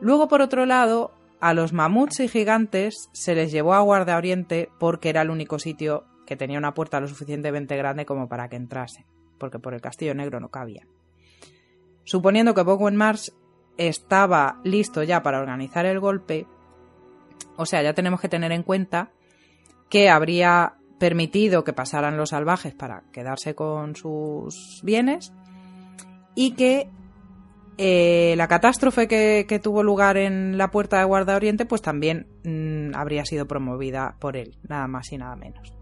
Speaker 3: Luego, por otro lado, a los mamuts y gigantes se les llevó a Guardia Oriente porque era el único sitio que tenía una puerta lo suficientemente grande como para que entrase, porque por el Castillo Negro no cabía. Suponiendo que Bowen Mars estaba listo ya para organizar el golpe, o sea, ya tenemos que tener en cuenta que habría permitido que pasaran los salvajes para quedarse con sus bienes y que eh, la catástrofe que, tuvo lugar en la puerta de Guarda Oriente, pues también mm, habría sido promovida por él, nada más y nada menos.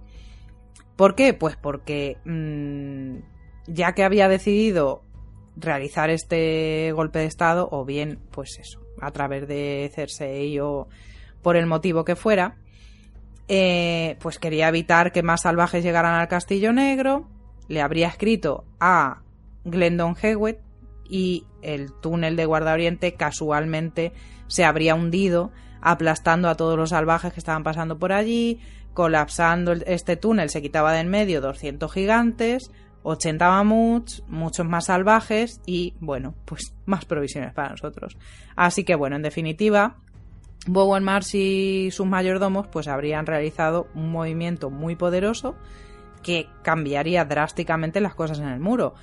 Speaker 3: ¿Por qué? Pues porque mm, ya que había decidido realizar este golpe de Estado, o bien, pues eso, a través de Cersei o por el motivo que fuera, eh, pues quería evitar que más salvajes llegaran al Castillo Negro, le habría escrito a Glendon Hewitt, y el túnel de Guarda Oriente casualmente se habría hundido, aplastando a todos los salvajes que estaban pasando por allí, colapsando este túnel, se quitaba de en medio 200 gigantes, 80 mamuts, muchos más salvajes y, bueno, pues más provisiones para nosotros. Así que, bueno, en definitiva, Bowen Mars y sus mayordomos pues habrían realizado un movimiento muy poderoso que cambiaría drásticamente las cosas en el muro.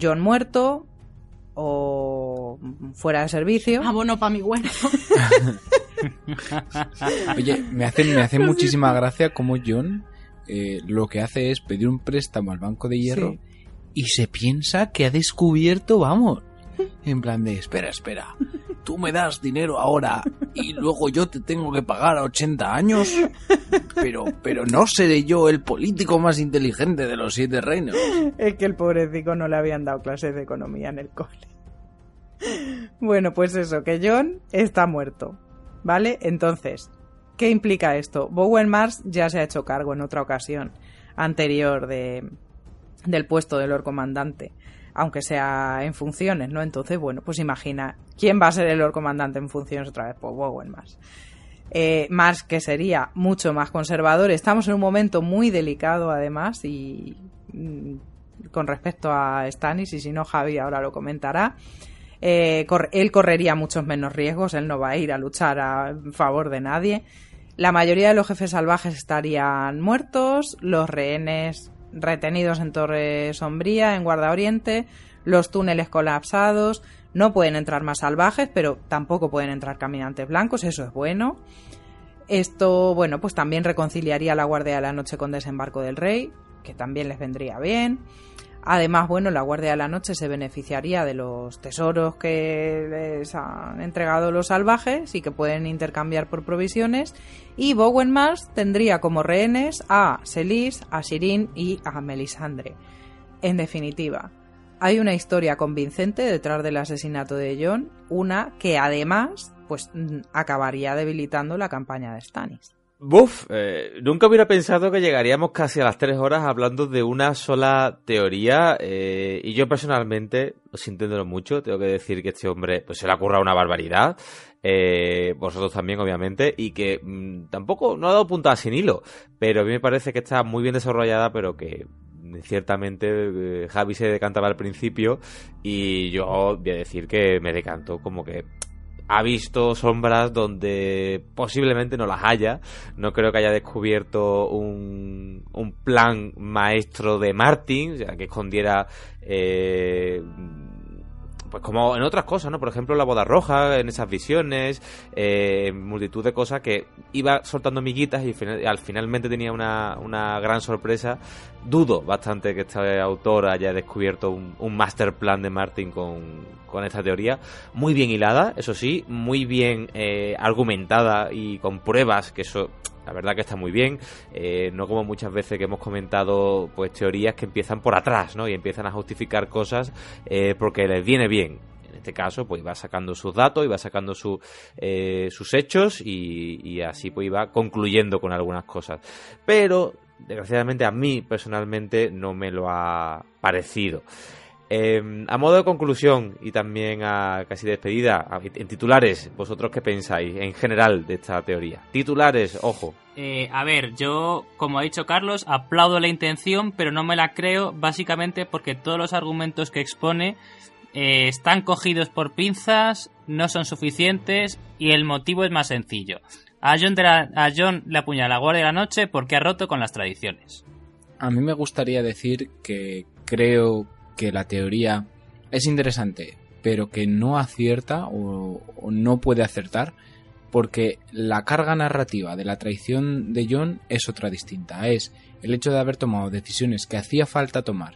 Speaker 3: John muerto, o fuera de servicio.
Speaker 2: Abono para mi huerto.
Speaker 5: Oye, me hace, me hace muchísima gracia como John eh, lo que hace es pedir un préstamo al Banco de Hierro y se piensa que ha descubierto, vamos, en plan de, espera, espera, tú me das dinero ahora y luego yo te tengo que pagar a 80 años, pero, pero no seré yo el político más inteligente de los siete reinos.
Speaker 3: Es que el pobrecito no le habían dado clases de economía en el cole. Bueno, pues eso, que John está muerto, ¿vale? Entonces, ¿qué implica esto? Bowen Mars ya se ha hecho cargo en otra ocasión anterior de, del puesto de Lord Comandante aunque sea en funciones, ¿no? Entonces, bueno, pues imagina, ¿quién va a ser el Lord Comandante en funciones otra vez? Pues Bowen Mars. Eh, Mars, que sería mucho más conservador. Estamos en un momento muy delicado, además, y mm, con respecto a Stannis, y si no, Javi ahora lo comentará. Eh, él correría muchos menos riesgos, él no va a ir a luchar a favor de nadie. La mayoría de los jefes salvajes estarían muertos, los rehenes retenidos en Torre Sombría, en Guarda Oriente, los túneles colapsados, no pueden entrar más salvajes, pero tampoco pueden entrar caminantes blancos, eso es bueno. Esto, bueno, pues también reconciliaría la Guardia de la Noche con Desembarco del Rey, que también les vendría bien. Además, bueno, la Guardia de la Noche se beneficiaría de los tesoros que les han entregado los salvajes y que pueden intercambiar por provisiones. Y Bowen Mars tendría como rehenes a Selis, a Shirin y a Melisandre. En definitiva, hay una historia convincente detrás del asesinato de John, una que además pues acabaría debilitando la campaña de Stannis.
Speaker 1: Buf, eh, nunca hubiera pensado que llegaríamos casi a las tres horas hablando de una sola teoría eh, y yo personalmente, sintiéndolo mucho, tengo que decir que este hombre pues se le ha currado una barbaridad, eh, vosotros también obviamente, y que mm, tampoco no ha dado puntada sin hilo, pero a mí me parece que está muy bien desarrollada, pero que ciertamente eh, Javi se decantaba al principio y yo voy a decir que me decanto como que ha visto sombras donde posiblemente no las haya. No creo que haya descubierto un, un plan maestro de Martin, o sea, que escondiera eh, pues como en otras cosas, ¿no? Por ejemplo, la boda roja, en esas visiones, eh, multitud de cosas que iba soltando miguitas y al finalmente tenía una, una gran sorpresa. Dudo bastante que este autor haya descubierto un, master plan de Martin con, con, esta teoría. Muy bien hilada, eso sí, muy bien eh, argumentada y con pruebas, que eso la verdad que está muy bien, eh, no como muchas veces que hemos comentado pues teorías que empiezan por atrás, ¿no? Y empiezan a justificar cosas eh, porque les viene bien. En este caso, pues va sacando sus datos, va sacando su, eh, sus hechos y, y así pues iba concluyendo con algunas cosas. Pero, desgraciadamente a mí personalmente no me lo ha parecido. Em, a modo de conclusión y también a casi despedida, en titulares, ¿vosotros qué pensáis en general de esta teoría? Titulares, ojo.
Speaker 4: Eh, a ver, yo, como ha dicho Carlos, aplaudo la intención, pero no me la creo básicamente porque todos los argumentos que expone eh, están cogidos por pinzas, no son suficientes y el motivo es más sencillo. A John, a John le apuñala la guardia de la noche porque ha roto con las tradiciones.
Speaker 5: A mí me gustaría decir que creo que la teoría es interesante, pero que no acierta o, no puede acertar, porque la carga narrativa de la traición de John es otra distinta. Es el hecho de haber tomado decisiones que hacía falta tomar,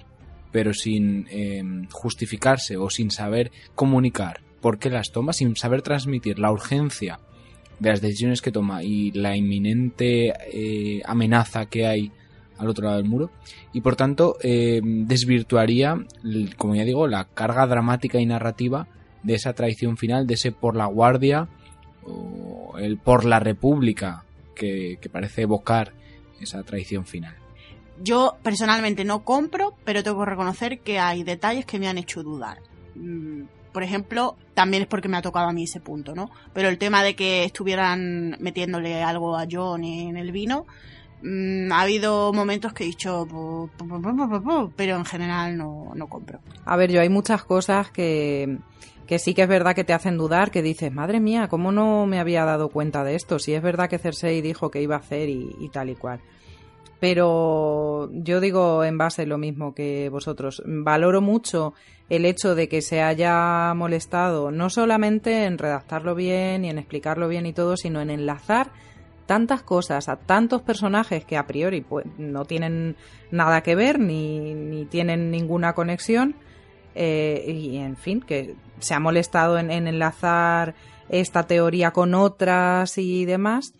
Speaker 5: pero sin em, justificarse o sin saber comunicar por qué las toma, sin saber transmitir la urgencia de las decisiones que toma y la inminente eh, amenaza que hay al otro lado del muro y por tanto eh, desvirtuaría, como ya digo, la carga dramática y narrativa de esa traición final, de ese por la guardia o el por la república que, parece evocar esa traición final.
Speaker 2: Yo personalmente no compro, pero tengo que reconocer que hay detalles que me han hecho dudar. Mm, por ejemplo, también es porque me ha tocado a mí ese punto, ¿no? Pero el tema de que estuvieran metiéndole algo a John en el vino, Mm, ha habido momentos que he dicho, pero en general no, no compro.
Speaker 3: A ver, yo hay muchas cosas que, que sí que es verdad que te hacen dudar, que dices, madre mía, ¿cómo no me había dado cuenta de esto? Si es verdad que Cersei dijo que iba a hacer y, tal y cual. Pero yo digo en base lo mismo que vosotros. Valoro mucho el hecho de que se haya molestado no solamente en redactarlo bien y en explicarlo bien y todo, sino en enlazar tantas cosas, a tantos personajes que a priori pues, no tienen nada que ver ni, ni tienen ninguna conexión. Eh, y en fin, que se ha molestado en, enlazar esta teoría con otras y demás.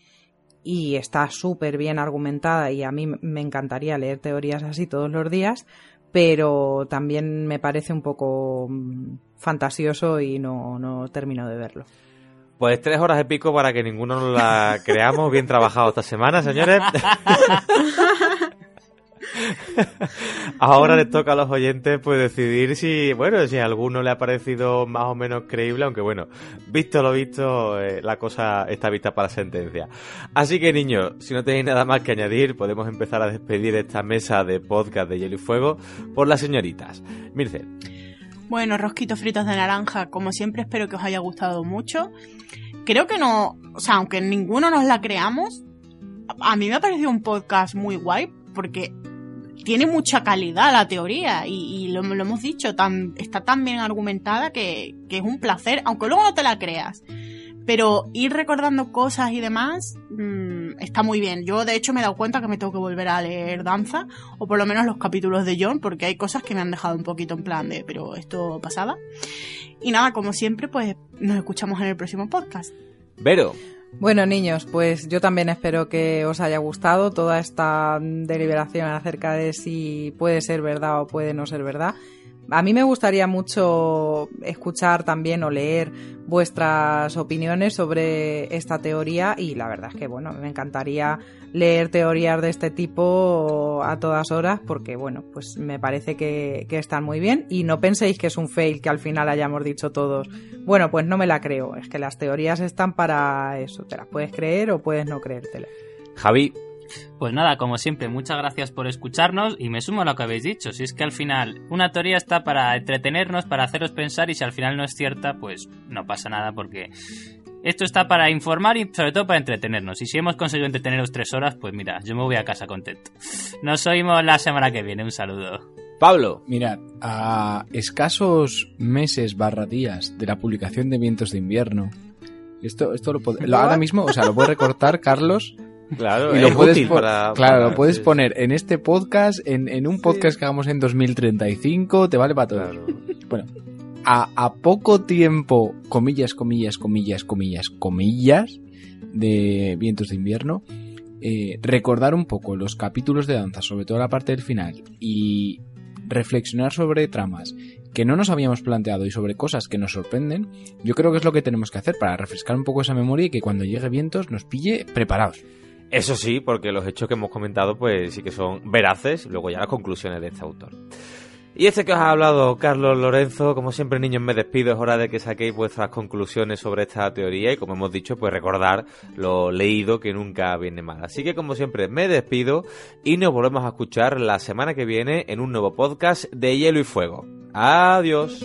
Speaker 3: Y está súper bien argumentada y a mí me encantaría leer teorías así todos los días, pero también me parece un poco mm, fantasioso y no, no termino de verlo.
Speaker 1: Pues tres horas de pico para que ninguno nos la creamos. Bien trabajado esta semana, señores. Ahora les toca a los oyentes pues decidir si, bueno, si a alguno le ha parecido más o menos creíble, aunque bueno, visto lo visto, eh, la cosa está vista para sentencia. Así que niños, si no tenéis nada más que añadir, podemos empezar a despedir esta mesa de podcast de Hielo y Fuego por las señoritas. Mirce.
Speaker 2: Bueno, rosquitos fritos de naranja, como siempre espero que os haya gustado mucho. Creo que no, o sea, aunque ninguno nos la creamos, a mí me ha parecido un podcast muy guay porque tiene mucha calidad la teoría y, lo, hemos dicho, tan, está tan bien argumentada que, que, es un placer, aunque luego no te la creas. Pero ir recordando cosas y demás mm, está muy bien. Yo, de hecho, me he dado cuenta que me tengo que volver a leer Danza, o por lo menos los capítulos de John, porque hay cosas que me han dejado un poquito en plan de, pero esto pasaba. Y nada, como siempre, pues nos escuchamos en el próximo podcast.
Speaker 1: Vero,
Speaker 3: Bueno, niños, pues yo también espero que os haya gustado toda esta deliberación acerca de si puede ser verdad o puede no ser verdad. A mí me gustaría mucho escuchar también o leer vuestras opiniones sobre esta teoría y la verdad es que, bueno, me encantaría leer teorías de este tipo a todas horas porque, bueno, pues me parece que, están muy bien y no penséis que es un fail que al final hayamos dicho todos, bueno, pues no me la creo, es que las teorías están para eso, te las puedes creer o puedes no creértelas.
Speaker 1: Javi,
Speaker 4: Pues nada, como siempre, muchas gracias por escucharnos y me sumo a lo que habéis dicho. Si es que al final una teoría está para entretenernos, para haceros pensar y si al final no es cierta, pues no pasa nada porque esto está para informar y sobre todo para entretenernos. Y si hemos conseguido entreteneros tres horas, pues mira, yo me voy a casa contento. Nos oímos la semana que viene. Un saludo.
Speaker 1: Pablo,
Speaker 5: Mirad, a escasos meses barra días de la publicación de Vientos de Invierno, esto, esto lo ahora mismo, o sea, lo puedes recortar, Carlos,
Speaker 1: claro,
Speaker 5: y
Speaker 1: es
Speaker 5: lo puedes,
Speaker 1: útil
Speaker 5: po-
Speaker 1: para...
Speaker 5: claro,
Speaker 1: para-
Speaker 5: lo puedes
Speaker 1: sí,
Speaker 5: poner en este podcast, en, en un podcast que hagamos en 2035, te vale para todo.
Speaker 1: Claro.
Speaker 5: Bueno, a, a poco tiempo, comillas, comillas, comillas, comillas, comillas, de Vientos de Invierno, eh, recordar un poco los capítulos de danza, sobre todo la parte del final, y reflexionar sobre tramas que no nos habíamos planteado y sobre cosas que nos sorprenden, yo creo que es lo que tenemos que hacer para refrescar un poco esa memoria y que cuando llegue Vientos nos pille preparados.
Speaker 1: Eso sí, porque los hechos que hemos comentado pues sí que son veraces, luego ya las conclusiones de este autor. Y este que os ha hablado Carlos Lorenzo, como siempre niños me despido, es hora de que saquéis vuestras conclusiones sobre esta teoría y como hemos dicho pues recordar lo leído que nunca viene mal. Así que como siempre me despido y nos volvemos a escuchar la semana que viene en un nuevo podcast de Hielo y Fuego. Adiós.